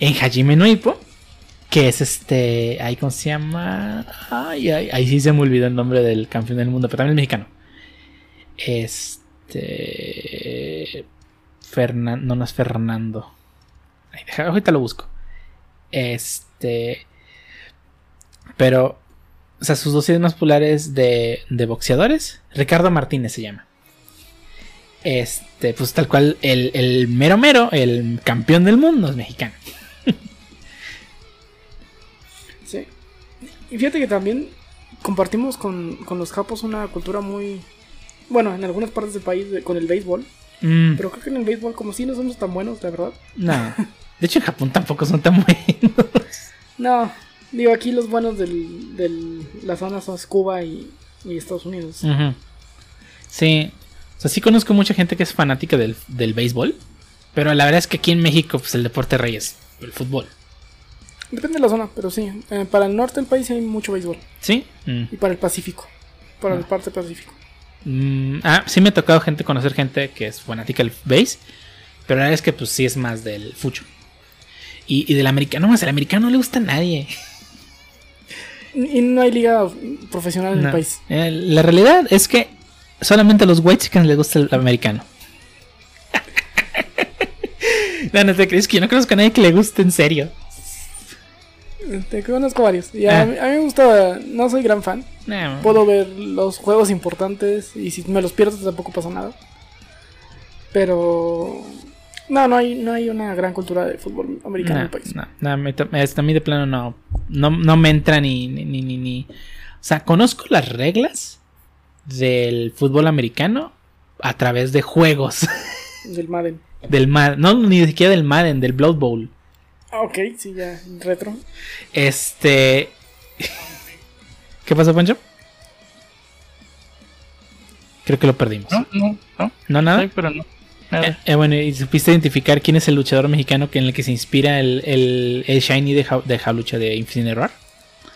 A: en Hajime no Ippo, que es este, ahí cómo se llama, ay, ay, ahí sí se me olvidó el nombre del campeón del mundo, pero también es mexicano. Este Fernando, no, no es Fernando. Ay, deja- ahorita lo busco. Este pero o sea, sus dos series más populares de, de boxeadores. Ricardo Martínez se llama. Este, pues tal cual, el, el mero mero, el campeón del mundo es mexicano.
B: Sí. Y fíjate que también compartimos con, con los japos una cultura muy. Bueno, en algunas partes del país con el béisbol.
A: Mm,
B: Pero creo que en el béisbol, como si no somos tan buenos, la verdad.
A: no. De hecho, en Japón tampoco son tan buenos.
B: No, digo, aquí los buenos de del, la zona son Cuba y, y Estados Unidos.
A: Sí. O sea, sí conozco mucha gente que es fanática del, del béisbol. Pero la verdad es que aquí en México, pues el deporte rey es el fútbol.
B: Depende de la zona, pero sí. eh, para el norte del país hay mucho béisbol.
A: ¿Sí? Mm.
B: Y para el Pacífico. Para
A: Ah.
B: la parte Pacífico.
A: Mm, ah, sí me ha tocado gente, conocer gente que es fanática del base, pero la verdad es que pues sí es más del fucho. Y, y del americano, más el americano no le gusta a nadie.
B: Y no hay liga profesional en
A: No.
B: el país.
A: Eh, La realidad es que solamente a los white chickens les gusta el americano. no, no te crees que yo no conozco a nadie que le guste en serio.
B: Te conozco varios. Y a,
A: Ah.
B: mí, a mí me gusta, no soy gran fan.
A: No.
B: Puedo ver los juegos importantes y si me los pierdo tampoco pasa nada. Pero no, no hay, no hay una gran cultura de fútbol americano en
A: No,
B: el país.
A: no, no, me este, a mí de plano no, no, no me entra ni, ni, ni, ni, ni- O sea, conozco las reglas del fútbol americano a través de juegos.
B: Del Madden.
A: Del Madden, no, ni siquiera del Madden, del Blood Bowl.
B: Ah, ok, sí, ya, retro.
A: Este. ¿Qué pasó, Pancho? Creo que lo perdimos.
C: No, no, no.
A: ¿No nada?
C: Sí, pero no. Nada.
A: Eh, eh, bueno, ¿y supiste identificar quién es el luchador mexicano que en el que se inspira el, el, el Shiny de, Ja- de Jalucha de Infinite Error?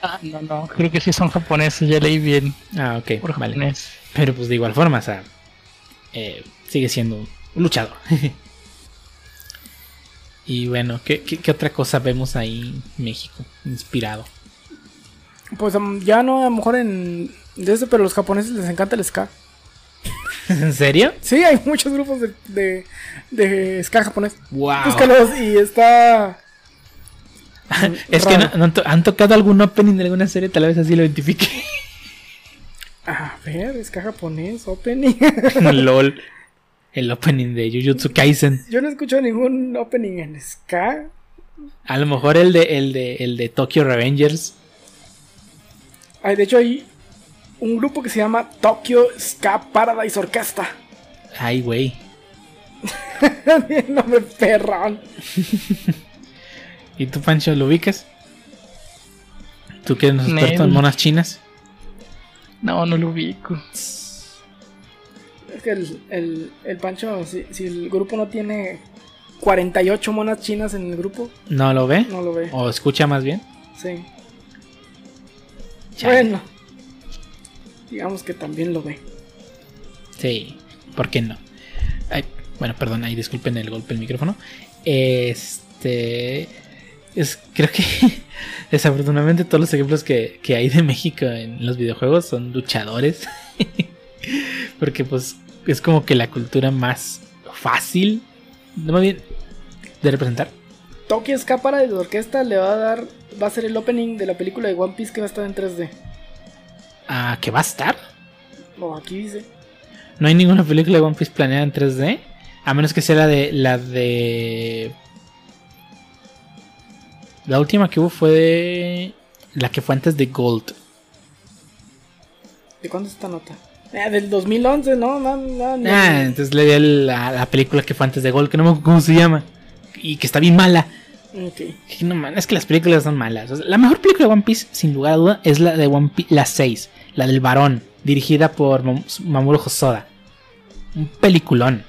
C: Ah, no, no. Creo que sí son japoneses. Ya leí bien.
A: Ah, ok,
C: Por
A: vale.
C: japonés.
A: Pero pues de igual forma, o sea, eh, sigue siendo un luchador. y bueno, ¿qué, qué, qué otra cosa vemos ahí en México inspirado?
B: Pues um, ya no, a lo mejor en. De eso, pero a los japoneses les encanta el ska.
A: ¿En serio?
B: Sí, hay muchos grupos de, de, de ska japonés.
A: ¡Wow!
B: Búscalos y está.
A: es que no, no han, to- han tocado algún opening de alguna serie, tal vez así lo identifique.
B: A ver, ska japonés, opening.
A: LOL. El opening de Jujutsu Kaisen.
B: Yo no escucho ningún opening en ska.
A: A lo mejor el de el de el de Tokyo Revengers.
B: Ay, de hecho, hay un grupo que se llama Tokyo Ska Paradise Orquesta.
A: Ay, güey.
B: Bien nombre perrón.
A: ¿Y tú, Pancho, lo ubicas? ¿Tú que eres experto en monas chinas?
C: No, no lo ubico.
B: Es que el, el, el Pancho, si, si el grupo no tiene 48 monas chinas en el grupo,
A: ¿No lo ve?
B: no lo ve.
A: ¿O escucha más bien?
B: Sí.
A: Chale.
B: Bueno. Digamos que también lo ve.
A: Sí, ¿por qué no? Ay, bueno, perdón, ahí disculpen el golpe del micrófono. Este. Es, creo que desafortunadamente todos los ejemplos que, que hay de México en los videojuegos son luchadores. Porque pues es como que la cultura más fácil, no más bien, de representar.
B: Tokyo Ska Paradise Orquesta le va a dar. Va a ser el opening de la película de One Piece que va a estar en 3D.
A: Ah, que va a estar.
B: O aquí dice.
A: No hay ninguna película de One Piece planeada en 3D. A menos que sea la de. La de. La última que hubo fue de. La que fue antes de Gold.
B: ¿De cuándo es esta nota? Ah, del 2011, no, no, no. no.
A: Ah, entonces le di la, la película que fue antes de Gold, que no me acuerdo cómo se llama. Y que está bien mala.
B: Ok.
A: Que no man, es que las películas son malas. O sea, la mejor película de One Piece, sin lugar a duda, es la de One Piece, la 6, la del varón, dirigida por Mam- Mamoru Hosoda. Un peliculón.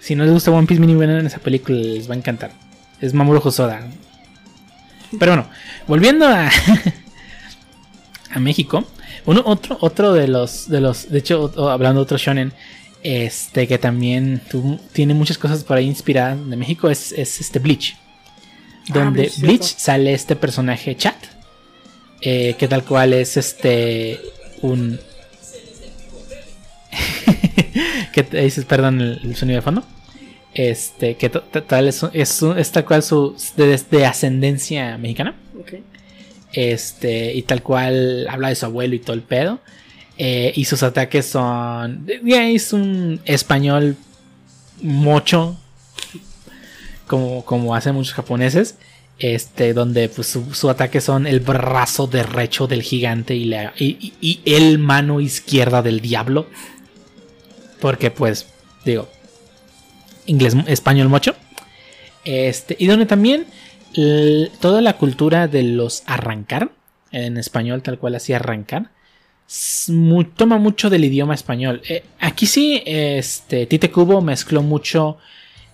A: Si no les gusta One Piece, mínimo vean esa película, les va a encantar. Es Mamoru Hosoda. Pero bueno, volviendo a, a México, uno, otro, otro de los, de los, de hecho, hablando de otro shonen, este que también tiene muchas cosas por ahí inspiradas de México es, es este Bleach. Donde
B: Bleach,
A: sale este personaje Chat, eh, que tal cual es este un que dices, perdón el, el sonido de fondo, este que tal es, es, es tal cual su de, de ascendencia mexicana, este y tal cual habla de su abuelo y todo el pedo. eh, y sus ataques son. Es un español mocho. Como, como hacen muchos japoneses. Este, donde pues, su, su ataque son el brazo derecho del gigante y, la, y, y- y el mano izquierda del diablo. Porque, pues, digo, inglés, español mucho. Este, y donde también toda la cultura de los arrancar, en español tal cual así arrancar, toma mucho del idioma español. Eh, aquí sí, este, Tite Cubo mezcló mucho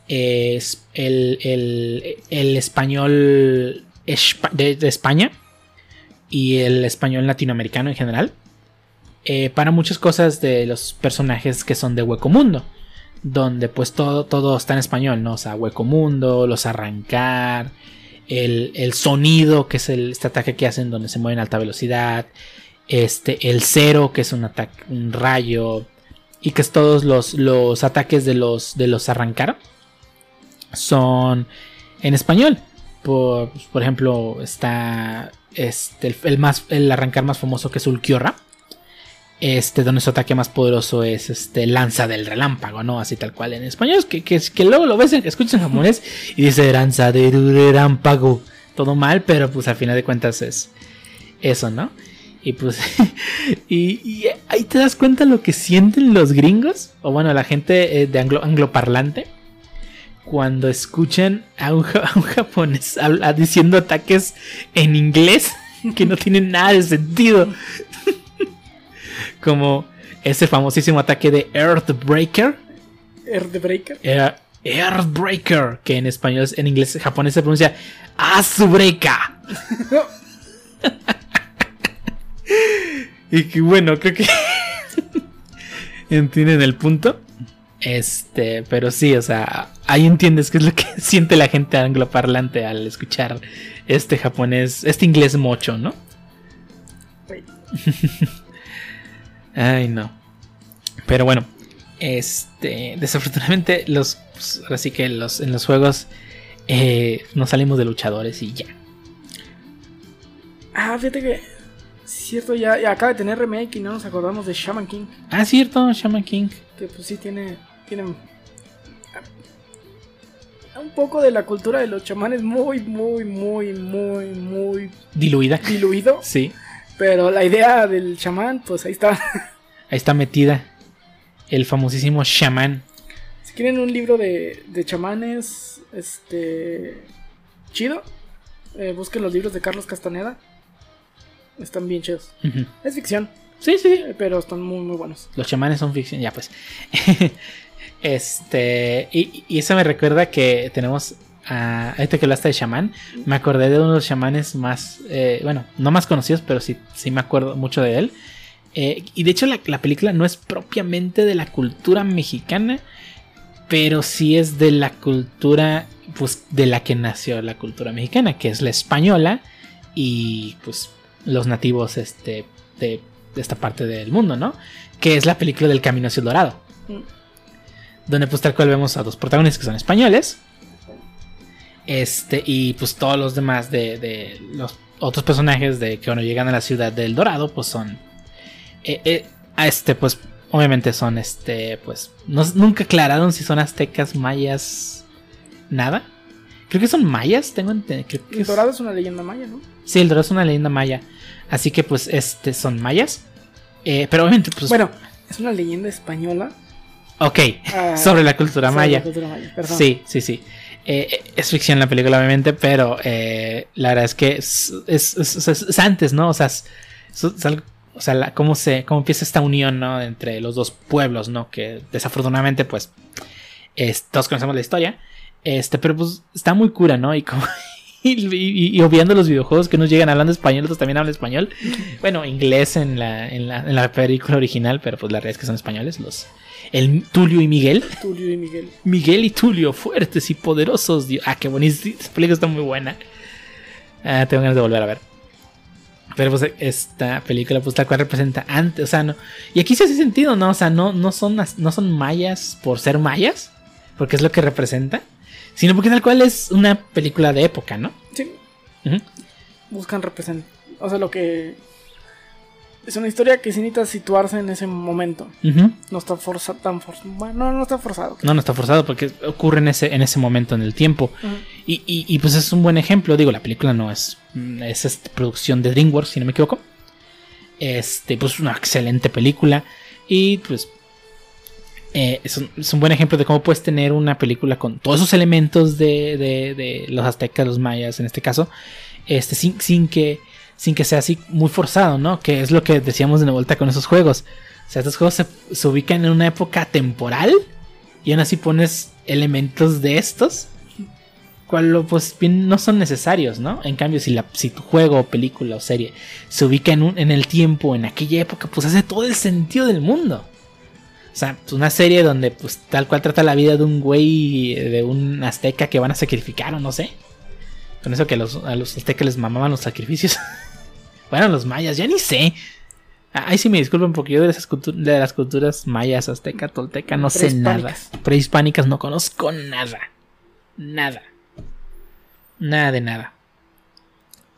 A: eh, el, el- el español espa- de, de España y el español latinoamericano en general. eh, para muchas cosas de los personajes que son de Hueco Mundo. Donde pues todo, todo está en español, ¿no? O sea, Hueco Mundo, los arrancar, el, el sonido, que es el, este ataque que hacen donde se mueven a alta velocidad, este, el cero, que es un ataque, un rayo, y que es todos los, los ataques de los, de los arrancar son en español. Por, por ejemplo, está este, el, el más, el arrancar más famoso que es Ulquiorra. Este, donde su ataque más poderoso es este lanza del relámpago, ¿no? Así tal cual en español. Es que, que, luego lo ves, escuchas en japonés y dice lanza del relámpago. Todo mal, pero pues al final de cuentas es eso, ¿no? Y pues, y, ahí te das cuenta lo que sienten los gringos, o bueno, la gente eh, de anglo, angloparlante, cuando escuchan a un, a un japonés habla- diciendo ataques en inglés que no tienen nada de sentido. Como, ese famosísimo ataque de Earthbreaker.
B: Earthbreaker.
A: Era Earthbreaker, que en español, en inglés, japonés se pronuncia Azubreka. y que bueno, creo que entienden el punto. Este, pero sí, o sea, ahí entiendes qué es lo que siente la gente angloparlante al escuchar este japonés, este inglés mocho, ¿no? Ay, no. Pero bueno, este, desafortunadamente los, pues, ahora sí que los, en los juegos eh, no salimos de luchadores y ya.
B: Ah, fíjate que. Cierto, ya, ya acaba de tener remake y no nos acordamos de Shaman King.
A: Ah, cierto, Shaman King.
B: Que pues sí tiene. Tiene. Un poco de la cultura de los chamanes muy, muy, muy, muy, muy
A: Diluida.
B: diluido.
A: Sí.
B: Pero la idea del chamán, pues ahí está.
A: Ahí está metida. El famosísimo shaman.
B: Si quieren un libro de, de chamanes, este. chido, eh, busquen los libros de Carlos Castaneda. Están bien chidos. Es ficción,
A: Sí, sí.
B: eh, pero están muy, muy buenos.
A: Los chamanes son ficción, ya pues. este. Y, y eso me recuerda que tenemos. A, ahorita que hablaste de chamán, me acordé de uno de los chamanes más. eh, bueno, no más conocidos, pero sí, sí me acuerdo mucho de él. Eh, y de hecho, la, la película no es propiamente de la cultura mexicana, pero sí es de la cultura. Pues de la que nació la cultura mexicana, que es la española. Y pues los nativos este, de, de esta parte del mundo, ¿no? Que es la película del Camino hacia el Dorado.
B: Mm.
A: Donde pues tal cual vemos a dos protagonistas que son españoles. Este, y pues todos los demás de, de los otros personajes de que cuando llegan a la ciudad del Dorado, pues son... eh, eh, a este, pues obviamente son este, pues... no- nunca aclararon si son aztecas, mayas, nada. Creo que son mayas, tengo entendido.
B: El Dorado es una leyenda maya, ¿no?
A: Sí, el Dorado es una leyenda maya. Así que pues este son mayas. Eh, pero obviamente pues...
B: Bueno, es una leyenda española.
A: ok.
B: ah,
A: sobre la cultura
B: sobre
A: maya.
B: la cultura maya, perdón.
A: Sí, sí, sí. Eh, es ficción la película, obviamente, pero eh, la verdad es que es, es- es- es- es antes, ¿no? O sea, o sea cómo, se, cómo empieza esta unión, ¿no? Entre los dos pueblos, ¿no? Que desafortunadamente, pues, es- todos conocemos la historia. Este, pero pues está muy cura, ¿no? Y como. Y obviando los videojuegos que nos llegan hablando español, otros también hablan español. Bueno, inglés en la, en la, en la película original, pero pues la realidad es que son españoles. Los, el Tulio y Miguel.
B: Tulio y Miguel.
A: Miguel y Tulio, fuertes y poderosos. Dios. Ah, qué buenísimo. Esta película está muy buena. Ah, tengo ganas de volver a ver. Pero pues esta película, pues tal cual representa antes, o sea, no. Y aquí sí hace sentido, ¿no? O sea, no, no, son, no son mayas por ser mayas, porque es lo que representa, sino porque tal cual es una película de época, ¿no?
B: Sí, buscan representar. O sea, lo que. Es una historia que sí necesita situarse en ese momento. No está forzado, tan forzado. Bueno, no, no está forzado.
A: No, no está forzado porque ocurre en ese, en ese momento en el tiempo. Y, y- y, pues es un buen ejemplo. Digo, la película no es. Es este, producción de DreamWorks, si no me equivoco. Este, pues una excelente película. Y pues. eh, es, un, es un buen ejemplo de cómo puedes tener una película con todos esos elementos de, de- de los aztecas, los mayas en este caso. Este, sin, sin que. Sin que sea así muy forzado, ¿no? Que es lo que decíamos de vuelta con esos juegos. O sea, estos juegos se, se ubican en una época temporal. Y aún así pones elementos de estos cual pues bien no son necesarios, ¿no? En cambio, si, la, si tu juego, película o serie se ubica en, un- en el tiempo, en aquella época, pues hace todo el sentido del mundo. O sea, pues, una serie donde pues tal cual trata la vida de un güey, de un azteca que van a sacrificar o no sé. Con eso que los, a los aztecas les mamaban los sacrificios. bueno, los mayas, ya ni sé. Ah, Ahí sí me disculpen porque yo de, esas cultu- de las culturas mayas, azteca, tolteca, no sé nada.
B: Prehispánicas.
A: No conozco nada. Nada. Nada de nada.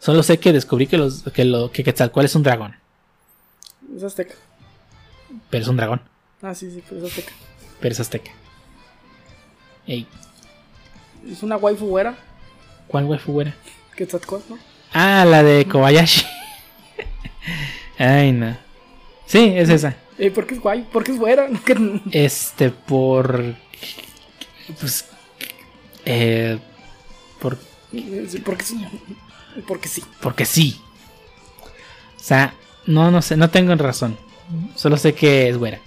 A: Solo sé que descubrí que los que lo que Quetzalcóatl es un dragón,
B: Es azteca.
A: pero es un dragón,
B: Ah, sí, sí, pues es azteca.
A: pero es azteca. Ey,
B: Es una waifu güera.
A: ¿cuál waifu era?
B: Que ¿no?
A: Ah, la de Kobayashi. Ay, no. Sí, es esa.
B: Eh, ¿Por qué es guay? ¿Por qué es güera? Que-
A: Este por pues eh, por
B: Porque sí. Porque sí.
A: porque sí. O sea, no no sé, no tengo razón. Solo sé que es güera.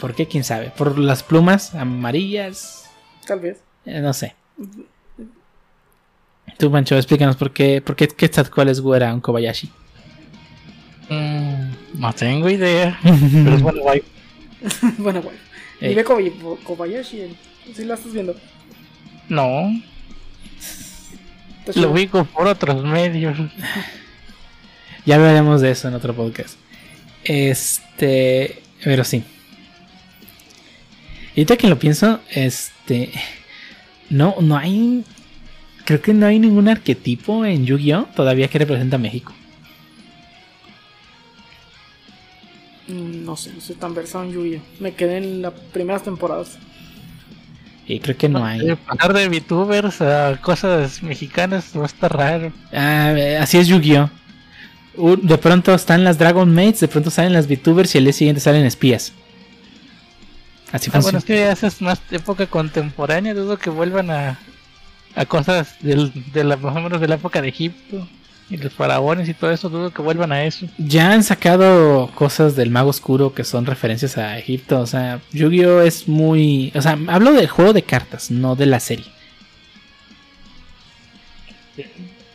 A: ¿Por qué? ¿Quién sabe? ¿Por las plumas amarillas?
B: Tal vez.
A: Eh, no sé. Tú, Mancho, explícanos por qué, por qué Quetzalcoatl es güera un Kobayashi.
C: No tengo idea. Pero es bueno, guay.
B: bueno, güey.
A: Ey.
B: Y ve Kob- Kobayashi. Si la estás viendo.
C: No, lo ubico por otros medios.
A: Ya hablaremos de eso en otro podcast. Este, pero sí. Y ahorita que lo pienso, este, no, no hay, creo que no hay ningún arquetipo en Yu-Gi-Oh todavía que representa a México.
B: No sé, no soy tan versado en Yu-Gi-Oh. Me quedé en las primeras temporadas.
A: Y creo que no hay.
C: Eh, Pasar de VTubers a cosas mexicanas va a estar raro.
A: Ah, eh, así es Yu-Gi-Oh. De pronto están las Dragon Mates, de pronto salen las VTubers y al día siguiente salen espías. Así
C: Ah, bueno, es que esa es más época contemporánea. Dudo que vuelvan a, a cosas del, de la, más o menos de la época de Egipto y los faraones y todo eso. Dudo que vuelvan a eso.
A: Ya han sacado cosas del mago oscuro que son referencias a Egipto. O sea, Yu-Gi-Oh es muy. O sea, hablo del juego de cartas, no de la serie.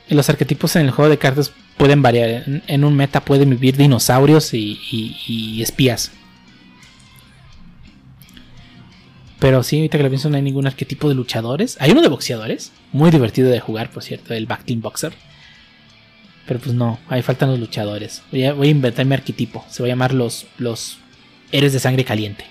A: Los arquetipos en el juego de cartas pueden variar. En, en un meta pueden vivir dinosaurios y, y- y espías. Pero sí, ahorita que lo pienso, no hay ningún arquetipo de luchadores. Hay uno de boxeadores, muy divertido de jugar, por cierto, el Backteam Boxer. Pero pues no, ahí faltan los luchadores. Voy a, voy a inventar mi arquetipo. Se va a llamar los, los héroes de sangre caliente.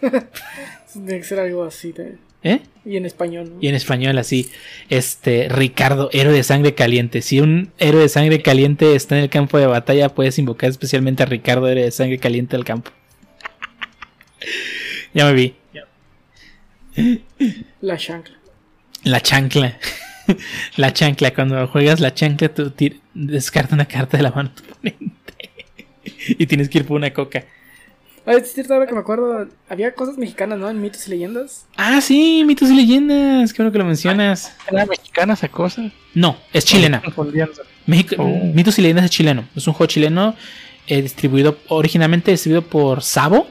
B: Tiene que ser algo así. de-
A: ¿Eh?
B: Y en español, ¿no?
A: Y en español así, este, Ricardo, héroe de sangre caliente. Si un héroe de sangre caliente está en el campo de batalla, puedes invocar especialmente a Ricardo, héroe de sangre caliente del campo. Ya me vi.
B: La chancla.
A: La chancla. La chancla. Cuando juegas la chancla, tú tir- descarta una carta de la mano de tu oponente. Y tienes que ir por una coca.
B: Ah, es cierto, ahora que me acuerdo, había cosas mexicanas, ¿no? En mitos y leyendas.
A: Ah, sí, mitos y leyendas. Qué bueno que lo mencionas.
C: ¿Era mexicana esa cosa?
A: No, es chilena. México,
C: Oh.
A: Mitos y leyendas es chileno. Es un juego chileno eh, distribuido, originalmente distribuido por Sabo.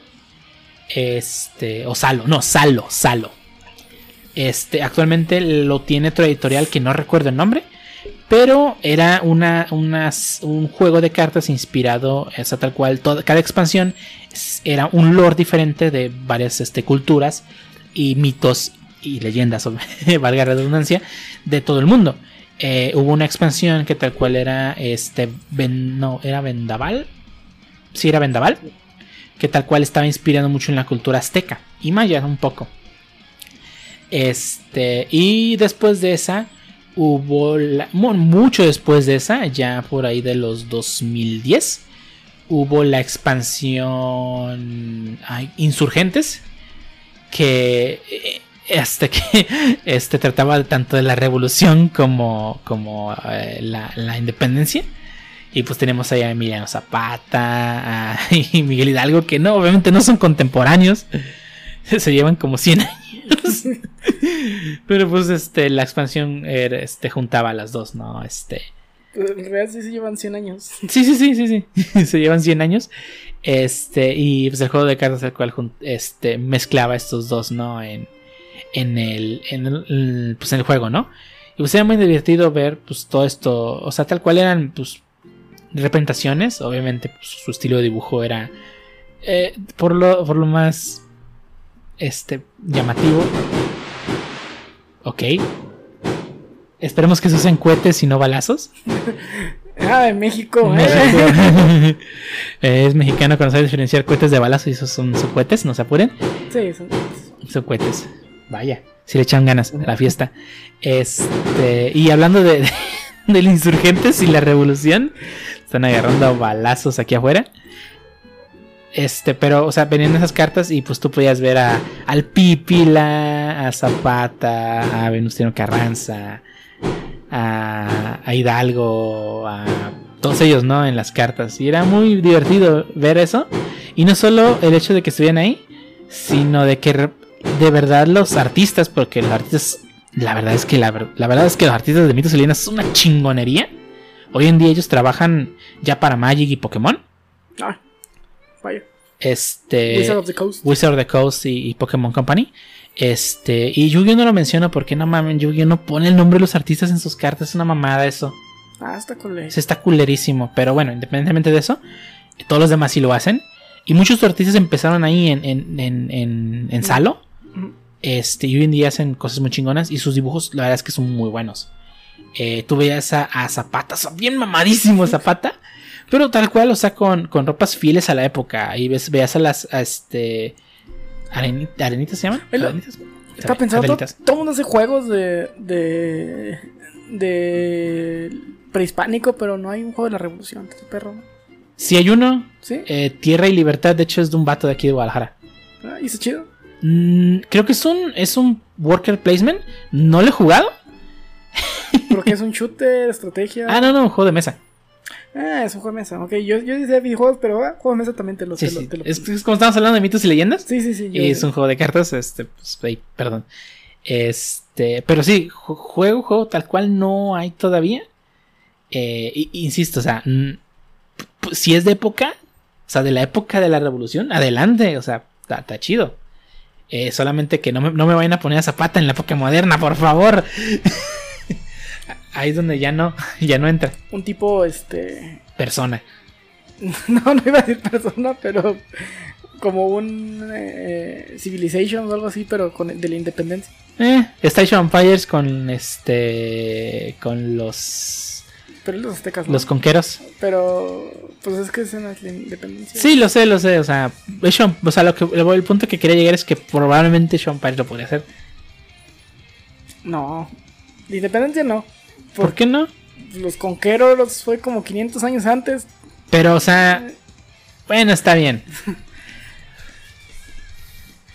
A: Este, o Salo, no, Salo, Salo. Este, actualmente lo tiene otro editorial que no recuerdo el nombre. Pero era una, un juego de cartas inspirado, tal cual, toda, cada expansión era un lore diferente de varias este, culturas y mitos y leyendas, valga la redundancia, de todo el mundo. Eh, hubo una expansión que tal cual era este, no, era Vendaval, sí era Vendaval, que tal cual estaba inspirando mucho en la cultura azteca y maya un poco. Este, y después de esa hubo mucho después de esa, ya por ahí de los 2010, hubo la expansión Insurgentes que eh, este que este trataba tanto de la revolución como como eh, la, la independencia. Y pues tenemos ahí a Emiliano Zapata a- y Miguel Hidalgo que no obviamente no son contemporáneos. Se llevan como 100 años pero pues este la expansión era, este juntaba a las dos no este
B: En realidad sí se llevan 100 años.
A: Sí, sí, sí, sí, sí. Se llevan 100 años. Este, y pues el juego de cartas el cual este, mezclaba estos dos, ¿no? En, en el, en el- pues en el juego, ¿no? Y pues era muy divertido ver pues todo esto, o sea, tal cual eran pues representaciones, obviamente pues, su estilo de dibujo era eh, por lo por lo más este llamativo. Ok. Esperemos que se usen cohetes y no balazos.
B: Ah, de México, ¿eh?
A: es mexicano sabe diferenciar cohetes de balazos y esos son son cohetes, no se apuren.
B: Sí, son-
A: Son cohetes. Vaya, si le echan ganas a la fiesta. Este, y hablando de, de, del insurgentes y la revolución, están agarrando balazos aquí afuera. Este, pero, o sea, venían esas cartas y pues tú podías ver a, al Pípila, a Zapata, a Venustiano Carranza, a, Hidalgo, a todos ellos, ¿no? En las cartas. Y era muy divertido ver eso. Y no solo el hecho de que estuvieran ahí, sino de que de verdad los artistas, porque los artistas, la verdad es que la, ver- la verdad es que los artistas de mitos leyendas son una chingonería. Hoy en día ellos trabajan ya para Magic y Pokémon.
B: Ah,
A: Este.
B: Wizard of the Coast.
A: Wizard of the Coast y, y Pokémon Company. Este. Y Yu-Gi-Oh no lo menciono porque no mames, Yu-Gi-Oh no pone el nombre de los artistas en sus cartas. Es una mamada eso.
B: Ah, está.
A: Se está culerísimo. Pero bueno, independientemente de eso, todos los demás sí lo hacen. Y muchos artistas empezaron ahí en, en, en, en, en Salo. Este, y hoy en día hacen cosas muy chingonas. Y sus dibujos, la verdad es que son muy buenos. Eh, tú veías a, a Zapata, son bien mamadísimo Zapata. Pero tal cual, o sea, con, con ropas fieles a la época. Y ves, veías a las, a este. areni- ¿Arenitas se llaman? ¿Arenitas?
B: Está pensado, todo, todo el mundo hace juegos de, de. de. prehispánico, pero no hay un juego de la revolución. Este perro.
A: Si hay uno,
B: ¿Sí?
A: eh, Tierra y Libertad, de hecho es de un vato de aquí de Guadalajara.
B: Ah, ¿Y está chido?
A: Mm, creo que es un, es un worker placement. No lo he jugado.
B: Porque es un shooter, estrategia.
A: Ah, no, no, un juego de mesa.
B: Ah, es un juego de mesa. Ok, yo, yo decía videojuegos, pero ah, juego de mesa también te lo,
A: Sí,
B: te lo- te lo-
A: Es, es como estamos hablando de mitos y leyendas.
B: sí, sí, sí, yo-
A: Y es un juego de cartas, este, pues, ahí, perdón. Este, pero sí, ju- juego, juego tal cual no hay todavía. Eh, insisto, o sea, si es de época, o sea, de la época de la revolución, adelante, o sea, está está chido. Eh, solamente que no me, no me vayan a poner a Zapata en la época moderna, por favor. Ahí es donde ya no, ya no entra
B: Un tipo, este.
A: persona.
B: No, no iba a decir persona, pero. Como un. eh, Civilization o algo así, pero con, de la independencia.
A: Eh, Station Empires con este, con los,
B: Pero los aztecas no.
A: los conqueros.
B: Pero. Pues es que es la independencia.
A: Sí, lo sé, lo sé. O sea, Sean- o sea lo que, el punto que quería llegar es que probablemente Sean Paris lo podría hacer.
B: No. La independencia no.
A: ¿Por qué no?
B: Los conqueros fue como 500 años antes.
A: Pero, o sea, bueno, está bien.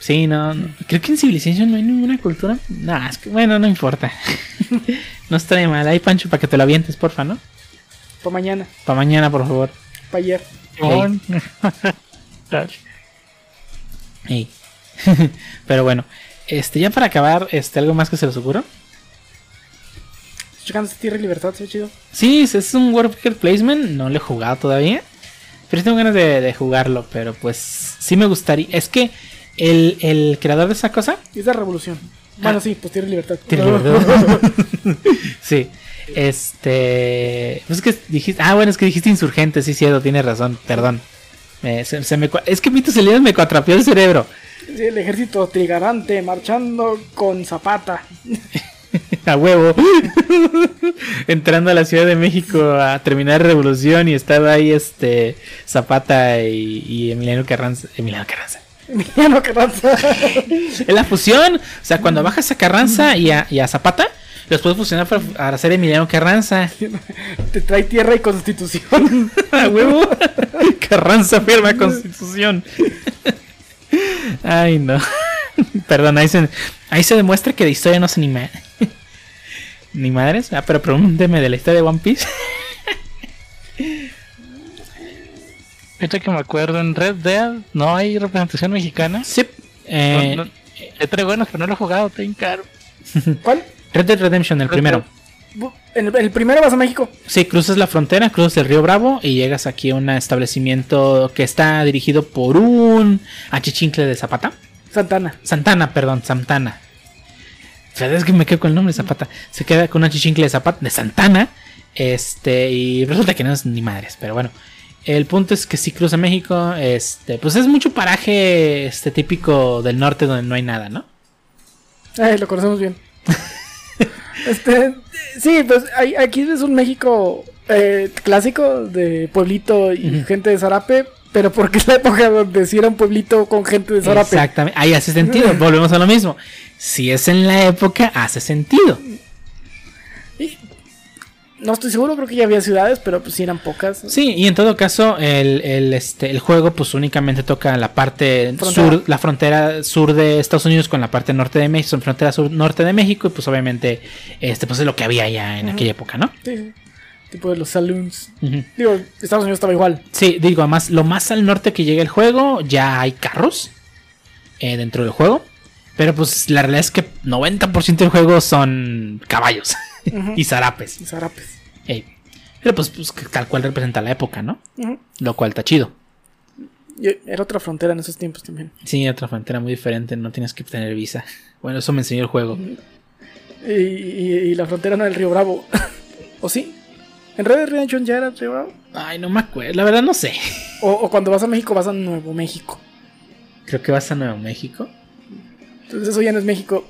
A: Sí, no, no. Creo que en Civilization no hay ninguna cultura. No, es que, bueno, no importa. no estaría mal. Ahí, Pancho, para que te lo avientes, porfa, ¿no?
B: Para mañana.
A: Para mañana, por favor.
B: Para ayer.
C: Simón. Tal.
A: Ey. Pero bueno, este, ya para acabar, este, algo más que se les ocurra.
B: Esta tierra y libertad, se ve chido.
A: Sí, es- un worker placement, no lo he jugado todavía. Pero sí tengo ganas de, de jugarlo, pero pues sí me gustaría. Es que el, el creador de esa cosa...
B: Y es de revolución. Bueno,
A: Ah.
B: sí, pues tierra y libertad.
A: Tiene libertad. sí. Este... Pues es que dijiste... Ah, bueno, es que dijiste insurgente, sí, cierto, tienes razón, perdón. Eh, se, se me, es que Mitos Elidas me cuatrapeó el cerebro.
B: Sí, el ejército trigarante marchando con Zapata.
A: A huevo. Entrando a la Ciudad de México a terminar revolución y estaba ahí este Zapata y, y Emiliano Carranza. Emiliano Carranza.
B: Emiliano Carranza.
A: Es la fusión. O sea, cuando bajas a Carranza y a, y a Zapata, los puedes fusionar para, para hacer Emiliano Carranza.
B: Te trae tierra y constitución.
A: A huevo. Carranza firma constitución. Ay, no. Perdón, ahí se, ahí se demuestra que de historia no sé ni ma- Ni madres. Ah, pero pregúnteme de la historia de One Piece.
C: Ahorita que me acuerdo, en Red Dead no hay representación mexicana.
A: Sí. Eh,
C: No, no, hay tres buenos, pero no lo he jugado, está bien caro.
B: ¿Cuál?
A: Red Dead Redemption, el
C: Red
A: primero.
B: En el, en el primero vas a México.
A: Sí, cruzas la frontera, cruzas el río Bravo y llegas aquí a un establecimiento que está dirigido por un achichincle de Zapata.
B: Santana.
A: Santana, perdón, Santana. Sea, es que me quedo con el nombre Zapata. Se queda con un achichincle de Zapata, de Santana. Este, y resulta que no es ni madres, pero bueno. El punto es que si cruza México, este, pues es mucho paraje este típico del norte donde no hay nada, ¿no?
B: Ay, lo conocemos bien. este, sí, pues hay- aquí es un México eh, clásico de pueblito y gente de Zarape, pero porque es la época donde sí era un pueblito con gente de Zarape.
A: Exactamente. Ahí hace sentido. Volvemos a lo mismo. Si es en la época, hace sentido.
B: Y no estoy seguro, creo que ya había ciudades, pero pues sí eran pocas.
A: Sí, y en todo caso, el, el, este, el juego pues únicamente toca la parte
B: Frontera.
A: sur, la frontera sur de Estados Unidos con la parte norte de México, frontera sur norte de México, y pues obviamente, este, pues es lo que había ya en aquella época, ¿no?
B: Sí. Tipo de los saloons. Digo, Estados Unidos estaba igual.
A: Sí, digo, además, lo más al norte que llega el juego, ya hay carros eh, dentro del juego. Pero pues la realidad es que 90% del juego son caballos y zarapes.
B: Y Zarapes.
A: Pero pues, pues tal cual representa la época, ¿no? Lo cual está chido.
B: Era otra frontera en esos tiempos también.
A: Sí, otra frontera muy diferente, no tienes que tener visa. Bueno, eso me enseñó el juego.
B: Y, y- y la frontera no era el Río Bravo. ¿O sí? ¿En Red Dead Redemption ya era Bravo?
A: Ay, no me acuerdo, la verdad no sé.
B: O, o cuando vas a México vas a Nuevo México.
A: Creo que vas a Nuevo México.
B: Entonces eso ya no es México.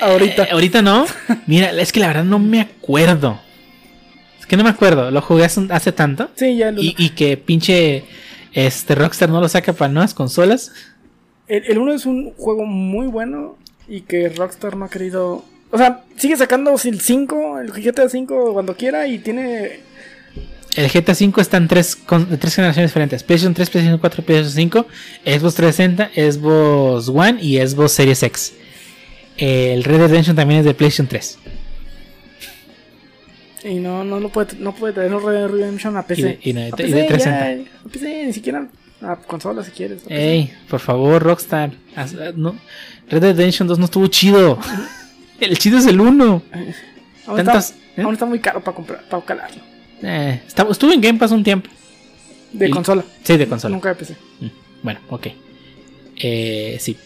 B: Ahorita.
A: Eh, ahorita no. Mira, es que la verdad no me acuerdo. Es que no me acuerdo, lo jugué hace, hace tanto.
B: Sí, ya 1.
A: Y, y que pinche este Rockstar no lo saca para nuevas consolas.
B: El, el uno es un juego muy bueno y que Rockstar no ha querido... O sea, sigue sacando el 5, el GTA 5 cuando quiera y tiene...
A: El GTA V está en tres, con- de tres generaciones diferentes: PlayStation 3, PlayStation 4, PlayStation 5, Xbox 360, Xbox One y Xbox Series X. El Red Dead Redemption también es de PlayStation 3.
B: Y no, no lo puede, no puede traer Red Dead Redemption a
A: Y
B: PC.
A: de, y de-
B: A
A: y
B: PC,
A: de
B: ya,
A: 360.
B: a PC, ni siquiera a consola si quieres.
A: Ey, por favor, Rockstar. haz- no. Red Dead Redemption 2 no estuvo chido. El chido es el 1.
B: aún,
A: tantas-
B: está,
A: ¿eh?
B: está muy caro para comprar, para calarlo.
A: Eh, estuvo en Game Pass un tiempo.
B: De
A: Y-
B: consola,
A: Sí, de consola.
B: nunca de PC.
A: Mm, Bueno, ok. Eh, sí.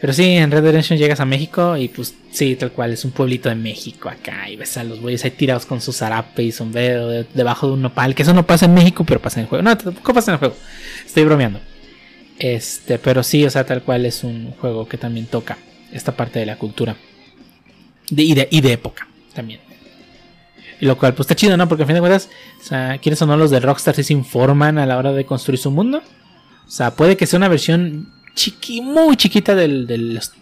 A: Pero sí, en Red Redemption llegas a México y pues sí, tal cual, es un pueblito de México acá y ves a los güeyes ahí tirados con su zarape y sombrero de- debajo de un nopal, que eso no pasa en México, pero pasa en el juego. No, tampoco pasa en el juego. Estoy bromeando. Este, pero sí, o sea, tal cual es un juego que también toca esta parte de la cultura. De- y, de, y de época también. Y lo cual, pues está chido, ¿no? Porque al fin de cuentas, o sea, quieres o no, los de Rockstar sí se informan a la hora de construir su mundo. O sea, puede que sea una versión chiqui, muy chiquita del,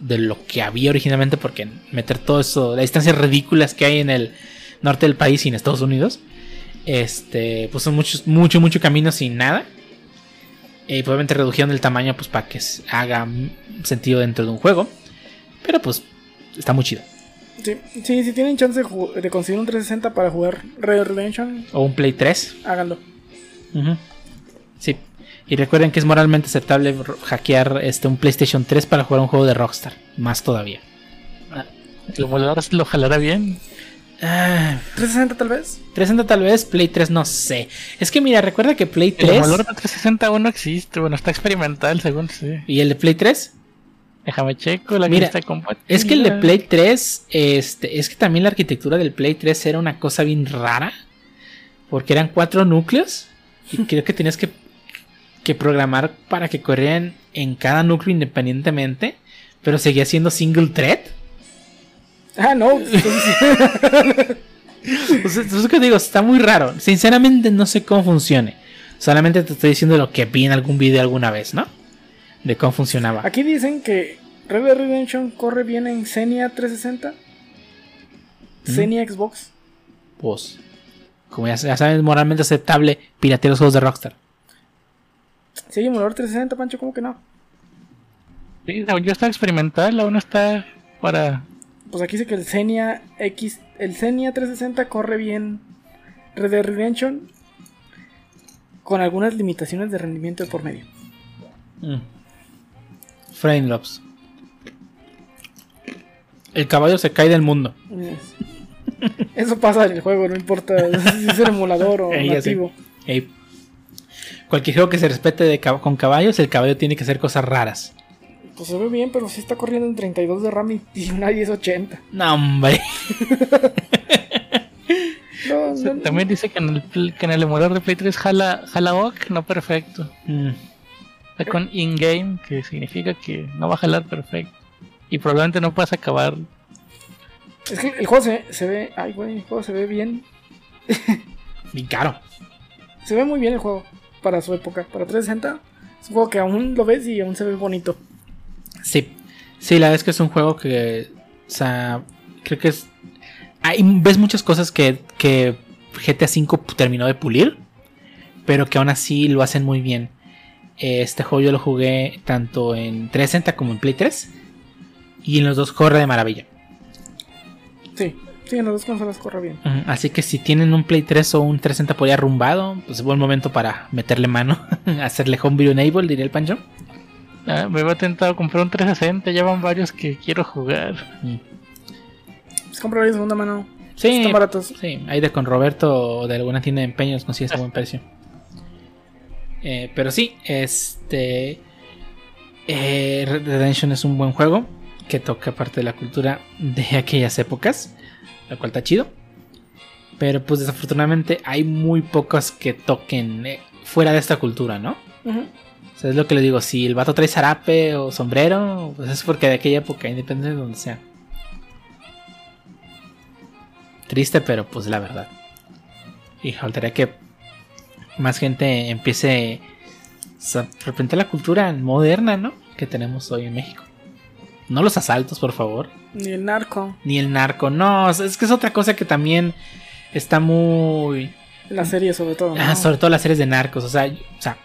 A: de lo que había originalmente, porque meter todo eso, las distancias ridículas que hay en el norte del país y en Estados Unidos, este, pues son muchos, mucho, mucho camino sin nada. Y probablemente redujeron el tamaño, pues para que haga sentido dentro de un juego. Pero pues está muy chido.
B: Sí, sí, si tienen chance de, conseguir un 360 para jugar Red Redemption,
A: O un Play 3.
B: háganlo.
A: Sí. Y recuerden que es moralmente aceptable hackear este, un PlayStation 3 para jugar un juego de Rockstar. Más todavía.
C: El emulador lo jalará bien.
A: Ah,
B: 360 tal vez.
A: 360 tal vez, Play 3 no sé. Es que mira, recuerda que Play
C: El
A: 3
C: emulador de 360 aún no existe. Bueno, está experimental, según sí.
A: y el de Play 3,
C: Déjame checo la
A: Mira,
C: que está
A: es que el de Play 3, este, es que también la arquitectura del Play 3 era una cosa bien rara. Porque eran cuatro núcleos. Y creo que tenías que, que programar para que corrieran en cada núcleo independientemente. Pero seguía siendo single thread.
B: Ah, no. entonces-
A: O sea, es lo que digo, está muy raro. Sinceramente no sé cómo funcione. Solamente te estoy diciendo lo que vi en algún video alguna vez, ¿no? De cómo funcionaba.
B: Aquí dicen que Red Dead Redemption corre bien en Xenia 360. Xenia Xbox.
A: Pues, como ya, ya saben, es moralmente aceptable piratear los juegos de Rockstar.
B: Si hay emulador 360, Pancho, ¿cómo que no?
C: Sí, según yo está experimental, aún no está para.
B: Pues aquí dice que el Xenia X, el Xenia 360 corre bien Red Dead Redemption con algunas limitaciones de rendimiento de por medio.
A: Mm. Frame Lobs. El caballo se cae del mundo.
B: Eso pasa en el juego, no importa si es el emulador o
A: sé.
B: nativo.
A: Ey. Cualquier juego que se respete de cab- con caballos, el caballo tiene que hacer cosas raras.
B: Pues se ve bien, pero sí está corriendo en 32 de RAM y- una 1080.
A: No, hombre.
B: No, no, no.
C: También dice que en el, que en el emulador de Play 3 jala, jala OK, no perfecto.
A: Mm.
C: Está con in-game, que significa que no va a jalar perfecto. Y probablemente no puedas acabar.
B: Es que el juego se, se ve. Ay, güey, el juego se ve bien.
A: Y caro.
B: Se ve muy bien el juego para su época. Para 360 es un juego que aún lo ves y aún se ve bonito.
A: Sí. Sí, la verdad es que es un juego que. O sea, creo que es. Hay, ves muchas cosas que, que GTA V terminó de pulir. Pero que aún así lo hacen muy bien. Este juego yo lo jugué tanto en 360 como en Play 3. Y en los dos corre de maravilla.
B: Sí, sí, en las dos consolas corre bien.
A: Así que si tienen un Play 3 o un 360 por ahí arrumbado, pues es buen momento para meterle mano, hacerle homebrew enable, diría el Pancho.
C: Ah, me había tentado comprar un 360, ya van varios que quiero jugar.
B: Pues comprar de segunda mano.
A: Sí,
B: Están baratos.
A: sí, ahí de con Roberto o de alguna tienda de empeños consigues a buen precio. Eh, pero sí, este. eh, Red Redemption es un buen juego que toca parte de la cultura de aquellas épocas, lo cual está chido. Pero pues desafortunadamente hay muy pocos que toquen eh, fuera de esta cultura, ¿no? O sea, es lo que le digo, si el vato trae zarape o sombrero, pues es porque de aquella época, independientemente de donde sea. Triste, pero pues la verdad. Y faltaría que más gente empiece a repente la cultura moderna, ¿no? Que tenemos hoy en México. No los asaltos, por favor.
B: Ni el narco.
A: Ni el narco. No, es que es otra cosa que también está muy...
B: La serie sobre todo. ¿no?
A: Ah, sobre todo las series de narcos. O sea, o sea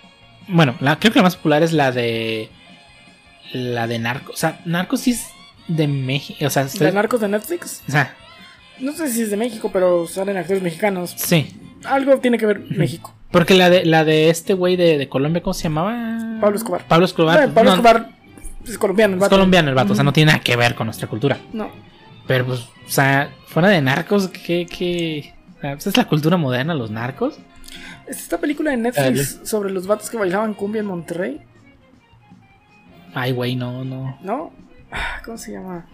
A: bueno, la- creo que la más popular es la de. La de narcos. O sea, narcos sí es de México. O sea,
B: ¿De narcos de Netflix?
A: o sea,
B: No sé si es de México, pero salen actores mexicanos.
A: sí.
B: Algo tiene que ver México.
A: Porque la de, la de este güey de, de Colombia, ¿cómo se llamaba?
B: Pablo Escobar.
A: Pablo Escobar.
B: Pablo
A: no,
B: Escobar es colombiano. el
A: Es
B: vato.
A: colombiano el vato. O sea, no tiene nada que ver con nuestra cultura.
B: No.
A: Pero pues, o sea, fuera de narcos, ¿qué? qué? O sea, pues, es la cultura moderna, los narcos.
B: Es esta película de Netflix sobre los vatos que bailaban cumbia en Monterrey,
A: Ay, güey, no, no.
B: ¿no? Ah, ¿Cómo se llama?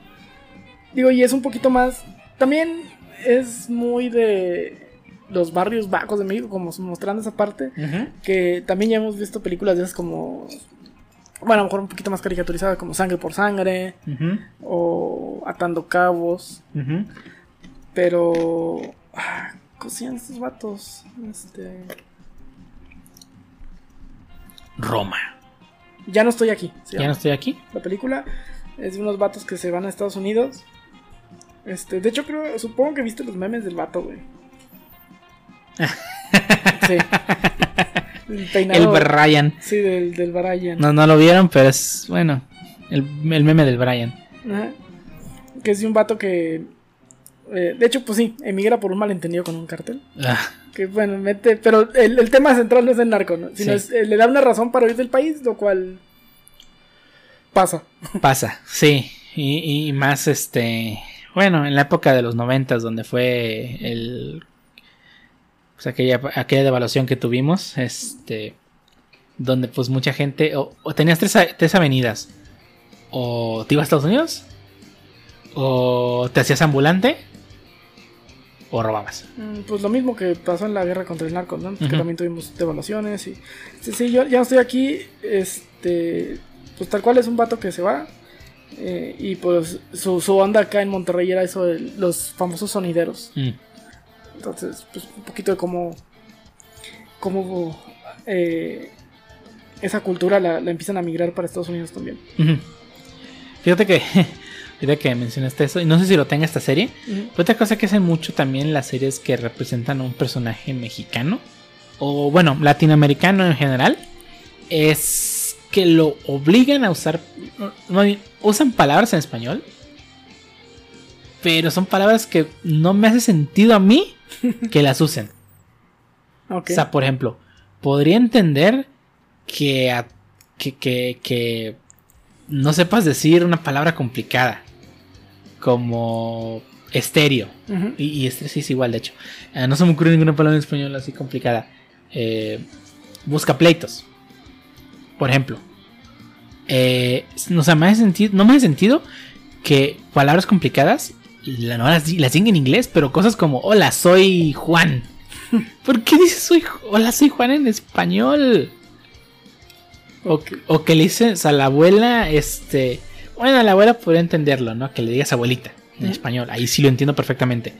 B: Digo, y es un poquito más. También es muy de los barrios bajos de México, como mostrando esa parte. Que también ya hemos visto películas de esas como. Bueno, a lo mejor un poquito más caricaturizadas, como Sangre por Sangre o Atando Cabos. Pero. ah, ¿Cómo se llaman estos vatos? Este.
A: Roma.
B: Ya no estoy aquí.
A: Ya no estoy aquí.
B: La película es de unos vatos que se van a Estados Unidos. Este, de hecho, creo, supongo que viste los memes del vato, güey. sí. El.
A: Brian.
B: Sí, del, del Brian.
A: No, no lo vieron, pero es bueno. El, el meme del Brian.
B: Ajá. Que es de un vato que. eh, de hecho, pues sí, emigra por un malentendido con un cartel.
A: Ah,
B: Que bueno, mete. Pero el, el tema central no es el narco, ¿no? Sino
A: Sí.
B: es, eh, le da una razón para huir del país, lo cual. Pasa.
A: pasa, sí. Y, y más este. Bueno, en la época de los noventas, donde fue el. Pues aquella, aquella devaluación que tuvimos. Este. Donde pues mucha gente. O, o tenías tres, tres avenidas. O te ibas a Estados Unidos. O te hacías ambulante. O robabas.
B: Mm, Pues lo mismo que pasó en la guerra contra el narco, ¿no? Que
A: Ujú.
B: también tuvimos devaluaciones y... Sí, sí, yo ya estoy aquí, este... Pues tal cual es un vato que se va. eh, y pues su, su onda acá en Monterrey era eso de los famosos sonideros.
A: Mm.
B: Entonces, pues un poquito de cómo... Cómo... eh, esa cultura la, la empiezan a migrar para Estados Unidos también.
A: Fíjate que. Fíjate que mencionaste eso. Y no sé si lo tenga esta serie. Pero otra cosa que hacen mucho también las series que representan a un personaje mexicano. O bueno, latinoamericano en general. Es que lo obligan a usar. no, usan palabras en español. Pero son palabras que no me hace sentido a mí que las usen. O sea, por ejemplo, podría entender que, a- que, que, que no sepas decir una palabra complicada. Como estéreo. Y, y este sí es igual, de hecho. Eh, no se me ocurre ninguna palabra en español así complicada. Eh, busca pleitos. Por ejemplo. Eh, no, o sea, me hace sentido, no me hace sentido que palabras complicadas la- no las, di- las digan en inglés, pero cosas como hola, soy Juan. ¿Por qué dices soy, hola, soy Juan en español? O, que- o que le dices a la abuela, este. Bueno, a la abuela podría entenderlo, ¿no? Que le digas abuelita en español. Ahí sí lo entiendo perfectamente.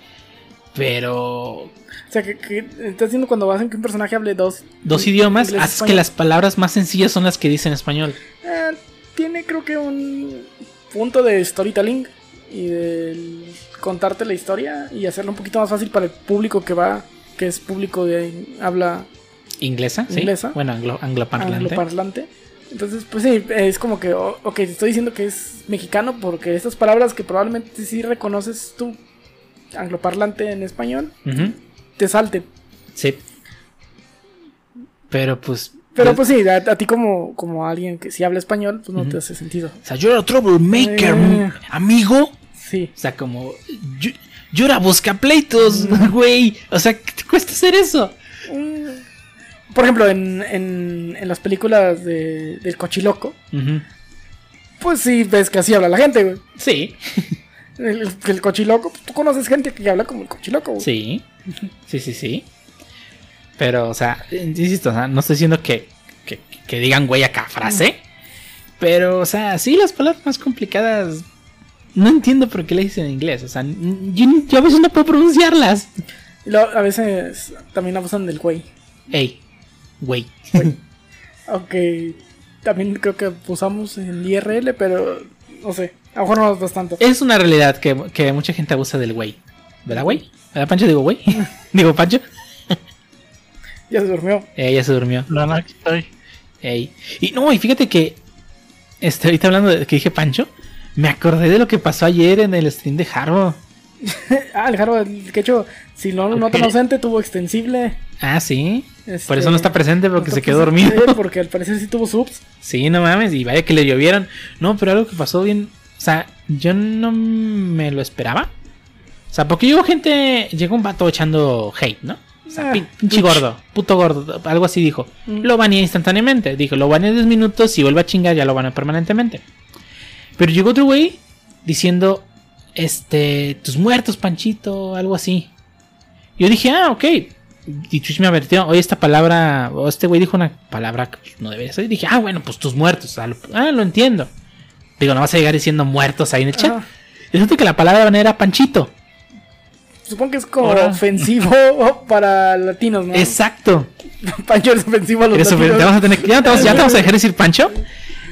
A: Pero
B: O sea, que, que estás haciendo cuando hacen que un personaje hable dos...
A: dos idiomas
B: inglés,
A: haces que las palabras más sencillas son las que dicen en español.
B: Eh, tiene creo que un punto de storytelling y de contarte la historia y hacerlo un poquito más fácil para el público que va, que es público de habla
A: ¿Inglesa? ¿sí?
B: Inglesa.
A: Bueno, anglo, angloparlante.
B: angloparlante. Entonces, pues sí, es como que, ok, te estoy diciendo que es mexicano porque estas palabras que probablemente sí reconoces tú, angloparlante en español, te salten.
A: Sí. Pero pues.
B: Pero pues sí, a, a ti como, como alguien que sí habla español, pues no te hace sentido.
A: O sea, yo era troublemaker,
B: Eh.
A: amigo.
B: Sí.
A: O sea, como. Yo, yo era buscapleitos, güey. O sea, ¿qué te cuesta hacer eso?
B: Mm, Por ejemplo, en, en, en las películas de, del cochiloco, pues sí ves que así habla la gente, güey.
A: Sí,
B: El, el cochiloco, pues, tú conoces gente que habla como el cochiloco, güey.
A: sí, sí, sí, sí. Pero, o sea, insisto, o sea, no estoy diciendo que, que, que digan güey a cada frase. Pero, o sea, sí, las palabras más complicadas. No entiendo por qué le dicen en inglés. O sea, yo, yo a veces no puedo pronunciarlas.
B: A veces también abusan del güey.
A: Ey, güey.
B: Aunque también creo que usamos en IRL, pero no sé. A lo mejor no es tanto.
A: Es una realidad que, que mucha gente abusa del güey. ¿Verdad, güey? ¿Verdad, Pancho? Digo, güey. Digo, Pancho.
B: Ya se durmió.
A: Eh, ya se durmió.
C: No, no, estoy.
A: Ey. Y no, y fíjate que. Este, ahorita hablando de que dije Pancho. Me acordé de lo que pasó ayer en el stream de Harbo.
B: ah, el el que hecho, si no no tan
A: Ok.
B: ausente, tuvo extensible.
A: Ah, sí.
B: Este,
A: Por eso no está presente porque
B: no
A: se quedó
B: presente,
A: dormido.
B: Porque al parecer sí tuvo subs.
A: Sí, no mames. Y vaya que le llovieron. No, pero algo que pasó bien. O sea, yo no me lo esperaba. O sea, porque llegó gente. Llegó un vato echando hate, ¿no? O sea,
B: Ah,
A: pin- pinche gordo, puto gordo, algo así dijo.
B: Mm.
A: Lo baneé instantáneamente. Dijo, lo baneé 10 minutos y vuelve a chingar, ya lo baneé permanentemente. Pero llegó otro güey diciendo, este, tus muertos, Panchito, algo así. Yo dije, ah, ok. Y Twitch me advirtió, oye, esta palabra, o este güey dijo una palabra que no debería ser. Y dije, ah, bueno, pues tus muertos. Ah, lo, ah, lo entiendo. Digo, no vas a llegar diciendo muertos ahí en el chat. Resulta que la palabra era Panchito.
B: Supongo que es como
C: Ahora.
B: ofensivo para latinos, ¿no?
A: Exacto.
B: Pancho es ofensivo a los
A: Eres
B: latinos.
A: Te a tener ya, te vamos, ya te vamos a dejar decir Pancho.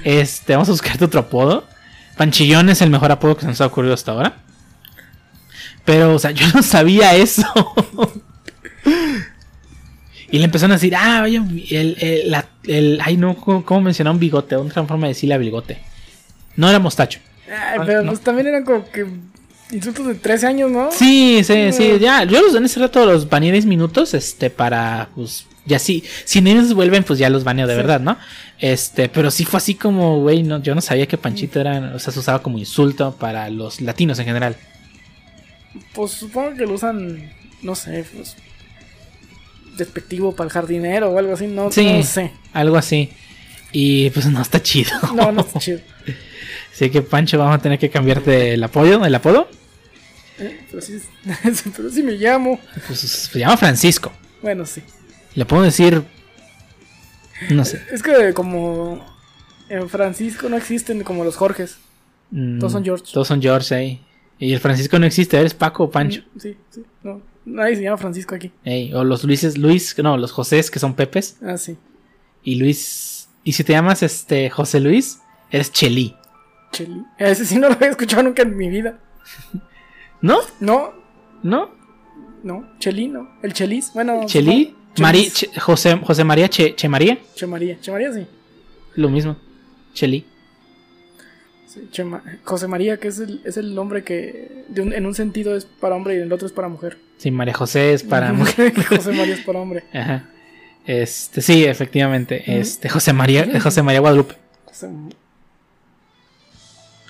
A: Este, vamos a buscarte otro apodo. Panchillón es el mejor apodo que se nos ha ocurrido hasta ahora. Pero, o sea, yo no sabía eso. y le empezaron a decir, ah, oye, el, el, la- el- ay, no, ¿cómo, cómo mencionar un bigote? Otra forma de decirle a bigote. No era mostacho.
B: Ay, pero
A: No.
B: pues también eran como que insultos de 13 años, ¿no?
A: Sí, sí, sí, ya. Yo los en ese rato los baneé 10 minutos, este, para, pues, ya sí. Si ellos vuelven, pues ya los baneo de
B: Sí.
A: verdad, ¿no? Este, pero sí fue así como, güey, no, yo no sabía que Panchito era, o sea, se usaba como insulto para los latinos en general.
B: Pues supongo que lo usan, no sé, pues despectivo para el jardinero o algo así, no,
A: Sí.
B: no sé.
A: Algo así. Y pues no está chido.
B: No, no está chido.
A: Así que Pancho, vamos a tener que cambiarte el apoyo, el apodo.
B: Eh, Pero sí, pero sí me llamo.
A: Pues se llama Francisco.
B: Bueno, sí.
A: Le puedo decir. No sé.
B: Es que como en Francisco no existen como los Jorges.
A: mm,
B: Todos son George.
A: Todos son George ahí. Y el Francisco no existe, eres Paco o Pancho.
B: Mm, Sí, sí. No, nadie se llama Francisco aquí.
A: Ey, o los Luises, Luis, no, los Josés que son Pepes.
B: Ah, sí.
A: Y Luis. Y si te llamas este José Luis, eres Chelí.
B: Cheli. Ese sí no lo había escuchado nunca en mi vida.
A: ¿No?
B: No,
A: ¿No?
B: no. Cheli, no. El Chelis. Bueno.
A: Chelí. Mari-. Che- José, José María Che, Che María.
B: Che María. Che María, sí.
A: Lo mismo. Chelí.
B: Sí, Che Ma- José María, que es el, es el nombre que de un- en un sentido es para hombre y en el otro es para mujer.
A: Sí, María José es para mujer.
B: José María es para hombre.
A: Ajá. Este, sí, efectivamente. Este, José María, José María Guadalupe.
B: José-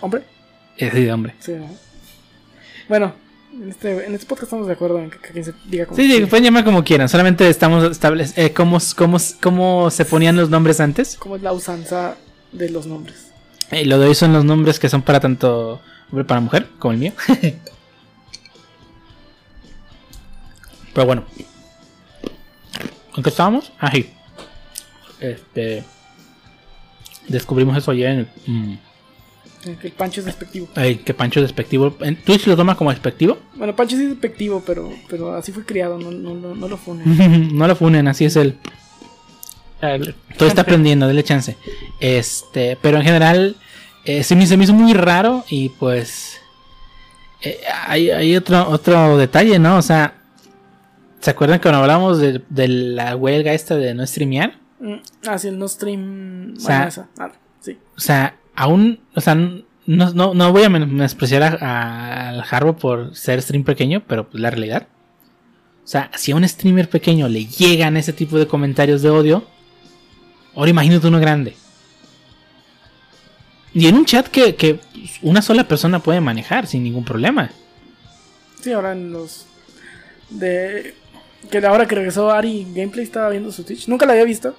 B: ¿Hombre?
A: Es de hombre.
B: Sí, ¿no? Bueno, en este, en este podcast estamos de acuerdo en que, que quien se diga como
A: Sí, sí, pueden llamar como quieran. Solamente estamos estableciendo cómo, cómo, cómo se ponían los nombres antes.
B: ¿Cómo es la usanza de los nombres?
A: Y lo de hoy son los nombres que son para tanto hombre para mujer, como el mío. Pero bueno. ¿En qué estábamos? Ah, sí. Este. Descubrimos eso ayer en el. mm,
B: Eh, Que el Pancho es despectivo.
A: ay, que Pancho es despectivo. ¿En ¿Twitch lo toma como despectivo?
B: Bueno, Pancho sí es despectivo, pero, pero así fue criado, no, no, no, no lo funen.
A: no lo funen, así es él.
C: El-
A: Todo está aprendiendo, dele chance. Este, pero en general, eh, se, me, se me hizo muy raro y pues. eh, hay, hay otro, otro detalle, ¿no? O sea, ¿se acuerdan cuando hablamos de, de la huelga esta de no streamear?
B: Mm, Ah, sí, el no stream.
A: O sea-
B: bueno, esa. Ah, sí.
A: O sea, aún, o sea, no, no, no voy a men- menospreciar al Harbo por ser stream pequeño, pero pues la realidad. O sea, si a un streamer pequeño le llegan ese tipo de comentarios de odio, ahora imagínate uno grande. Y en un chat que, que una sola persona puede manejar sin ningún problema.
B: Sí, ahora en los. De. Que ahora que regresó Ari Gameplay estaba viendo su Twitch. Nunca la había visto.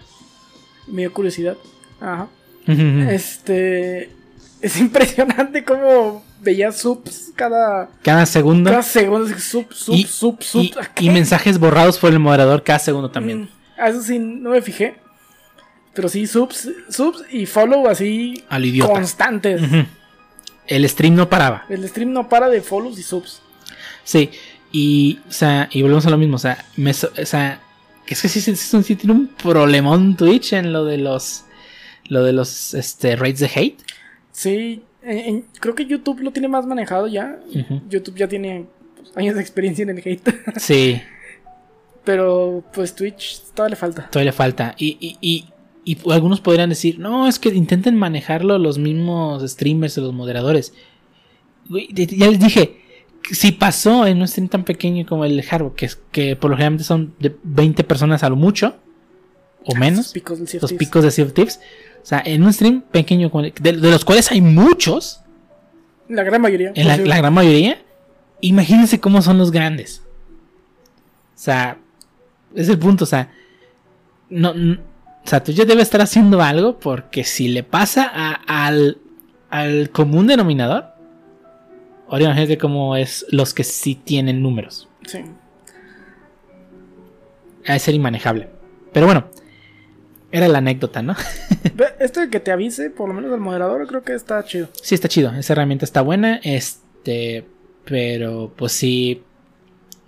B: Me dio curiosidad. Ajá. Este. Es impresionante cómo veía subs cada.
A: Cada segundo.
B: Cada segundo. Sub, sub,
A: Y-
B: sub, sub.
A: Y, mensajes borrados por el moderador cada segundo también.
B: Mm, a eso sí, no me fijé. Pero sí, subs, subs y follow así
A: A lo idiota.
B: constantes.
A: El stream no paraba.
B: El stream no para de follows y subs.
A: Sí. Y, o sea, y volvemos a lo mismo. O sea, me o sea que es que sí, sí, sí, sí tiene un problemón Twitch en lo de los. Lo de los este, rates de hate.
B: Sí, en- creo que YouTube lo tiene más manejado ya. YouTube ya tiene pues, años de experiencia en el hate.
A: Sí.
B: Pero pues Twitch todavía le falta.
A: Todavía le falta. Y, y, y, y algunos podrían decir, no, es que intenten manejarlo los mismos streamers o los moderadores. Ya les dije, si pasó en un stream tan pequeño como el de Harbo, que, es, que por lo general son de 20 personas a lo mucho, o menos,
B: picos
A: los picos de Sea Thieves. O sea, en un stream pequeño, de, de los cuales hay muchos,
B: La gran mayoría.
A: en la, gran mayoría, imagínense cómo son los grandes. O sea, es el punto, o sea, no, o sea, tú ya debe estar haciendo algo porque si le pasa a- al, al común denominador, ahora imagínate cómo es los que sí tienen números.
B: Sí.
A: De ser inmanejable. Pero bueno, era la anécdota, ¿no?
B: Esto de que te avise, por lo menos el moderador, creo que está chido.
A: Sí, está chido. Esa herramienta está buena. Este. Pero pues sí.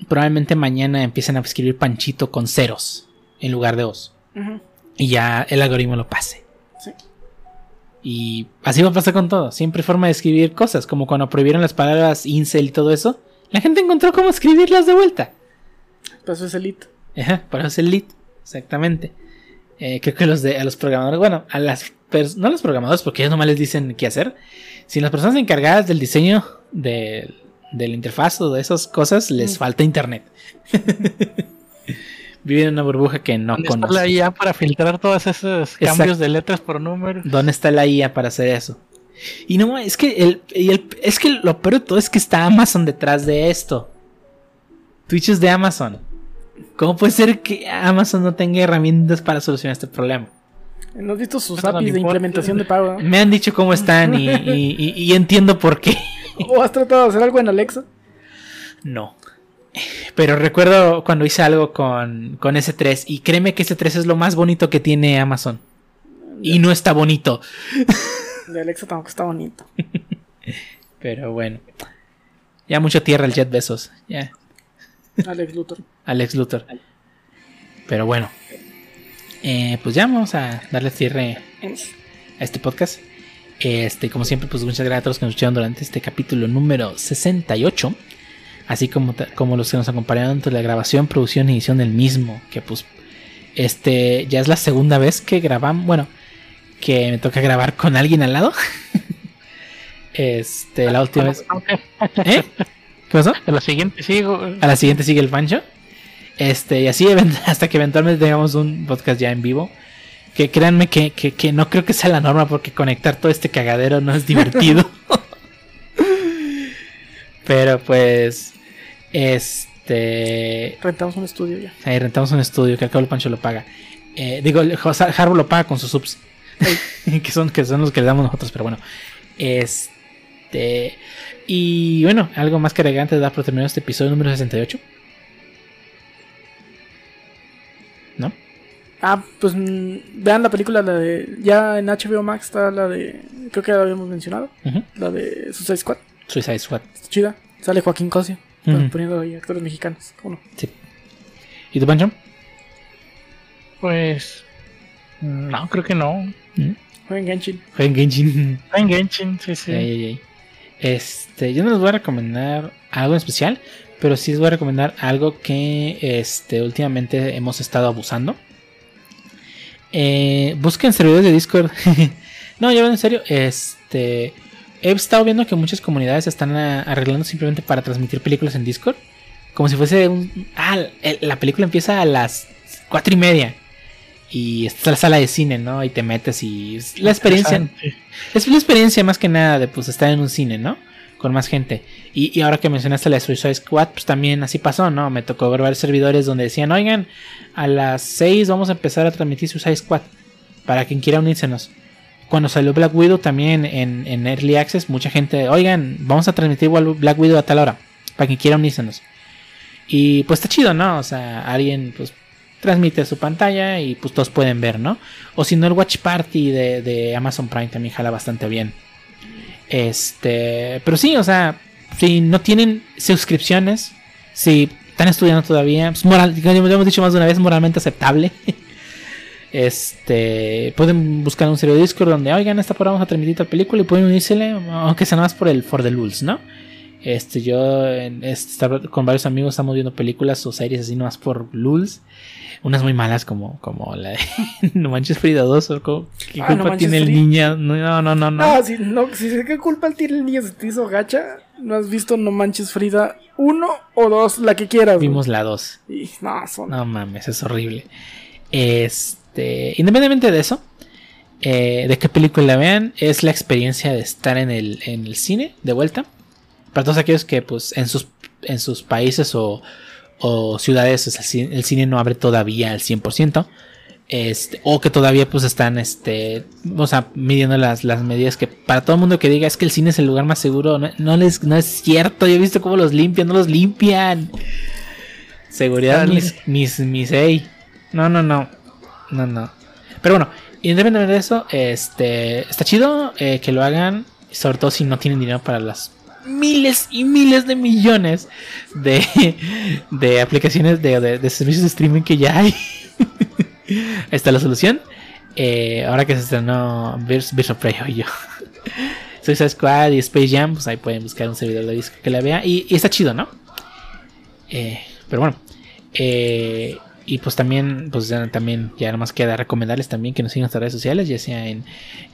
A: Probablemente mañana empiecen a escribir panchito con ceros en lugar de os. Y ya el algoritmo lo pase.
B: Sí.
A: Y así va a pasar con todo. Siempre hay forma de escribir cosas. Como cuando prohibieron las palabras incel y todo eso. La gente encontró cómo escribirlas de vuelta.
B: Pues eso es elite.
A: Ajá, para eso es el lead. Exactamente. Eh, creo que los de a los programadores, bueno, a las no a los programadores, porque ellos nomás les dicen qué hacer. Si las personas encargadas del diseño de, de la interfaz o de esas cosas les
B: Mm.
A: falta internet. Viven en una burbuja que no
C: ¿Dónde está la
A: conocen.
C: IA para filtrar todos esos
A: Exacto.
C: cambios de letras por número?
A: ¿Dónde está la IA para hacer eso? Y no, es que el, y el- es que lo peor de todo es que está Amazon detrás de esto. Twitch es de Amazon. ¿Cómo puede ser que Amazon no tenga herramientas para solucionar este problema?
B: ¿No has visto sus APIs de implementación de pago? no?
A: Me han dicho cómo están y, y- y- y entiendo por qué.
B: ¿O has tratado de hacer algo en Alexa?
A: No. Pero recuerdo cuando hice algo con, con S3 y créeme que S3 es lo más bonito que tiene Amazon. Y no está bonito.
B: De Alexa tampoco está bonito.
A: Pero bueno. Ya mucho tierra el Jet Besos. Ya.
B: Alex Luthor.
A: Alex Luthor. Pero bueno. Eh, pues ya vamos a darle cierre a este podcast. Este, como siempre, pues muchas gracias a todos los que nos escucharon durante este capítulo número 68. Así como, como los que nos acompañaron durante la grabación, producción y edición del mismo. Que pues, este, ya es la segunda vez que grabamos. Bueno, que me toca grabar con alguien al lado. este, la última vez. ¿Eh? ¿Qué pasó?
C: A la siguiente sigo.
A: A la siguiente sigue el Pancho. Este, y así hasta que eventualmente tengamos un podcast ya en vivo. Que créanme que, que- que no creo que sea la norma porque conectar todo este cagadero no es divertido. Pero pues. Este.
B: Rentamos un estudio ya.
A: Ahí rentamos un estudio que al cabo el Pancho lo paga. Eh, digo, Harbo lo paga con sus subs. que, son, que son los que le damos nosotros, pero bueno. Este. Y bueno, algo más que agregar antes de dar por terminado este episodio número 68. ¿No?
B: Ah, pues mm, vean la película, la de. Ya en HBO Max está la de. Creo que la habíamos mencionado. La de Suicide Squad.
A: Suicide Squad.
B: Está chida. Sale Joaquín Cosio. Poniendo ahí actores mexicanos. ¿Cómo no?
A: Sí. ¿Y tú, Pancho?
C: Pues. No, creo que no.
A: ¿Mm?
B: Jueguen Genshin.
A: Jueguen Genshin.
C: Está en Genshin, sí, sí.
A: Ey, ey, ey. Este, yo no les voy a recomendar algo en especial, pero sí les voy a recomendar algo que este, últimamente hemos estado abusando. Eh, busquen servidores de Discord. no, yo en serio, este, he estado viendo que muchas comunidades están arreglando simplemente para transmitir películas en Discord. Como si fuese un... Ah, la película empieza a las cuatro y media. Y esta es la sala de cine, ¿no? Y te metes y es la experiencia...
C: Interesante.
A: Es la experiencia más que nada de pues estar en un cine, ¿no? con más gente. Y, y ahora que mencionaste la Suicide Squad, pues también así pasó, ¿no? Me tocó ver varios servidores donde decían, oigan, a las 6 vamos a empezar a transmitir Suicide Squad. Para quien quiera unírsenos. Cuando salió Black Widow también en, en Early Access, mucha gente, oigan, vamos a transmitir Black Widow a tal hora. Para quien quiera unírsenos. Y pues está chido, ¿no? O sea, alguien pues transmite su pantalla y pues todos pueden ver, ¿no? O si no, el Watch Party de, Amazon Prime también jala bastante bien. Este, pero sí, o sea, si no tienen suscripciones, si están estudiando todavía, pues moral, ya hemos dicho más de una vez, moralmente aceptable. Este, pueden buscar un serio Discord donde, oigan, esta por vamos a transmitir la película y pueden unírsele, aunque sea más por el For the Lulz, ¿no? Este, yo este, con varios amigos estamos viendo películas o series así nomás por Lulz. Unas muy malas como, como la de No Manches Frida 2 o ¿Qué
B: Ah,
A: culpa
B: No
A: tiene el niño? No, no, no, no.
B: Ah, si, no, si sé qué culpa tiene el niño se te hizo gacha, no has visto No Manches Frida 1 o 2, la que quieras. güey.
A: Vimos la 2.
B: Y, no, son.
A: No mames, es horrible. Este, independientemente de eso, eh, de qué película vean, es la experiencia de estar en el, en el cine de vuelta. Para todos aquellos que pues en sus, en sus países o, o ciudades o sea, el cine- no abre todavía al 100%. Este, o que todavía pues están este, o sea, midiendo las, las medidas que para todo el mundo que diga es que el cine es el lugar más seguro, no, no les, no es cierto, yo he visto cómo los limpian, no los limpian. Seguridad mis, mis, mis, ey. No, no, no. No, no. Pero bueno, independientemente de eso, este está chido eh, que lo hagan, sobre todo si no tienen dinero para las miles y miles de millones de, de aplicaciones de, de- servicios de streaming que ya hay. Ahí está la solución. Eh, ahora que se estrenó Birds, of Prey, yo. Suicide Squad y Space Jam, pues ahí pueden buscar un servidor de disco que la vea. Y, y está chido, ¿no? Eh, pero bueno. Eh, y pues también, pues ya, también ya nomás queda recomendarles también que nos sigan en nuestras redes sociales, ya sea en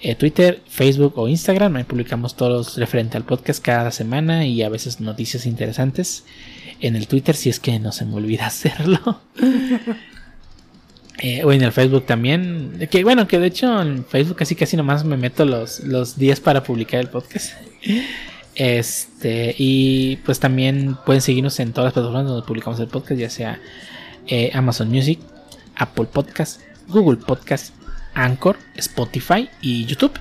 A: eh, Twitter, Facebook o Instagram. Ahí publicamos todos referente al podcast cada semana y a veces noticias interesantes en el Twitter si es que no se me olvida hacerlo. Eh, o en el Facebook también. Que bueno, que de hecho en Facebook casi casi nomás me meto los, los días para publicar el podcast. Este, y pues también pueden seguirnos en todas las plataformas donde publicamos el podcast, ya sea eh, Amazon Music, Apple Podcast, Google Podcast, Anchor, Spotify y YouTube.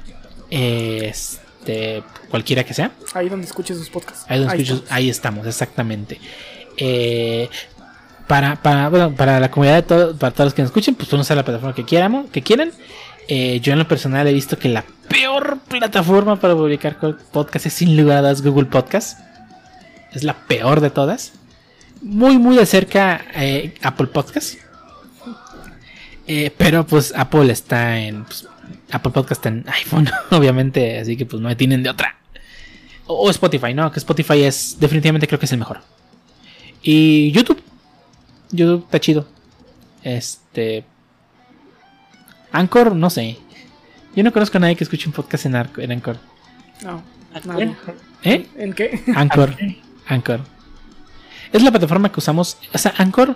A: Este, cualquiera que sea.
B: Ahí donde escuches sus podcasts.
A: Ahí, donde escuchas- ahí estamos, exactamente. Eh, para, para, bueno, para la comunidad de todo- para todos los que nos escuchen, pues pueden usar la plataforma que quieramos, que quieran. Eh, yo en lo personal he visto que la peor plataforma para publicar podcast es sin lugar a dudas Google Podcast. Es la peor de todas. Muy, muy de cerca eh, Apple Podcast. Eh, pero pues Apple está en... pues, Apple Podcast está en iPhone, obviamente, así que pues no me tienen de otra. O o Spotify, ¿no? Que Spotify es definitivamente creo que es el mejor. Y YouTube. YouTube está chido. Este... Anchor, no sé. Yo no conozco a nadie que escuche un podcast en, Arco- en Anchor.
B: No.
A: ¿Eh?
B: ¿En qué?
A: Anchor. Anchor. Es la plataforma que usamos. O sea, Anchor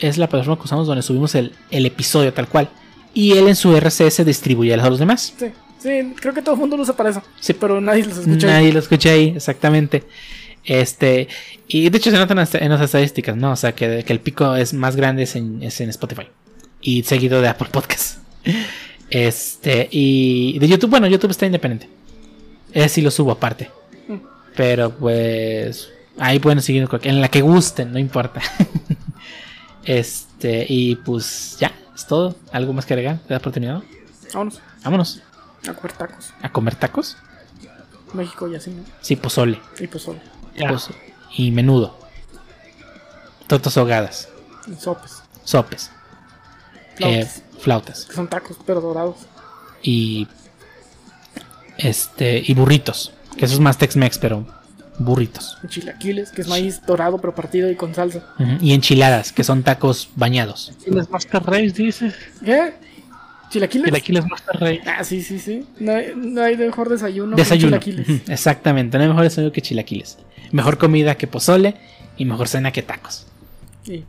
A: es la plataforma que usamos donde subimos el, el episodio tal cual. Y él en su RCS distribuye a los demás.
B: Sí, sí, creo que todo el mundo lo usa para eso.
A: Sí.
B: pero nadie los escucha.
A: Nadie lo escucha ahí, exactamente. Este, y de hecho se notan en las estadísticas, ¿no? O sea, que, que el pico es más grande es en, es en Spotify. Y seguido de Apple Podcast. Este, y de YouTube, bueno, YouTube está independiente. Ese sí lo subo aparte.
B: Mm.
A: Pero pues ahí pueden seguir en la que gusten, no importa. Este, y pues ya, es todo. ¿Algo más que agregar? ¿Te da por terminado?
B: Vámonos
A: Vámonos
B: a comer tacos.
A: a comer tacos.
B: México y así, ¿no?
A: Sí, pozole.
B: Y pues solo.
C: Ya.
A: Pozo- y menudo. Tortas ahogadas.
B: Y sopes.
A: Sopes.
B: Flautas.
A: eh, flautas.
B: Que son tacos, pero dorados.
A: Y. Este. Y burritos. Que eso es más Tex-Mex, pero. Burritos.
B: Chilaquiles, que es maíz dorado, pero partido y con salsa.
A: Y enchiladas, que son tacos bañados.
C: Chilaquiles Master Race, dices.
B: ¿Qué? ¿Chilaquiles?
C: Chilaquiles Master Race.
B: Ah, sí, sí, sí. No hay, no hay mejor desayuno, que
A: Desayuno.
B: chilaquiles.
A: Ujú, Exactamente. No hay mejor desayuno que chilaquiles. Mejor comida que pozole. Y mejor cena que tacos.
B: Y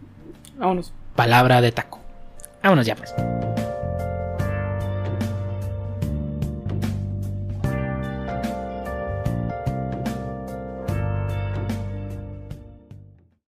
B: vámonos.
A: Palabra de taco. Vámonos ya, pues.